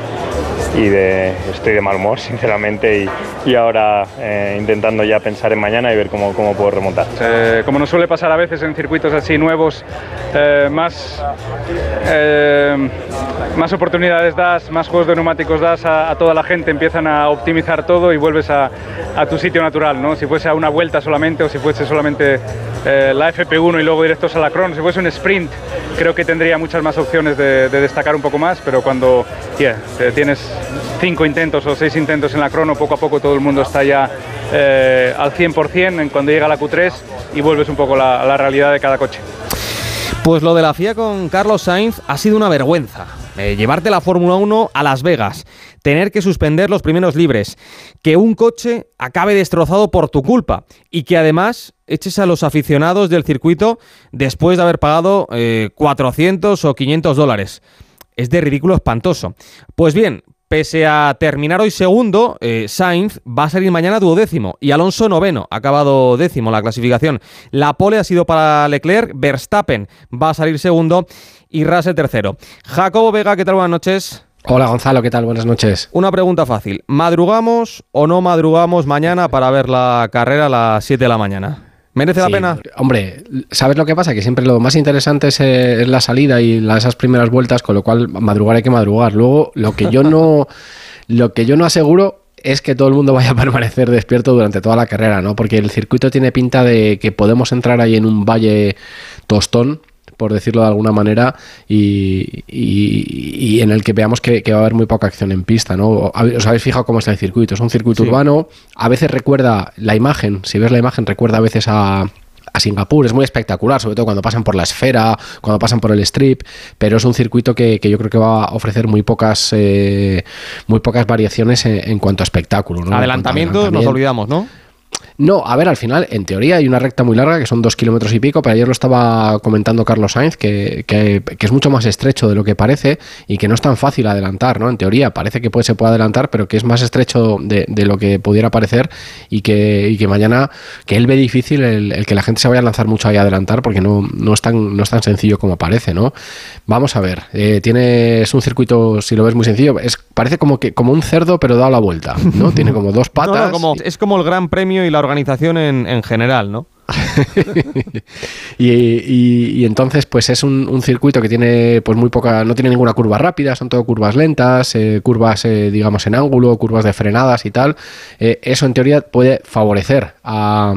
y de, estoy de mal humor, [LAUGHS] sinceramente, y, y ahora eh, intentando ya pensar en mañana y ver cómo, cómo puedo remontar. Eh, como nos suele pasar a veces en circuitos así nuevos, eh, más, eh, más oportunidades das, más juegos de neumáticos das a, a toda la gente, empiezan a optimizar todo y vuelves a, a tu sitio natural. ¿no? Si fuese a una vuelta solamente o si fuese solamente eh, la FP1 y luego directos a la crono, si fuese un sprint, creo que tendría muchas más opciones de, de destacar un poco más, pero cuando yeah, eh, tienes cinco intentos o seis intentos en la crono, poco a poco todo el mundo está ya eh, al 100% en cuando llega la Q3 y vuelves un poco a la, realidad de cada coche. Pues lo de la FIA con Carlos Sainz ha sido una vergüenza. eh, llevarte la Fórmula 1 a Las Vegas, tener que suspender los primeros libres, que un coche acabe destrozado por tu culpa y que además eches a los aficionados del circuito después de haber pagado eh, 400 o 500 dólares. Es de ridículo espantoso. Pues bien, Pese a terminar hoy segundo, eh, Sainz va a salir mañana duodécimo y Alonso noveno, ha acabado décimo la clasificación. La pole ha sido para Leclerc, Verstappen va a salir segundo y Russell tercero. Jacobo Vega, ¿qué tal? Buenas noches. Hola Gonzalo, ¿qué tal? Buenas noches. Una pregunta fácil. ¿Madrugamos o no madrugamos mañana para ver la carrera a las 7 de la mañana? ¿Merece la pena? Hombre, ¿sabes lo que pasa? Que siempre lo más interesante es, eh, es la salida y la- esas primeras vueltas, con lo cual madrugar hay que madrugar. Luego, lo que yo no, [LAUGHS] lo que yo no aseguro es que todo el mundo vaya a permanecer despierto durante toda la carrera, ¿no? Porque el circuito tiene pinta de que podemos entrar ahí en un valle tostón por decirlo de alguna manera, y, y- y en el que veamos que, que va a haber muy poca acción en pista, ¿no? ¿Os habéis fijado cómo está el circuito? Es un circuito Sí. urbano, a veces recuerda la imagen, si ves la imagen, recuerda a veces a, a Singapur, es muy espectacular, sobre todo cuando pasan por la esfera, cuando pasan por el strip, pero es un circuito que, que yo creo que va a ofrecer muy pocas eh, muy pocas variaciones en, en cuanto a espectáculo. ¿no? Adelantamientos nos olvidamos, ¿no? No, a ver, al final, en teoría hay una recta muy larga que son dos kilómetros y pico, pero ayer lo estaba comentando Carlos Sainz, que, que- que es mucho más estrecho de lo que parece y que no es tan fácil adelantar, ¿no? En teoría parece que puede, se puede adelantar, pero que es más estrecho de, de lo que pudiera parecer y que, y que mañana, que él ve difícil el, el que la gente se vaya a lanzar mucho ahí a adelantar porque no, no, es, tan, no es tan sencillo como parece, ¿no? Vamos a ver, eh, tiene, es un circuito, si lo ves muy sencillo, es, parece como, que, como un cerdo pero dado la vuelta, ¿no? [LAUGHS] Tiene como dos No, no, patas. es como el Gran Premio y la organización en, en general, ¿no? [LAUGHS] Y, y- entonces, pues es un, un circuito que tiene pues muy poca, no tiene ninguna curva rápida, son todo curvas lentas, eh, curvas, eh, digamos, en ángulo, curvas de frenadas y tal. Eh, eso en teoría puede favorecer a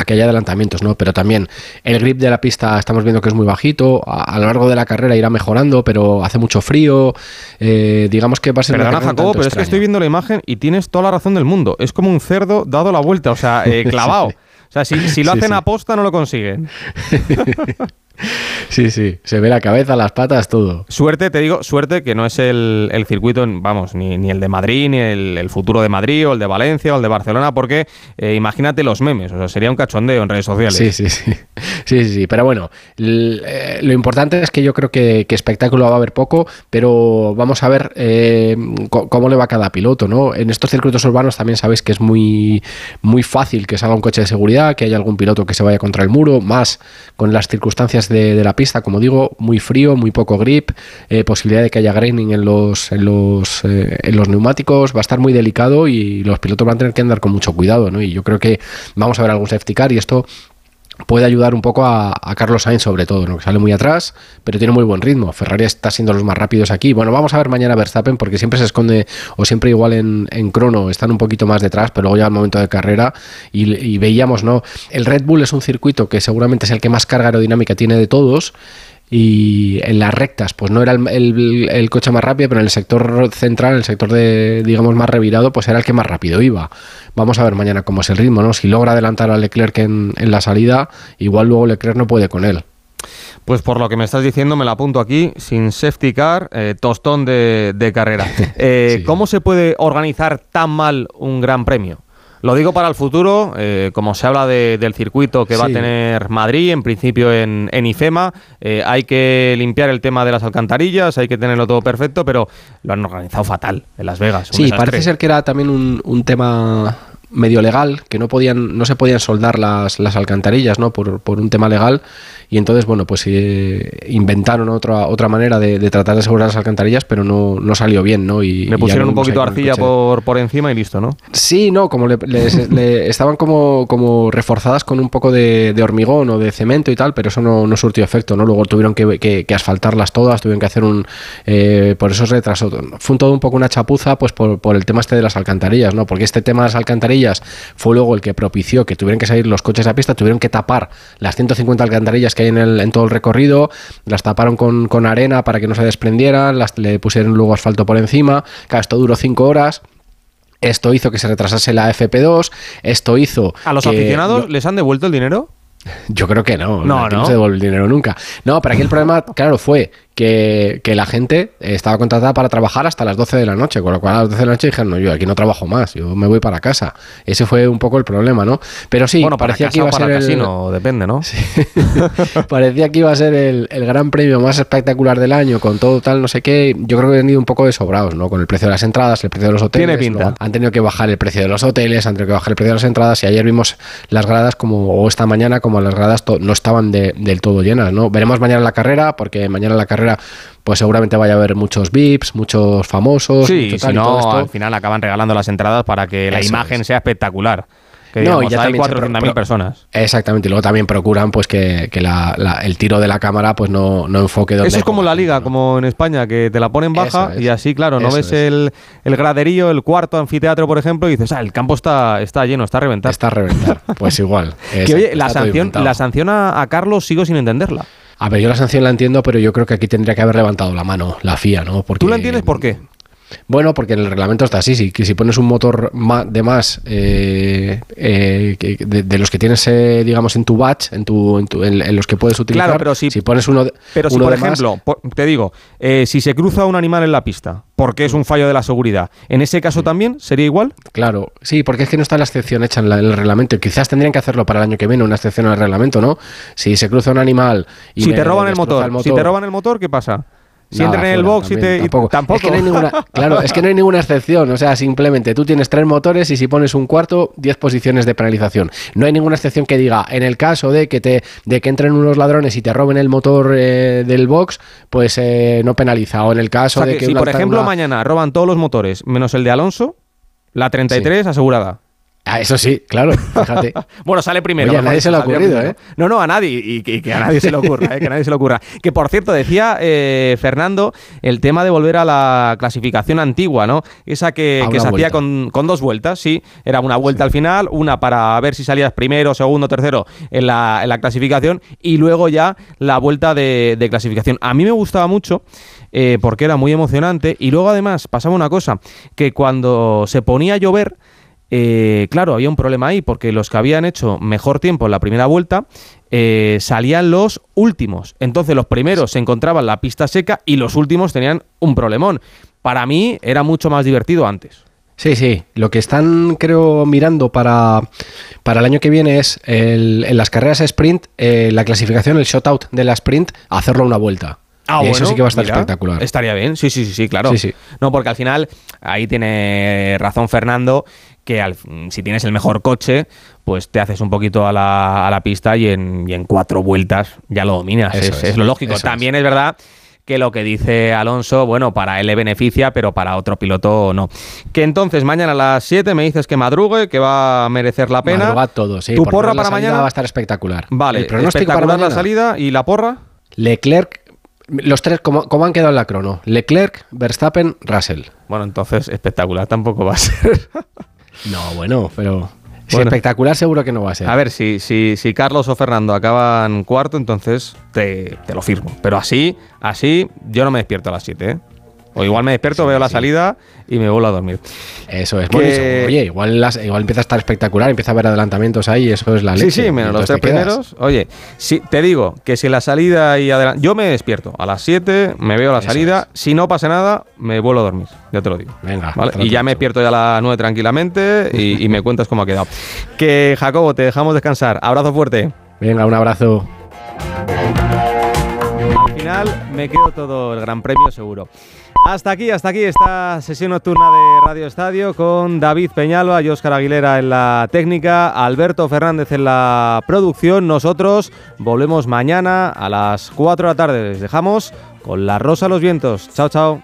a que haya adelantamientos, ¿no? Pero también el grip de la pista estamos viendo que es muy bajito, a, a lo largo de la carrera irá mejorando, pero hace mucho frío, eh, digamos que va a ser Perdona, Jacobo, pero es que estoy viendo la imagen y tienes toda la razón del mundo. Es como un cerdo dado la vuelta, o sea, eh, [LAUGHS] clavado. O sea, si, si lo Sí, hacen sí. a posta no lo consiguen. [LAUGHS] [LAUGHS] Sí, sí, se ve la cabeza, las patas, todo. Suerte, te digo, suerte que no es el, el circuito, vamos, ni, ni el de Madrid, ni el, el futuro de Madrid, o el de Valencia, o el de Barcelona, porque eh, imagínate los memes, o sea, sería un cachondeo en redes sociales. Sí, sí, sí. [LAUGHS] Sí, sí, sí. Pero bueno, eh, lo importante es que yo creo que, que espectáculo va a haber poco, pero vamos a ver eh, cómo le va a cada piloto, ¿no? En estos circuitos urbanos también sabéis que es muy, muy fácil que salga un coche de seguridad, que haya algún piloto que se vaya contra el muro, más con las circunstancias de, la pista, como digo, muy frío, muy poco grip, eh, posibilidad de que haya graining en los, en los, eh, en los neumáticos, va a estar muy delicado y los pilotos van a tener que andar con mucho cuidado, ¿no? Y yo creo que vamos a ver algún safety car y esto puede ayudar un poco a, Carlos Sainz sobre todo, ¿no? que sale muy atrás, pero tiene muy buen ritmo. Ferrari está siendo los más rápidos aquí. Bueno, vamos a ver mañana Verstappen porque siempre se esconde o siempre igual en, en crono están un poquito más detrás, pero luego llega el momento de carrera y veíamos, ¿no? El Red Bull es un circuito que seguramente es el que más carga aerodinámica tiene de todos. Y en las rectas, pues no era el, el- el coche más rápido, pero en el sector central, en el sector de, digamos, más revirado, pues era el que más rápido iba. Vamos a ver mañana cómo es el ritmo, ¿no? Si logra adelantar a Leclerc en, en la salida, igual luego Leclerc no puede con él. Pues por lo que me estás diciendo, me la apunto aquí, sin safety car, eh, tostón de, de carrera. [LAUGHS] Eh, ¿Cómo se puede organizar tan mal un gran premio? Lo digo para el futuro, eh, como se habla de- del circuito que va a tener Madrid, en principio en, en IFEMA, eh, hay que limpiar el tema de las alcantarillas, hay que tenerlo todo perfecto, pero lo han organizado fatal en Las Vegas. Sí, desastre. parece ser que era también un, un tema medio legal, que no podían, no se podían soldar las, las alcantarillas, ¿no? Por, por un tema legal. Y entonces, bueno, pues eh, inventaron otra, otra manera de, de tratar de asegurar las alcantarillas, pero no, no salió bien, ¿no? Y, y Le pusieron lo un poquito de arcilla por, por encima y listo, ¿no? Sí, no, como le, les- [LAUGHS] le- estaban como, como reforzadas con un poco de, de hormigón o de cemento y tal, pero eso no, no surtió efecto, ¿no? Luego tuvieron que, que- que asfaltarlas todas, tuvieron que hacer un... eh, por eso se retrasó. Fue un todo un poco una chapuza, pues por, por el tema este de las alcantarillas, ¿no? Porque este tema de las alcantarillas fue luego el que propició que tuvieran que salir los coches a pista, tuvieron que tapar las 150 alcantarillas que hay en, el, en todo el recorrido, las taparon con, con arena para que no se desprendieran, las, le pusieron luego asfalto por encima, claro, esto duró 5 horas. Esto hizo que se retrasase la FP2. Esto hizo. ¿A los que- aficionados les han devuelto el dinero? Yo creo que no. No, ¿no? se devuelve el dinero nunca. No, pero aquí el problema, [LAUGHS] claro, fue que, que la gente estaba contratada para trabajar hasta las 12 de la noche, con lo cual a las 12 de la noche dijeron, no, yo aquí no trabajo más, yo me voy para casa. Ese fue un poco el problema, ¿no? Pero sí, bueno, parecía casa que iba a ser el casino, depende, ¿no? [LAUGHS] parecía que iba a ser el, el gran premio más espectacular del año, con todo tal, no sé qué. Yo creo que han ido un poco de sobrados, ¿no? Con el precio de las entradas, el precio de los hoteles. Tiene pinta. Han tenido que bajar el precio de los hoteles, han tenido que bajar el precio de las entradas. Y ayer vimos las gradas como, o esta mañana, como las gradas no estaban de- del todo llenas, ¿no? Veremos mañana la carrera, porque mañana la carrera, pues seguramente vaya a haber muchos VIPs, muchos famosos. Sí, mucho si no, al final acaban regalando las entradas para que la imagen es. sea espectacular. Que No, digamos, ya hay también se 400.000 pro- personas. Exactamente, y luego también procuran pues que, que la- la- el tiro de la cámara pues no, no enfoque donde Eso es como la liga, como en España, que te la ponen baja es. y así, claro, no Eso ves es. el, el graderío, el cuarto anfiteatro, por ejemplo, y dices, ah, el campo está, está lleno, está a reventar. Está a reventar. Pues igual. [LAUGHS] que oye, la sanción, la sanción a, a Carlos sigo sin entenderla. A ver, yo la sanción la entiendo, pero yo creo que aquí tendría que haber levantado la mano la FIA, ¿no? Porque, ¿Tú la entiendes por qué? Bueno, porque en el reglamento está así, sí, que si pones un motor de más eh, eh, de, de los que tienes, eh, digamos, en tu batch, en, tu, en, tu- en- en los que puedes utilizar, Claro, pero si- pones uno, de- Pero si, por de más- ejemplo, por- te digo, eh, si se cruza un animal en la pista, porque es un fallo de la seguridad, ¿en ese caso también sería igual? Claro, sí, porque es que no está la excepción hecha en, la- en el reglamento. y Quizás tendrían que hacerlo para el año que viene, una excepción al reglamento, ¿no? Si se cruza un animal y Si me te roban el motor, si te roban el motor, ¿qué pasa? Si entran en el box y te... y- tampoco. tampoco. Es que no hay ninguna, claro, es que no hay ninguna excepción. O sea, simplemente tú tienes tres motores y si pones un cuarto, 10 posiciones de penalización. No hay ninguna excepción que diga, en el caso de que te de que entren unos ladrones y te roben el motor eh, del box, pues eh, no penaliza. O en el O caso sea, de que que, si, por ejemplo, una- mañana roban todos los motores, menos el de Alonso, la 33 asegurada. Ah, eso sí, claro, fíjate. [LAUGHS] Bueno, sale primero. Oye, a nadie se le ha ocurrido. ¿eh? No, no, a nadie. Y que, y que a nadie se le ocurra, ¿eh? que a nadie se le ocurra. Que por cierto, decía eh, Fernando el tema de volver a la clasificación antigua, ¿no? Esa que, se hacía con, con dos vueltas, sí. Era una vuelta al final, una para ver si salías primero, segundo, tercero en la, en la clasificación y luego ya la vuelta de, de clasificación. A mí me gustaba mucho. eh, porque era muy emocionante y luego además pasaba una cosa que cuando se ponía a llover eh, claro, había un problema ahí, porque los que habían hecho mejor tiempo en la primera vuelta eh, salían los últimos. Entonces los primeros se encontraban la pista seca y los últimos tenían un problemón. Para mí era mucho más divertido antes. Sí, sí. Lo que están, creo, mirando para, para el año que viene es el- en las carreras sprint, eh, la clasificación, el shutout de la sprint, hacerlo una vuelta. Ah, Y eso bueno, sí que va a estar mira, espectacular. Estaría bien, sí, sí, sí, sí, claro. Sí, sí. No, porque al final, ahí tiene razón Fernando, que al- si tienes el mejor coche, pues te haces un poquito a la, a la pista y en, y en cuatro vueltas ya lo dominas. Es, es, es lo lógico. También es. verdad que lo que dice Alonso, bueno, para él le beneficia, pero para otro piloto no. Que entonces mañana a las 7 me dices que madrugue, que va a merecer la pena. Madrugad todo, sí. ¿Tu por porra la para mañana? va a estar espectacular. Vale, el pronóstico para espectacular la mañana. salida y la porra. Leclerc, los tres, ¿cómo, cómo han quedado en la crono? Leclerc, Verstappen, Russell. Bueno, entonces espectacular tampoco va a ser. [LAUGHS] No, bueno, pero si Bueno. espectacular seguro que no va a ser. A ver, si, si, si Carlos o Fernando acaban cuarto, entonces te, te lo firmo. Pero así, así, yo no me despierto a las 7, ¿eh? O igual me despierto, veo la salida y me vuelvo a dormir. Eso es. Que- oye, igual, las- igual empieza a estar espectacular, empieza a haber adelantamientos ahí, eso es la Sí, leche. sí, menos los tres primeros. Oye, si, te digo que si la salida y adelante. Yo me despierto a las 7, me veo la Eso salida. Si no pasa nada, me vuelvo a dormir. Ya te lo digo. Venga, ¿vale? Y ya me despierto ya a las 9 tranquilamente y, y me cuentas cómo ha quedado. Que Jacobo, te dejamos descansar. Abrazo fuerte. Venga, un abrazo. Al final me quedo todo el Gran Premio seguro. Hasta aquí, hasta aquí esta sesión nocturna de Radio Estadio con David Peñalba y Óscar Aguilera en la técnica, Alberto Fernández en la producción. Nosotros volvemos mañana a las 4 de la tarde. Les dejamos con la rosa a los vientos. Chao, chao.